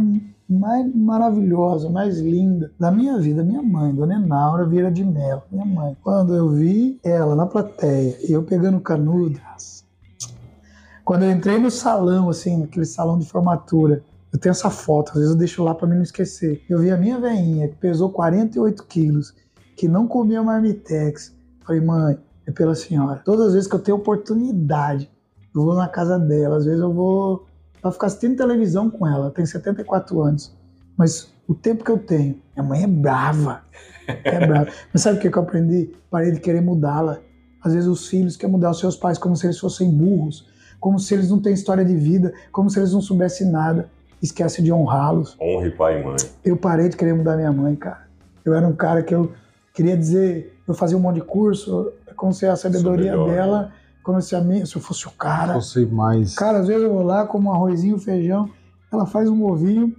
mais maravilhosa, mais linda da minha vida, minha mãe, Dona Enaura Vieira de Mello, minha mãe. Quando eu vi ela na plateia eu pegando canudo, quando eu entrei no salão, assim, naquele salão de formatura, eu tenho essa foto, às vezes eu deixo lá para mim não esquecer. Eu vi a minha veinha, que pesou 48 quilos, que não comia marmitex. Falei, mãe, é pela senhora. Todas as vezes que eu tenho oportunidade, eu vou na casa dela, às vezes eu vou pra ficar assistindo televisão com ela. Ela tem 74 anos. Mas o tempo que eu tenho, minha mãe é brava. É brava. Mas sabe o que eu aprendi? Parei de querer mudá-la. Às vezes os filhos querem mudar os seus pais como se eles fossem burros, como se eles não têm história de vida, como se eles não soubessem nada. Esquece de honrá-los. Honre pai e mãe. Eu parei de querer mudar minha mãe, cara. Eu era um cara que eu queria dizer, eu fazia um monte de curso, como se a sabedoria dela, como se a minha, se eu fosse o cara. Você mais. Cara, às vezes eu vou lá como um arrozinho, feijão, ela faz um ovinho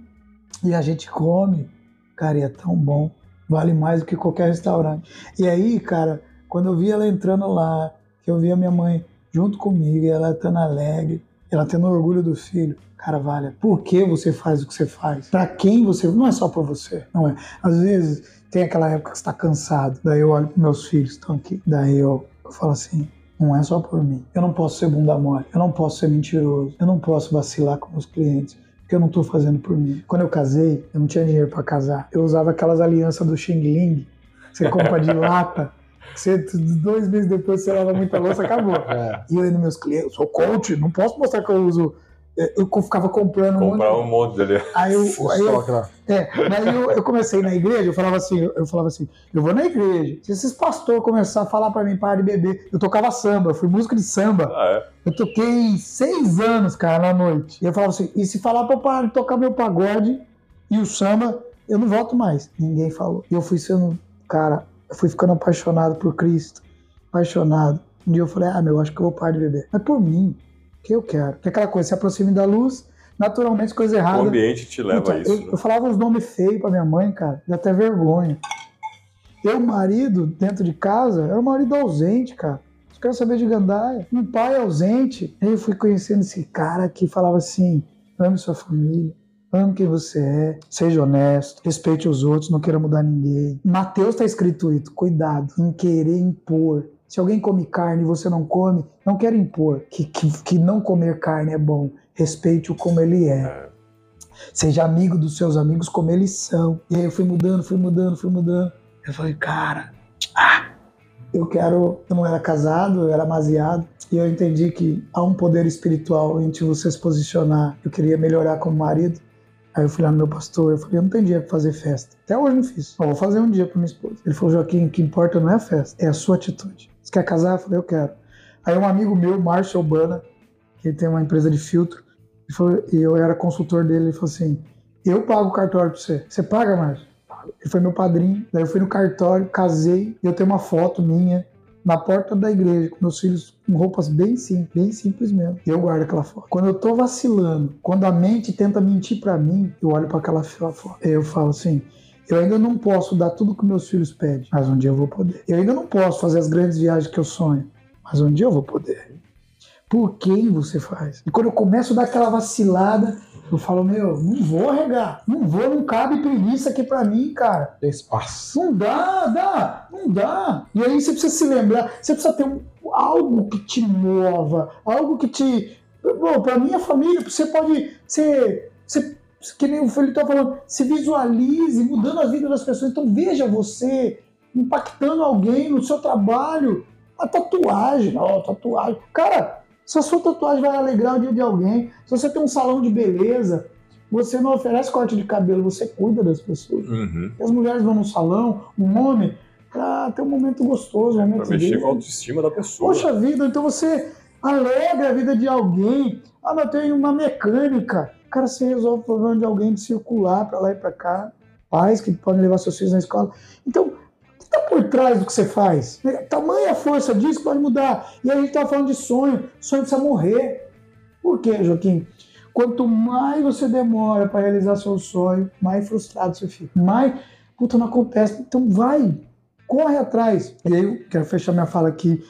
e a gente come. Cara, e é tão bom. Vale mais do que qualquer restaurante. E aí, cara, quando eu vi ela entrando lá, que eu vi a minha mãe junto comigo, e ela estando alegre, ela tendo orgulho do filho, cara, vale. Por que você faz o que você faz? Pra quem você. Não é só pra você, não é. Às vezes tem aquela época que você tá cansado, daí eu olho pros meus filhos que estão aqui, daí eu, eu falo assim: não é só por mim. Eu não posso ser bunda mole, eu não posso ser mentiroso, eu não posso vacilar com meus clientes. Porque eu não estou fazendo por mim. Quando eu casei, eu não tinha dinheiro para casar. Eu usava aquelas alianças do Xing Ling, você compra de lata. Você, dois meses depois você lava muita louça, acabou. É. E eu indo meus clientes, eu sou coach, não posso mostrar que eu uso. Eu ficava comprando um Comprar monte. um monte dele. Aí eu, aí eu, é, eu, eu comecei na igreja, eu falava assim, eu falava assim, eu vou na igreja. Se esses pastores começarem a falar pra mim para de beber, eu tocava samba, eu fui músico de samba. Ah, é? Eu toquei seis anos, cara, na noite. E eu falava assim, e se falar pra eu parar de tocar meu pagode e o samba, eu não volto mais. Ninguém falou. E eu fui sendo, cara, eu fui ficando apaixonado por Cristo. Apaixonado. Um dia eu falei, ah, meu, acho que eu vou parar de beber. Mas por mim, que eu quero. Que é aquela coisa, se aproxime da luz, naturalmente coisa errada. O ambiente te leva Puta, a isso. eu, né? eu falava uns nomes feios pra minha mãe, cara, dá até vergonha. Eu, marido, dentro de casa, era um marido ausente, cara. Só quero saber de gandaia. Um pai ausente. Aí eu fui conhecendo esse cara que falava assim: ame sua família, ame quem você é, seja honesto, respeite os outros, não queira mudar ninguém. Mateus está escrito isso, cuidado em querer impor. Se alguém come carne e você não come, não quer impor que, que, que não comer carne é bom. Respeite-o como ele é. É. Seja amigo dos seus amigos como eles são. E aí eu fui mudando, fui mudando, fui mudando. Eu falei, cara, ah, eu quero. Eu não era casado, eu era amaziado. E eu entendi que há um poder espiritual entre você se posicionar. Eu queria melhorar como marido. Aí eu fui lá no meu pastor, eu falei, eu não tenho dinheiro pra fazer festa. Até hoje não fiz. Eu vou fazer um dia pra minha esposa. Ele falou, Joaquim, o que importa não é a festa, é a sua atitude. Quer casar? Eu falei, eu quero. Aí um amigo meu, Márcio Urbana, que tem uma empresa de filtro, e eu era consultor dele, ele falou assim, eu pago o cartório pra você. Você paga, Márcio? Ele foi meu padrinho. Daí eu fui no cartório, casei, eu tenho uma foto minha na porta da igreja, com meus filhos com roupas bem simples, bem simples mesmo. E eu guardo aquela foto. Quando eu tô vacilando, quando a mente tenta mentir pra mim, eu olho pra aquela foto. Eu falo assim, eu ainda não posso dar tudo que meus filhos pedem, mas um dia eu vou poder. Eu ainda não posso fazer as grandes viagens que eu sonho, mas um dia eu vou poder. Por quem você faz? E quando eu começo a dar aquela vacilada, eu falo, meu, não vou arregar. Não vou, não cabe preguiça aqui pra mim, cara. Tem espaço. Não dá, dá, não dá. E aí você precisa se lembrar, você precisa ter um- algo que te mova, algo que te. Bom, pra minha família, você pode ser. ser que nem o Felipe tá falando, se visualize mudando a vida das pessoas. Então veja você impactando alguém no seu trabalho. A tatuagem, ó, tatuagem. Cara, se a sua tatuagem vai alegrar o dia de alguém, se você tem um salão de beleza, você não oferece corte de cabelo, você cuida das pessoas. Uhum. As mulheres vão no salão, um homem, pra ter um momento gostoso, realmente. Pra mexer com a autoestima da pessoa. Poxa vida, então você alegra a vida de alguém. Ah, mas tem uma mecânica. Cara, você resolve o problema de alguém de circular pra lá e pra cá. Pais que podem levar seus filhos na escola. Então, o que tá por trás do que você faz? Tamanha força disso pode mudar. E a gente tá falando de sonho. Sonho precisa morrer. Por quê, Joaquim? Quanto mais você demora para realizar seu sonho, mais frustrado você fica. Mais, puta, não acontece. Então vai, corre atrás. E aí eu quero fechar minha fala aqui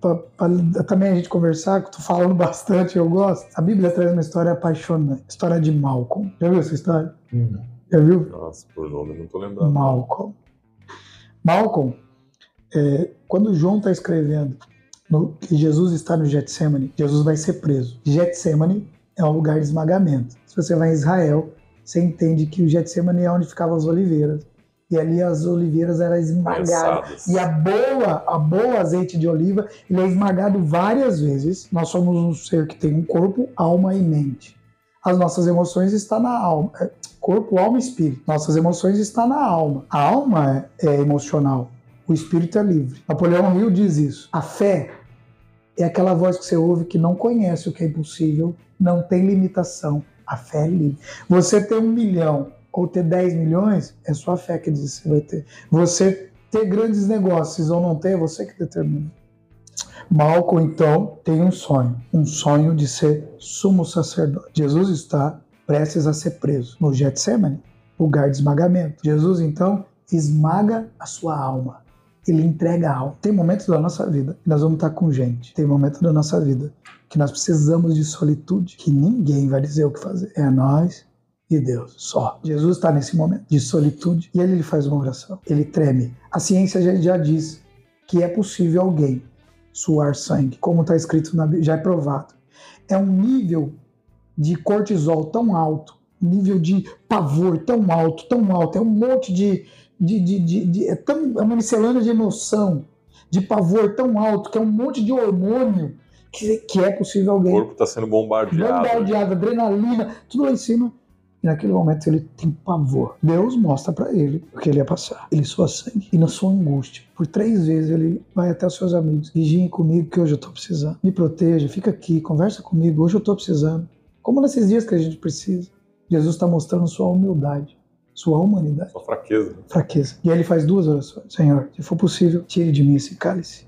para também a gente conversar, que eu tô falando bastante, eu gosto. A Bíblia traz uma história apaixonante, história de Malcolm. Já viu essa história? Hum. Já viu? Nossa, por nome não tô lembrando. Malcolm. Malcolm, é, quando João está escrevendo no- que Jesus está no Getsemane, Jesus vai ser preso. Getsemane é um lugar de esmagamento. Se você vai em Israel, você entende que o Getsemane é onde ficavam as oliveiras. E ali as oliveiras eram esmagadas. E a boa, a boa azeite de oliva, ele é esmagado várias vezes. Nós somos um ser que tem um corpo, alma e mente. As nossas emoções estão na alma. É, Corpo, alma e espírito. Nossas emoções estão na alma. A alma é, é emocional. O espírito é livre. Napoleão Hill diz isso. A fé é aquela voz que você ouve que não conhece o que é impossível, não tem limitação. A fé é livre. Você ter um milhão ou ter 10 milhões, é sua fé que diz que você vai ter. Você ter grandes negócios ou não ter, é você que determina. Malcolm, então, tem um sonho. Um sonho de ser sumo sacerdote. Jesus está prestes a ser preso no Getsemane, lugar de esmagamento. Jesus, então, esmaga a sua alma. Ele entrega a alma. Tem momentos da nossa vida que nós vamos estar com gente. Tem momentos da nossa vida que nós precisamos de solitude, que ninguém vai dizer o que fazer. É nós e Deus, só. Jesus está nesse momento de solitude e ele faz uma oração. Ele treme. A ciência já, já diz que é possível alguém suar sangue, como está escrito na Bíblia, já é provado. É um nível de cortisol tão alto, um nível de pavor tão alto, tão alto, é um monte de. de, de, de, de- é, tão, é uma miscelânea de emoção, de pavor tão alto, que é um monte de hormônio, que, que é possível O alguém corpo está sendo bombardeado. bombardeado, adrenalina, tudo lá em cima. E naquele momento ele tem pavor. Deus mostra pra ele o que ele ia passar. Ele sua sangue. E na sua angústia, por três vezes ele vai até os seus amigos. Vigiem comigo que hoje eu tô precisando. Me proteja, fica aqui, conversa comigo. Hoje eu tô precisando. Como nesses dias que a gente precisa. Jesus está mostrando sua humildade, sua humanidade Sua fraqueza. fraqueza. E aí ele faz duas orações. Senhor, se for possível, tire de mim esse cálice.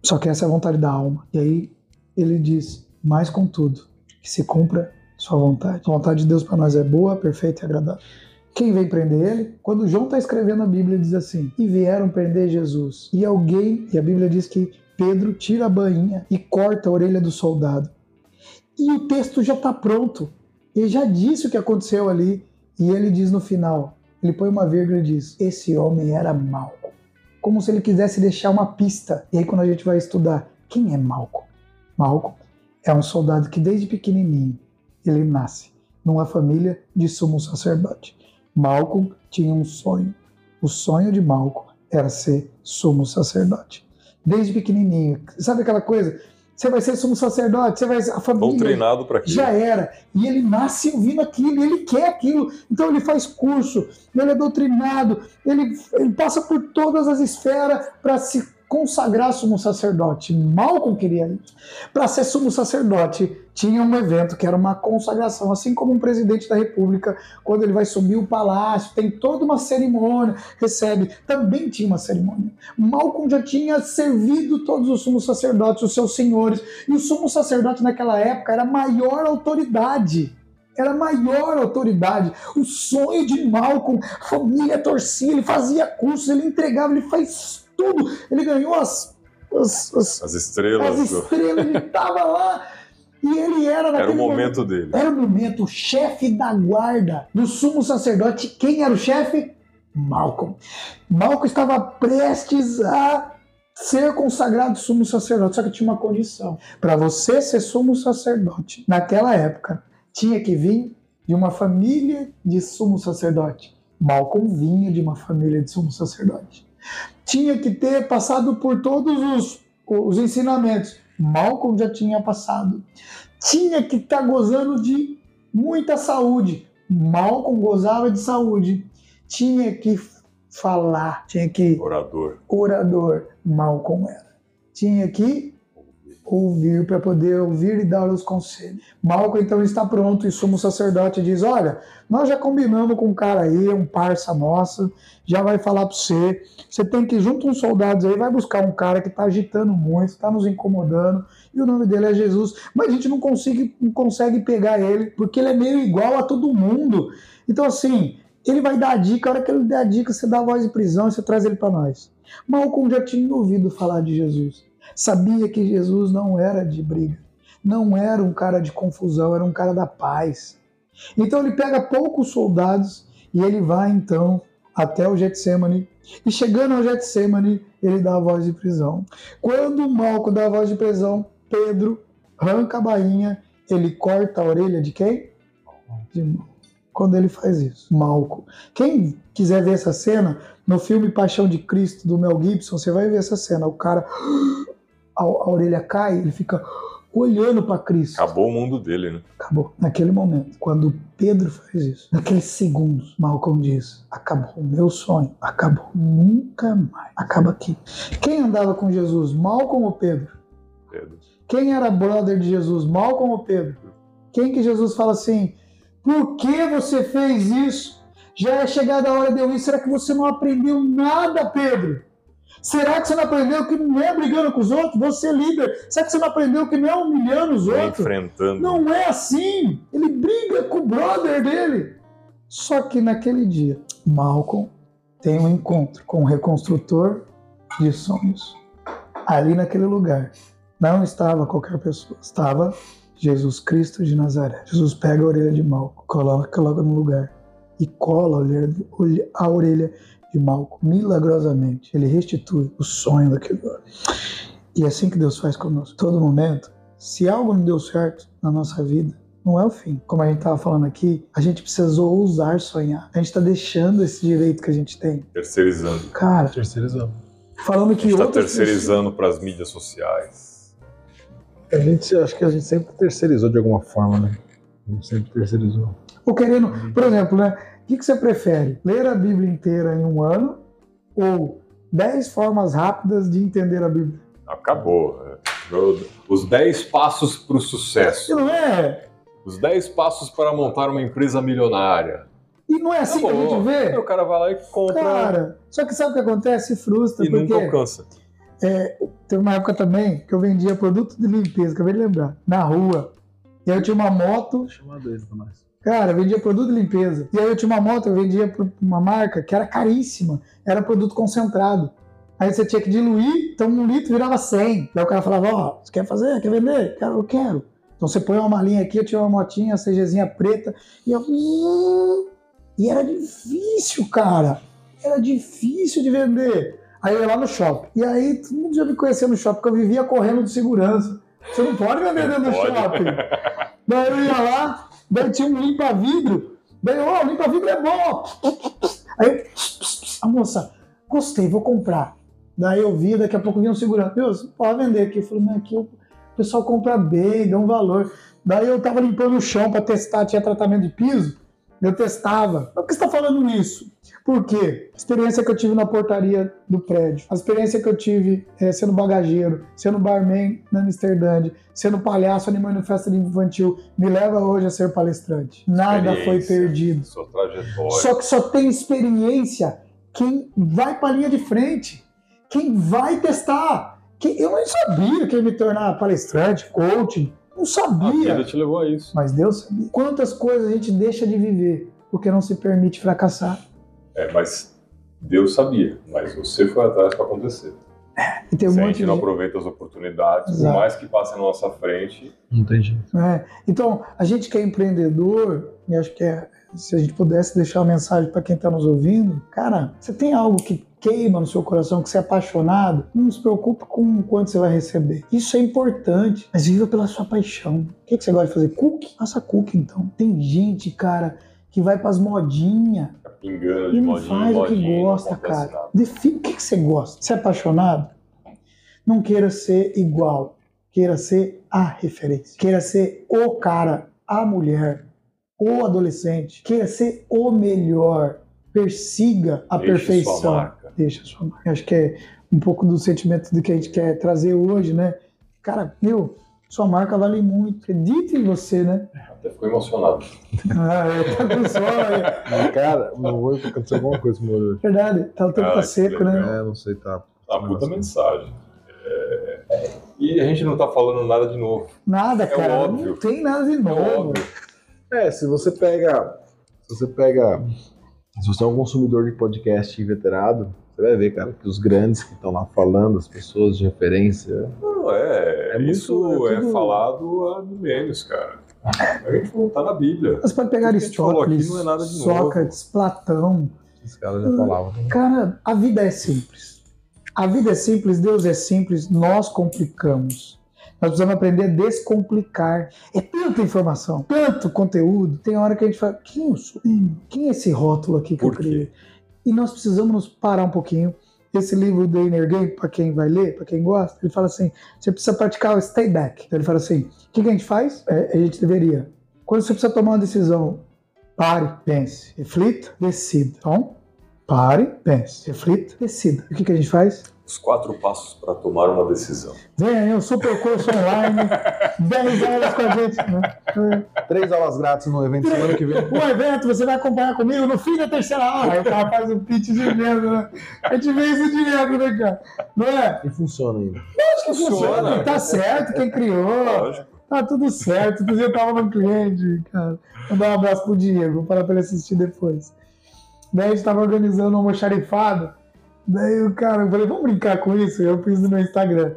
Só que essa é a vontade da alma. E aí ele diz, mais contudo, que se cumpra sua vontade. A vontade de Deus para nós é boa, perfeita e agradável. Quem vem prender ele? Quando João está escrevendo a Bíblia, diz assim: E vieram prender Jesus. E alguém, e a Bíblia diz que Pedro tira a bainha e corta a orelha do soldado. E o texto já está pronto. Ele já disse o que aconteceu ali e ele diz no final, ele põe uma vírgula e diz: esse homem era Malco. Como se ele quisesse deixar uma pista. E aí quando a gente vai estudar, quem é Malco? Malco é um soldado que desde pequenininho ele nasce numa família de sumo sacerdote. Malco tinha um sonho. O sonho de Malco era ser sumo sacerdote. Desde pequenininho. Sabe aquela coisa? Você vai ser sumo sacerdote, você vai a família. Doutrinado para aquilo. Já era. E ele nasce ouvindo aquilo, ele quer aquilo. Então ele faz curso, ele é doutrinado, ele, ele passa por todas as esferas para se consagrar sumo sacerdote. Malcolm queria isso. Para ser sumo sacerdote, tinha um evento que era uma consagração, assim como um presidente da república, quando ele vai subir o palácio, tem toda uma cerimônia, recebe, também tinha uma cerimônia. Malcolm já tinha servido todos os sumos sacerdotes, os seus senhores, e o sumo sacerdote naquela época era a maior autoridade era maior autoridade. O sonho de Malcolm, família torcia, ele fazia cursos, ele entregava, ele faz tudo. Ele ganhou as, as, as, as estrelas. As estrelas, ele estava lá. E ele era Era o momento, dele. Era o momento, o chefe da guarda do sumo sacerdote. Quem era o chefe? Malcolm. Malcolm estava prestes a ser consagrado sumo sacerdote, só que tinha uma condição. Para você ser sumo sacerdote, naquela época, tinha que vir de uma família de sumo sacerdote. Malcolm vinha de uma família de sumo sacerdote tinha que ter passado por todos os, os ensinamentos. Malcolm já tinha passado. Tinha que estar tá gozando de muita saúde. Malcolm gozava de saúde. Tinha que falar, tinha que. Orador. Orador. Malcolm era. Tinha que ouvir para poder ouvir e dar os conselhos. Malco então está pronto e sumo sacerdote diz: Olha, nós já combinamos com um cara aí, um parça nosso, já vai falar para você. Você tem que, junto uns soldados aí, vai buscar um cara que está agitando muito, está nos incomodando, e o nome dele é Jesus. Mas a gente não consegue, não consegue pegar ele, porque ele é meio igual a todo mundo. Então, assim, ele vai dar a dica, a hora que ele der a dica, você dá a voz de prisão e você traz ele para nós. Malcolm já tinha ouvido falar de Jesus sabia que Jesus não era de briga, não era um cara de confusão, era um cara da paz. Então ele pega poucos soldados e ele vai então até o Getsemane. E chegando ao Getsemane, ele dá a voz de prisão. Quando Malco dá a voz de prisão, Pedro arranca a bainha, ele corta a orelha de quem? De. Quando ele faz isso, Malco. Quem quiser ver essa cena, no filme Paixão de Cristo do Mel Gibson, você vai ver essa cena. O cara a, a orelha cai, ele fica olhando para Cristo. Acabou o mundo dele, né? Acabou. Naquele momento, quando Pedro faz isso, naqueles segundos, Malcolm diz: acabou o meu sonho, acabou. Nunca mais. Acaba aqui. Quem andava com Jesus, Malcolm ou Pedro? Pedro. Quem era brother de Jesus, Malcolm ou Pedro? Quem que Jesus fala assim: por que você fez isso? Já é chegada a hora de eu ir. Será que você não aprendeu nada, Pedro? Será que você não aprendeu que não é brigando com os outros? Você é líder. Será que você não aprendeu que não é humilhando os é outros? Enfrentando. Não é assim. Ele briga com o brother dele. Só que naquele dia, Malcolm tem um encontro com o reconstrutor de sonhos. Ali naquele lugar. Não estava qualquer pessoa. Estava Jesus Cristo de Nazaré. Jesus pega a orelha de Malcolm, coloca, coloca no lugar e cola a orelha de Malco, milagrosamente, ele restitui o sonho daquele homem. E é assim que Deus faz conosco. Todo momento, se algo não deu certo na nossa vida, não é o fim. Como a gente estava falando aqui, a gente precisa ousar sonhar. A gente está deixando esse direito que a gente tem. Terceirizando. Cara, terceirizando. Falando que está terceirizando para as mídias sociais. A gente acho que a gente sempre terceirizou de alguma forma, né? A gente sempre terceirizou. Ou querendo, por exemplo, né? O que, que você prefere? Ler a Bíblia inteira em um ano ou 10 formas rápidas de entender a Bíblia? Acabou. Os 10 passos para o sucesso. E não é? Os 10 passos para montar uma empresa milionária. E não é assim que a gente vê? O cara vai lá e compra. Cara, só que sabe o que acontece? Frustra. E porque, nunca alcança. É, teve uma época também que eu vendia produto de limpeza, acabei de lembrar, na rua. E aí eu tinha uma moto. Chamado ele pra nós. Cara, vendia produto de limpeza. E aí eu tinha uma moto, eu vendia para uma marca que era caríssima. Era produto concentrado. Aí você tinha que diluir, então um litro virava 100. Daí o cara falava, ó, oh, você quer fazer? Quer vender? Cara, eu quero. Então você põe uma malinha aqui, eu tinha uma motinha, CGzinha preta, e eu. E era difícil, cara. Era difícil de vender. Aí eu ia lá no shopping. E aí todo mundo já me conhecia no shopping, porque eu vivia correndo de segurança. Você não pode vender dentro do shopping. Daí eu ia lá, daí tinha um limpa-vidro. Daí, ó, o limpa-vidro é bom. Aí a moça, gostei, vou comprar. Daí eu vi, daqui a pouco vinha um segurança. Meu, pode vender aqui. Eu falei, mas aqui o pessoal compra bem, dá um valor. Daí eu tava limpando o chão para testar, tinha tratamento de piso. Eu testava. Por que você está falando isso? Por quê? A experiência que eu tive na portaria do prédio, a experiência que eu tive eh, sendo bagageiro, sendo barman na Amsterdã, sendo palhaço animando festa infantil, me leva hoje a ser palestrante. Nada foi perdido. Sua trajetória. Só que só tem experiência quem vai para a linha de frente, quem vai testar. Quem- Eu não sabia que ia me tornar palestrante, coach, não A sabia. vida te levou a isso. Mas Deus sabia. Quantas coisas a gente deixa de viver porque não se permite fracassar. É, mas Deus sabia, mas você foi atrás para acontecer. E tem um Se a gente de não aproveita as oportunidades, por Exato. mais que passe na nossa frente, Não tem jeito. né? Então, a gente que é empreendedor, e acho que é, se a gente pudesse deixar uma mensagem para quem está nos ouvindo, cara, você tem algo que queima no seu coração, que você é apaixonado, não se preocupe com quanto você vai receber. Isso é importante, mas viva pela sua paixão. O que, que você gosta de fazer? Cookie? Faça cookie, então. Tem gente, cara, que vai para as modinhas fica pingando e de modinha faz o que modinha, gosta, cara. nada. Define o que, você gosta. Você é apaixonado? Não queira ser igual. Queira ser a referência. Queira ser o cara, a mulher, o adolescente. Queira ser o melhor. Persiga a Deixe perfeição. sua marca. Deixa a sua marca. Acho que é um pouco do sentimento do que a gente quer trazer hoje, né? Cara, meu, sua marca vale muito. Acredite em você, né? Até ficou emocionado. Ah, eu tô com sono. Cara, meu olho aconteceu alguma coisa com o meu olho. Verdade, tá, o tempo Ah, tá seco, né? É, não sei, tá. A puta mensagem. É, E a gente não tá falando nada de novo. Nada, É cara. óbvio. Não tem nada de É novo. óbvio. É, se você pega. Se você pega. Se você é um consumidor de podcast inveterado, você vai ver, cara, que os grandes que estão lá falando, as pessoas de referência. Não, é. É muito- isso é é, tudo- falado há milênios, cara. A gente não tá na Bíblia. Você pode pegar Aristóteles, é Sócrates, Platão. Esses caras já falavam. né? Cara, a vida é simples. A vida é simples, Deus é simples, nós complicamos. Nós precisamos aprender a descomplicar. É tanta informação, tanto conteúdo. Tem hora que a gente fala, quem eu sou? Quem é esse rótulo aqui que Por eu criei? E nós precisamos nos parar um pouquinho. Esse livro do Inner Game, para quem vai ler, para quem gosta, ele fala assim: você precisa praticar o stay back. Então ele fala assim: o que, a gente faz? É, a gente deveria. Quando você precisa tomar uma decisão, pare, pense, reflita, decida. Então, pare, pense, reflita, decida. E o que a gente faz? Os quatro passos para tomar uma decisão. Venha aí, o super curso online, 10 aulas com a gente. Né? Três aulas grátis no evento semana que vem. O evento, você vai acompanhar comigo no fim da terceira aula. Aí o cara faz um pitch de venda, né? A gente vê isso direto, né, cara? Não é? E funciona ainda. Acho que funciona. Funciona. Tá certo, quem criou. Lógico. Tá tudo certo. Dia eu tava no cliente, cara. Vou dar um abraço pro Diego, vou falar pra ele assistir depois. Daí a gente tava organizando um almoxarifado. Daí o cara, eu falei, vamos brincar com isso? Eu fiz no meu Instagram.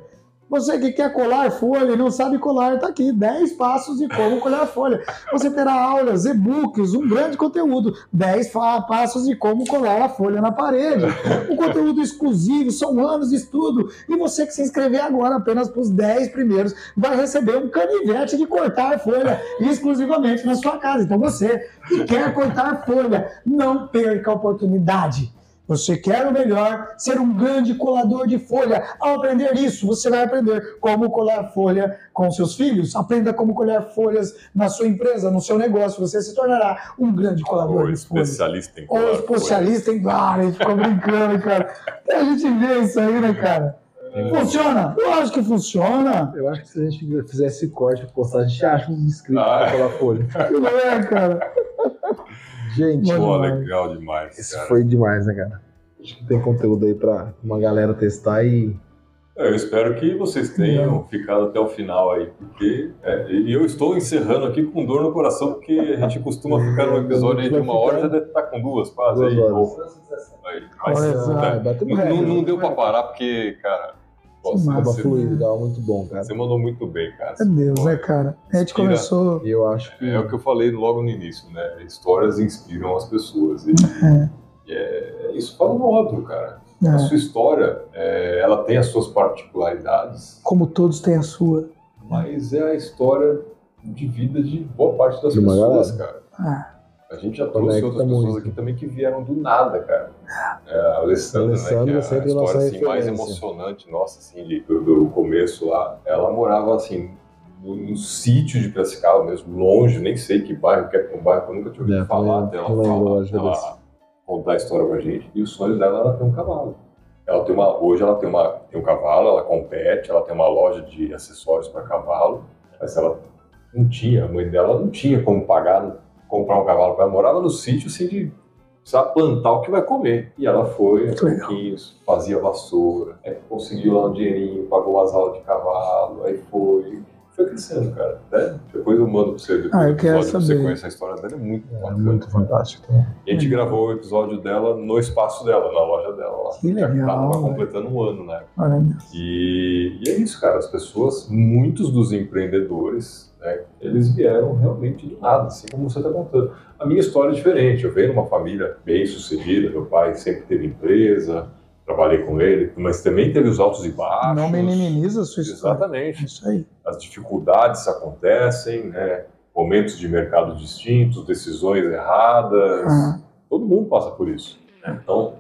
Você que quer colar folha e não sabe colar, tá aqui. 10 passos de como colar folha. Você terá aulas, e-books, um grande conteúdo. 10 fa- passos de como colar a folha na parede. Um conteúdo exclusivo, são anos de estudo. E você que se inscrever agora apenas para os 10 primeiros vai receber um canivete de cortar folha exclusivamente na sua casa. Então você que quer cortar folha, não perca a oportunidade. Você quer o melhor, ser um grande colador de folha. Ao aprender isso, você vai aprender como colar folha com seus filhos. Aprenda como colar folhas na sua empresa, no seu negócio. Você se tornará um grande colador Ou de folhas. especialista em Ou colar especialista em várias, a gente ficou brincando, cara. A gente vê isso aí, né, cara? Funciona? Eu acho que funciona. Eu acho que se a gente fizesse esse corte postar, a gente acha um inscrito Ah. pra colar folha. Não é, cara? Gente, Pô, legal demais, esse cara. foi demais, né, cara? Acho que tem conteúdo aí pra uma galera testar e. É, Eu espero que vocês tenham ficado até o final aí, porque é, e eu estou encerrando aqui com dor no coração, porque a gente costuma ficar num episódio aí de uma hora, já deve estar com duas quase Duas aí. horas. Mas, né, Ah, batemos não, não deu pra parar, porque, cara, Pô, Que você- muito bom, cara. você mandou muito bem, cara. É Deus, né, cara? A gente Inspira. começou. E eu acho que. É o que eu falei logo no início, né? Histórias inspiram as pessoas. E, É. e é, isso fala no óbvio, cara. A É, sua história, é, ela tem as suas particularidades, como todos têm a sua. mas é a história de vida de boa parte das De pessoas, cara. Ah, A gente já trouxe outras pessoas muito. aqui também que vieram do nada, cara. É, a Alessandra, Alessandra né, que é a história nossa assim, mais emocionante, nossa, assim, de- do, do começo lá. Ela morava, assim, no, no sítio de Piracicaba mesmo, longe, nem sei que bairro, que é um bairro que eu nunca tinha ouvido É, falar dela que ela desse. contar a história pra gente. E o sonho dela era ter um cavalo. Ela tem uma, hoje ela tem, uma, tem um cavalo, ela compete, ela tem uma loja de acessórios para cavalo, mas ela não tinha, a mãe dela não tinha como pagar, comprar um cavalo para ela. Morava no sítio assim de precisar plantar o que vai comer. E ela foi, pouquinhos, fazia vassoura, aí conseguiu lá um dinheirinho, pagou umas aulas de cavalo, aí foi. Foi crescendo, cara. Né? Depois eu mando pra você depois Ah, eu quero episódio pra você saber. conhecer a história dela, é muito É bacana. muito fantástico. Então. E a gente gravou o episódio dela no espaço dela, na loja dela lá. Que Já legal, Tava velho. completando um ano, né? olha, E, e é isso, cara. As pessoas, muitos dos empreendedores, né, eles vieram realmente do nada, assim como você está contando. A minha história é diferente. Eu venho de uma família bem sucedida. Meu pai sempre teve empresa, trabalhei com ele, mas também teve os altos e baixos. não minimiza a sua história. Exatamente Isso aí. as dificuldades acontecem, né? momentos de mercado distintos, decisões erradas, Ah, todo mundo passa por isso. né? Então,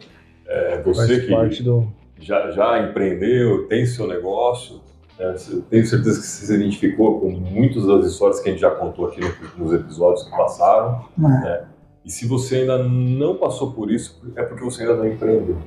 é, você Faz que parte do. já, já empreendeu, tem seu negócio, né? Você- tenho certeza que você se identificou com muitas das histórias que a gente já contou aqui no- nos episódios que passaram. é, E se você ainda não passou por isso, é porque você ainda não empreendeu.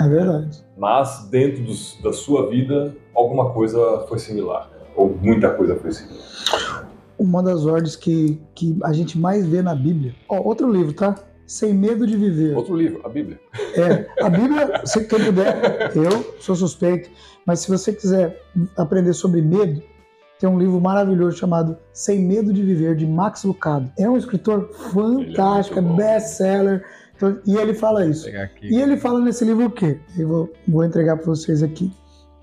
é verdade. Mas dentro dos- da sua vida, alguma coisa foi similar, né? ou muita coisa foi similar. Uma das ordens que, que a gente mais vê na Bíblia. Ó, outro livro, tá? Sem medo de viver. Outro livro, a Bíblia. É, a Bíblia, se quem puder, eu sou suspeito, mas se você quiser aprender sobre medo, tem um livro maravilhoso chamado Sem Medo de Viver, de Max Lucado. É um escritor fantástico, é, best-seller, então, e ele fala isso. E ele fala nesse livro o quê? Eu vou, vou entregar para vocês aqui.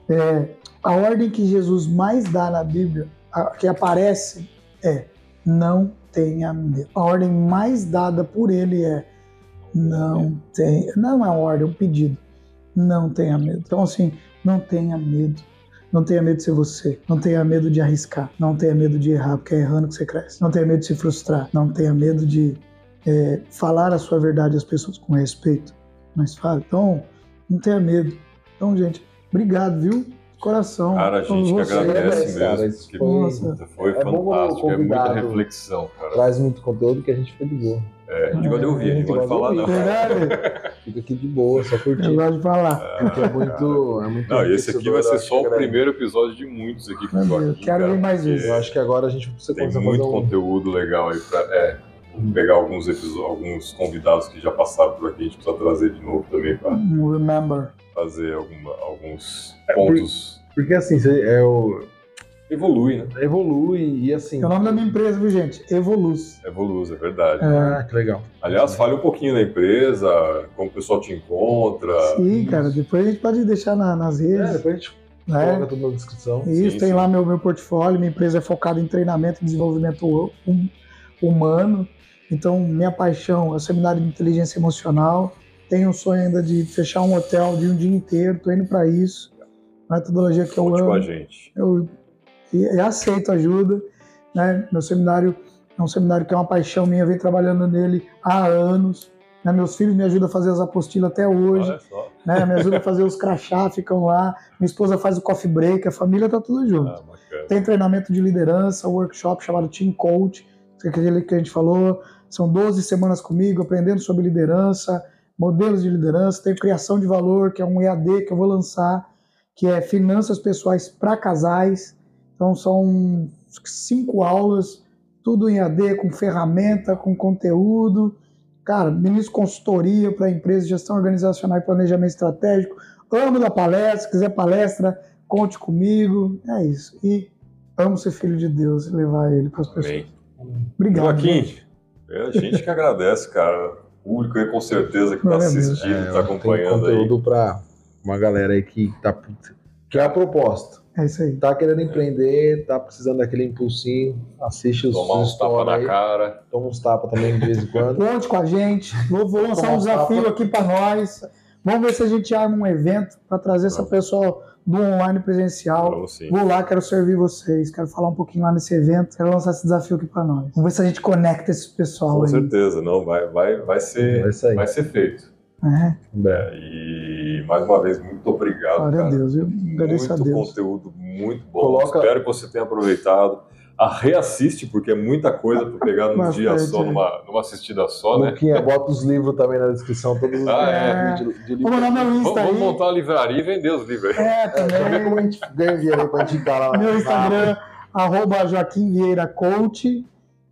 É, a ordem que Jesus mais dá na Bíblia, a- que aparece, é não tenha medo. A ordem mais dada por ele é não tenha. Não é uma ordem, é um pedido. Não tenha medo. Então, assim, não tenha medo. Não tenha medo de ser você. Não tenha medo de arriscar. Não tenha medo de errar, porque é errando que você cresce. Não tenha medo de se frustrar. Não tenha medo de é, falar a sua verdade às pessoas com respeito. Mas fala. Então, não tenha medo. Então, gente, obrigado, viu? Coração. Cara, a gente que agradece cara, mesmo. isso que foi- Nossa. foi É fantástico, é muita reflexão, cara. Traz muito conteúdo que a gente fica de boa. É, a gente gosta de ouvir, a gente gosta de falar, não. Verdade? Fica aqui de boa, só Eu curtir. gosto de falar. Porque é muito. É muito Não, e esse aqui vai ser só o eu que primeiro episódio de muitos aqui com o Meu Joaquim. Deus, quero cara, ver mais vezes. Eu acho que agora a gente precisa Tem muito conteúdo legal aí pra. É, pegar alguns episódios, alguns convidados que já passaram por aqui, a gente precisa trazer de novo também pra Um Remember. fazer alguma- alguns É, pontos. Porque assim, você- é o, Evolui, né? evolui e assim. É o nome da minha empresa, viu, gente? Evoluz. Evolui, é verdade. É, Ah, que legal. Aliás, fale um pouquinho da empresa, como o pessoal te encontra. sim, cara. Depois a gente pode deixar na- nas É, redes. depois a gente né? coloca tudo na descrição. Isso, Sim, tem sim. lá meu, meu portfólio. Minha empresa é focada em treinamento e desenvolvimento hum- humano. Então, minha paixão é o seminário de inteligência emocional. Tenho um sonho ainda de fechar um hotel de um dia inteiro. Tô indo para isso. Uma metodologia que eu Conte com a amo. gente. eu, eu aceito ajuda. Né? Meu seminário é um seminário que é uma paixão minha, eu venho trabalhando nele há anos. né? Meus filhos me ajudam a fazer as apostilas até hoje, Olha só. né? me ajudam a fazer os crachá, ficam lá. Minha esposa faz o coffee break, a família tá tudo junto. Ah. Tem treinamento de liderança, workshop chamado Team Coach, que é aquele que a gente falou. São 12 semanas comigo, aprendendo sobre liderança, modelos de liderança. Tem criação de valor, que é um EAD que eu vou lançar, que é finanças pessoais para casais. Então são cinco aulas, tudo em EAD, com ferramenta, com conteúdo. Cara, ministro consultoria para empresas, gestão organizacional e planejamento estratégico. Amo da palestra, se quiser palestra, conte comigo. É isso. E amo ser filho de Deus e levar ele para as pessoas. Amém. Obrigado. Joaquim, gente. É a gente que agradece, cara. O público aí com certeza que tá a Deus. assistindo, É, tá tem acompanhando aí. conteúdo pra uma galera aí que, tá, Que é a proposta. É isso aí. Tá querendo empreender, tá precisando daquele impulsinho, assiste os Tomar uns tapas na aí, cara. toma uns tapas também de vez em quando. Conte com a gente. Vou, vou lançar um desafio tapa. aqui para nós. Vamos ver se a gente arma um evento para trazer essa pessoa do online presencial. Vou lá, quero servir vocês, quero falar um pouquinho lá nesse evento, quero lançar esse desafio aqui para nós. Vamos ver se a gente conecta esse pessoal Com aí. certeza, não, vai, vai, vai, ser, Vai vai ser feito. É. É, e mais uma vez, muito obrigado. glória a cara. Deus, viu? Agradeço muito a Deus. conteúdo muito bom. Coloca- Espero que você tenha aproveitado. A reassiste, porque é muita coisa para pegar num Bastante, dia só, é. numa, numa assistida só, né? Luquinha, bota os livros também na descrição, todos os Ah, é. de, de mandar meu Vamos, Insta vamos aí. montar uma livraria e vender os livros aí. É, ver também. como a gente ganha dinheiro pra indicar lá. Meu Instagram, arroba Joaquim Vieira Coach.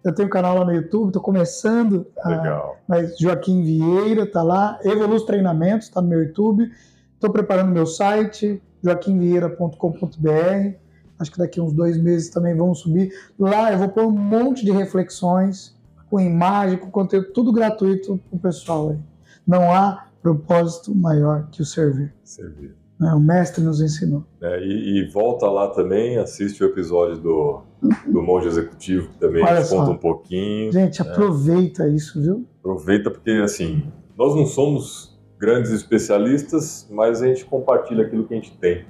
Eu tenho um canal lá no YouTube, tô começando. a- Legal. Mas Joaquim Vieira tá lá. Evolus Treinamentos tá no meu YouTube. Estou preparando meu site, joaquimvieira.com.br. Acho que daqui uns dois meses também vamos subir. Lá eu vou pôr um monte de reflexões, com imagem, com conteúdo, tudo gratuito pro pessoal aí. Não há propósito maior que o servir. Servir. né? O mestre nos ensinou. É, e, e volta lá também, assiste o episódio do, do Monge Executivo, que também Olha conta um pouquinho. Gente, aproveita isso, viu? Aproveita, porque assim, nós não somos grandes especialistas, mas a gente compartilha aquilo que a gente tem.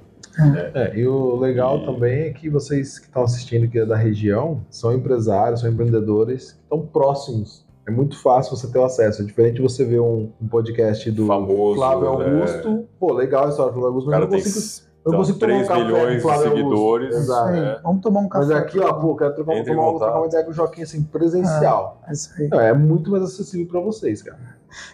É, e o legal E- também é que vocês que estão assistindo que é da região são empresários, são empreendedores que estão próximos. É muito fácil você ter o acesso. É diferente de você ver um, um podcast do Famoso. Flávio né? Augusto. Pô, legal a história do Flávio Augusto, mas cara eu não tem consigo, eu consigo tomar um 3 café com o milhões de Flávio Augusto. seguidores. Exato. É. Vamos tomar um café. Mas aqui, ó, pô, quero tomar, contato. trocar uma ideia com o Joaquim assim, presencial. É isso aí. Não, é muito mais acessível pra vocês, cara.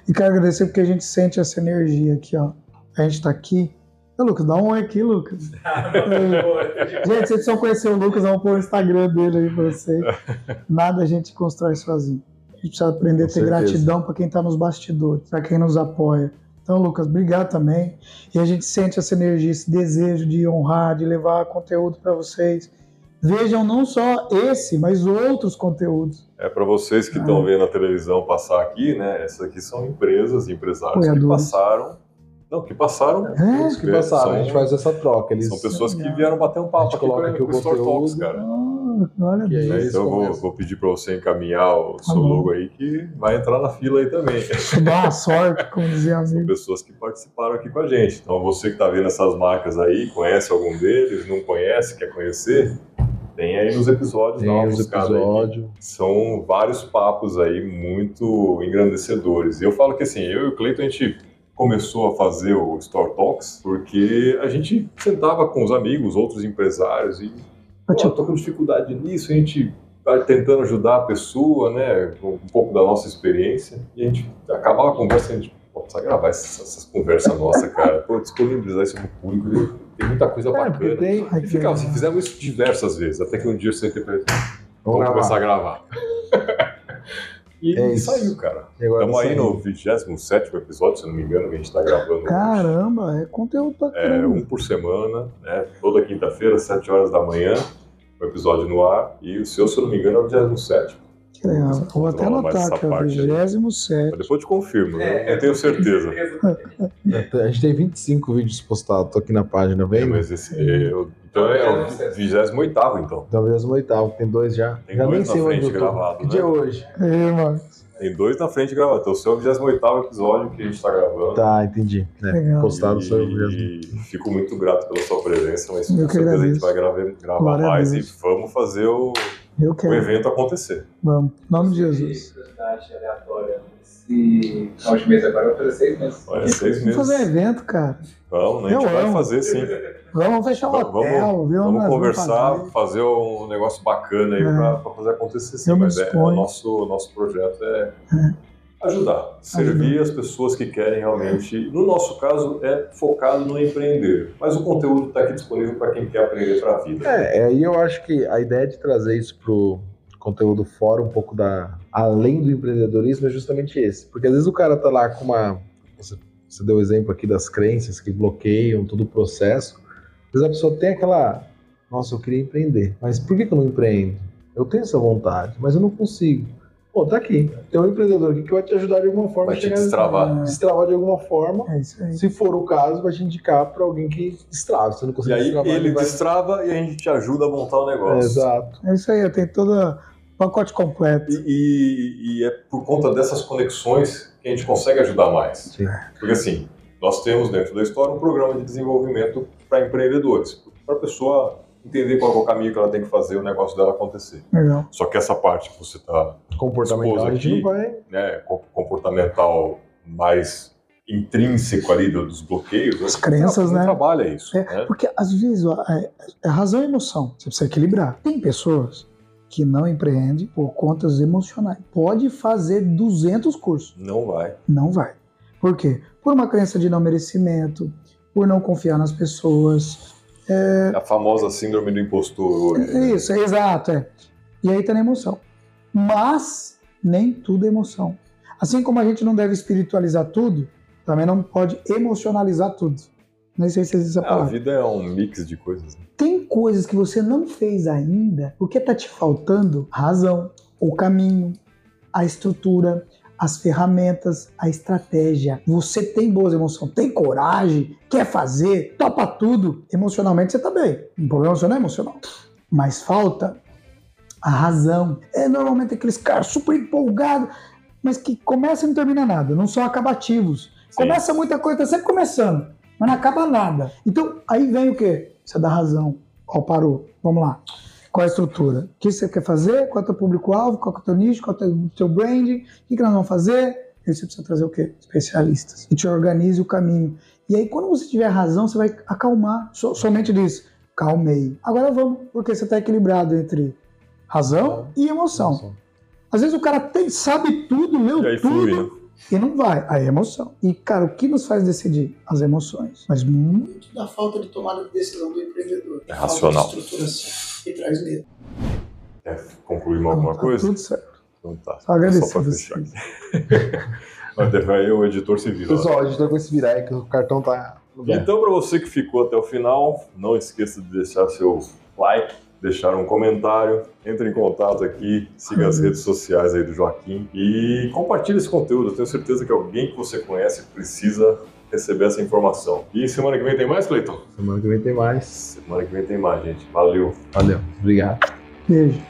E quero agradecer porque a gente sente essa energia aqui, ó. A gente tá aqui. Ô, Lucas, dá um oi aqui, Lucas. É. gente, vocês precisam conhecer o Lucas, vamos pôr o Instagram dele aí pra vocês. Nada a gente constrói sozinho. A gente precisa aprender a Com ter certeza. gratidão pra quem tá nos bastidores, pra quem nos apoia. Então, Lucas, obrigado também. E a gente sente essa energia, esse desejo de honrar, de levar conteúdo pra vocês. Vejam não só esse, mas outros conteúdos. É para vocês que estão vendo a televisão passar aqui, né? Essas aqui são empresas, empresários que passaram. Não, que passaram. É? Os que passaram, São- a gente faz essa troca. Eles, São pessoas que vieram bater um A papo gente aqui coloca com, aqui o Store Talks, cara. Ah, olha E aí, Deus. Né, eles Então eu vou, vou pedir para você encaminhar o seu logo aí, que vai entrar na fila aí também. Isso dá uma sorte, como dizia São pessoas que participaram aqui com a gente. Então você que está vendo essas marcas aí, conhece algum deles, não conhece, quer conhecer, tem aí nos episódios, Tem uma os buscada aí. episódios. São vários papos aí muito engrandecedores. E eu falo que assim, eu e o Cleiton, a gente começou a fazer o Store Talks porque a gente sentava com os amigos, outros empresários e eu tô com dificuldade nisso, a gente vai tentando ajudar a pessoa, né, com um pouco da nossa experiência, e a gente acabava a conversa a gente, precisa gravar essas, essas conversas nossas, cara, pô, disponibilizar isso pro público, tem muita coisa É, bacana. tem. E ficava assim, fizemos isso diversas vezes, até que um dia eu sentei pra Vamos vamos começar a gravar. E É saiu, cara. Estamos aí no 27 episódio, se não me engano, que a gente tá gravando hoje. Caramba, é conteúdo pra É, um por semana, né? Toda quinta-feira, 7 horas da manhã, o episódio no ar. E o seu, se eu não me engano, é o 27. Que legal. Vou até anotar que é o parte aí. 27. Mas depois eu te confirmo, né? Eu tenho certeza. A gente tem 25 vídeos postados, tô aqui na página, É, vem? mas esse, eu- então é o 28 então. Então, mesmo oitavo, tem dois já. Tem já dois nem na sei onde frente gravado, Que né? dia é hoje? É, mano. Tem dois na frente gravados. Então o seu é o 28 episódio que a gente tá gravando. Tá, entendi. É, postado só eu mesmo. E fico muito grato pela sua presença, mas Eu com certeza a gente vai gravar, gravar mais e vamos fazer o, Eu o quero. evento acontecer. Vamos. Em nome de Jesus. Curiosidade aleatória. Esse final de mês agora vai fazer seis meses. Olha, seis Vamos meses. fazer um evento, cara. Vamos, né? a gente Eu vai amo. fazer sim. Vamos fechar Vamos- hotel, viu? Vamos conversar, fazer. fazer um negócio bacana aí É. pra, pra fazer acontecer sim. Eu Mas é, disponho. o nosso, nosso projeto é ajudar, servir as pessoas que querem realmente. No nosso caso, é focado no empreender. Mas o conteúdo está aqui disponível para quem quer aprender para a vida. É, aí eu acho que a ideia de trazer isso pro conteúdo fora um pouco da além do empreendedorismo é justamente esse, porque às vezes o cara tá lá com uma você, você deu o exemplo aqui das crenças que bloqueiam todo o processo, às vezes a pessoa tem aquela nossa, eu queria empreender, mas por que, que eu não empreendo? Eu tenho essa vontade, mas eu não consigo. Pô, tá aqui. Tem um empreendedor aqui que vai te ajudar de alguma forma Vai a te destravar. destravar de alguma forma. É isso aí. Se for o caso, vai te indicar para alguém que destrave. Se você não E conseguir aí destravar, ele vai... destrava e a gente te ajuda a montar o É, negócio. exato. É isso aí, tem todo o pacote completo. E, e- e é por conta dessas conexões que a gente consegue ajudar mais. Sim. Porque assim, nós temos dentro da história um programa de desenvolvimento para empreendedores, para a pessoa entender qual é o caminho que ela tem que fazer o negócio dela acontecer. Legal. Só que essa parte que você está, Comportamental, aqui. vai. né, co- comportamental mais intrínseco ali do- dos bloqueios, As né, crenças, não né? trabalha isso, É, né? Porque às vezes ó, é, é razão e emoção. Você precisa equilibrar. Tem pessoas que não empreendem por contas emocionais. Pode fazer 200 cursos. Não vai. Não vai. Por quê? Por uma crença de não merecimento, por não confiar nas pessoas. É a famosa síndrome do impostor hoje. né? Isso, é exato. É. E aí tá na emoção. Mas nem tudo é emoção. Assim como a gente não deve espiritualizar tudo, também não pode emocionalizar tudo. Nem sei se existe essa A palavra. vida é um mix de coisas. né? Tem coisas que você não fez ainda, porque tá te faltando razão, o caminho, a estrutura, as ferramentas, a estratégia. Você tem boas emoções, tem coragem, quer fazer, topa tudo. Emocionalmente você tá bem. O problema não é emocional. Mas falta a razão. É normalmente aqueles caras super empolgados, mas que começa e não termina nada, não são acabativos. Sim. Começa muita coisa, tá sempre começando, mas não acaba nada. Então, aí vem o quê? Você dá razão. Ó, parou. Vamos lá. Qual é a estrutura? O que você quer fazer? Qual é o teu público-alvo? Qual é o teu nicho? Qual é o teu, branding? O que, que nós vamos fazer? Aí você precisa trazer o quê? Especialistas. E te organize o caminho. E aí, quando você tiver razão, você vai acalmar. So- somente diz, calmei. Agora vamos, porque você está equilibrado entre razão e emoção. Às vezes o cara tem, sabe tudo, leu E tudo, flui, né? e não vai. Aí é emoção. E, cara, o que nos faz decidir? As emoções. Mas muito da falta de tomada de decisão do empreendedor. É racional. Falta de estruturação. E traz medo. Quer concluir mais alguma Tá coisa? Tudo certo. Então tá. Só pra vocês. Aí o editor se vira. lá. Pessoal, a gente vai com esse virar aí que o cartão tá. Então, para você que ficou até o final, não esqueça de deixar seu like, deixar um comentário, entre em contato aqui, siga as redes sociais aí do Joaquim e compartilhe esse conteúdo. Eu tenho certeza que alguém que você conhece precisa receber essa informação. E semana que vem tem mais, Cleiton? Semana que vem tem mais. Semana que vem tem mais, gente. Valeu. Valeu. Obrigado. Beijo.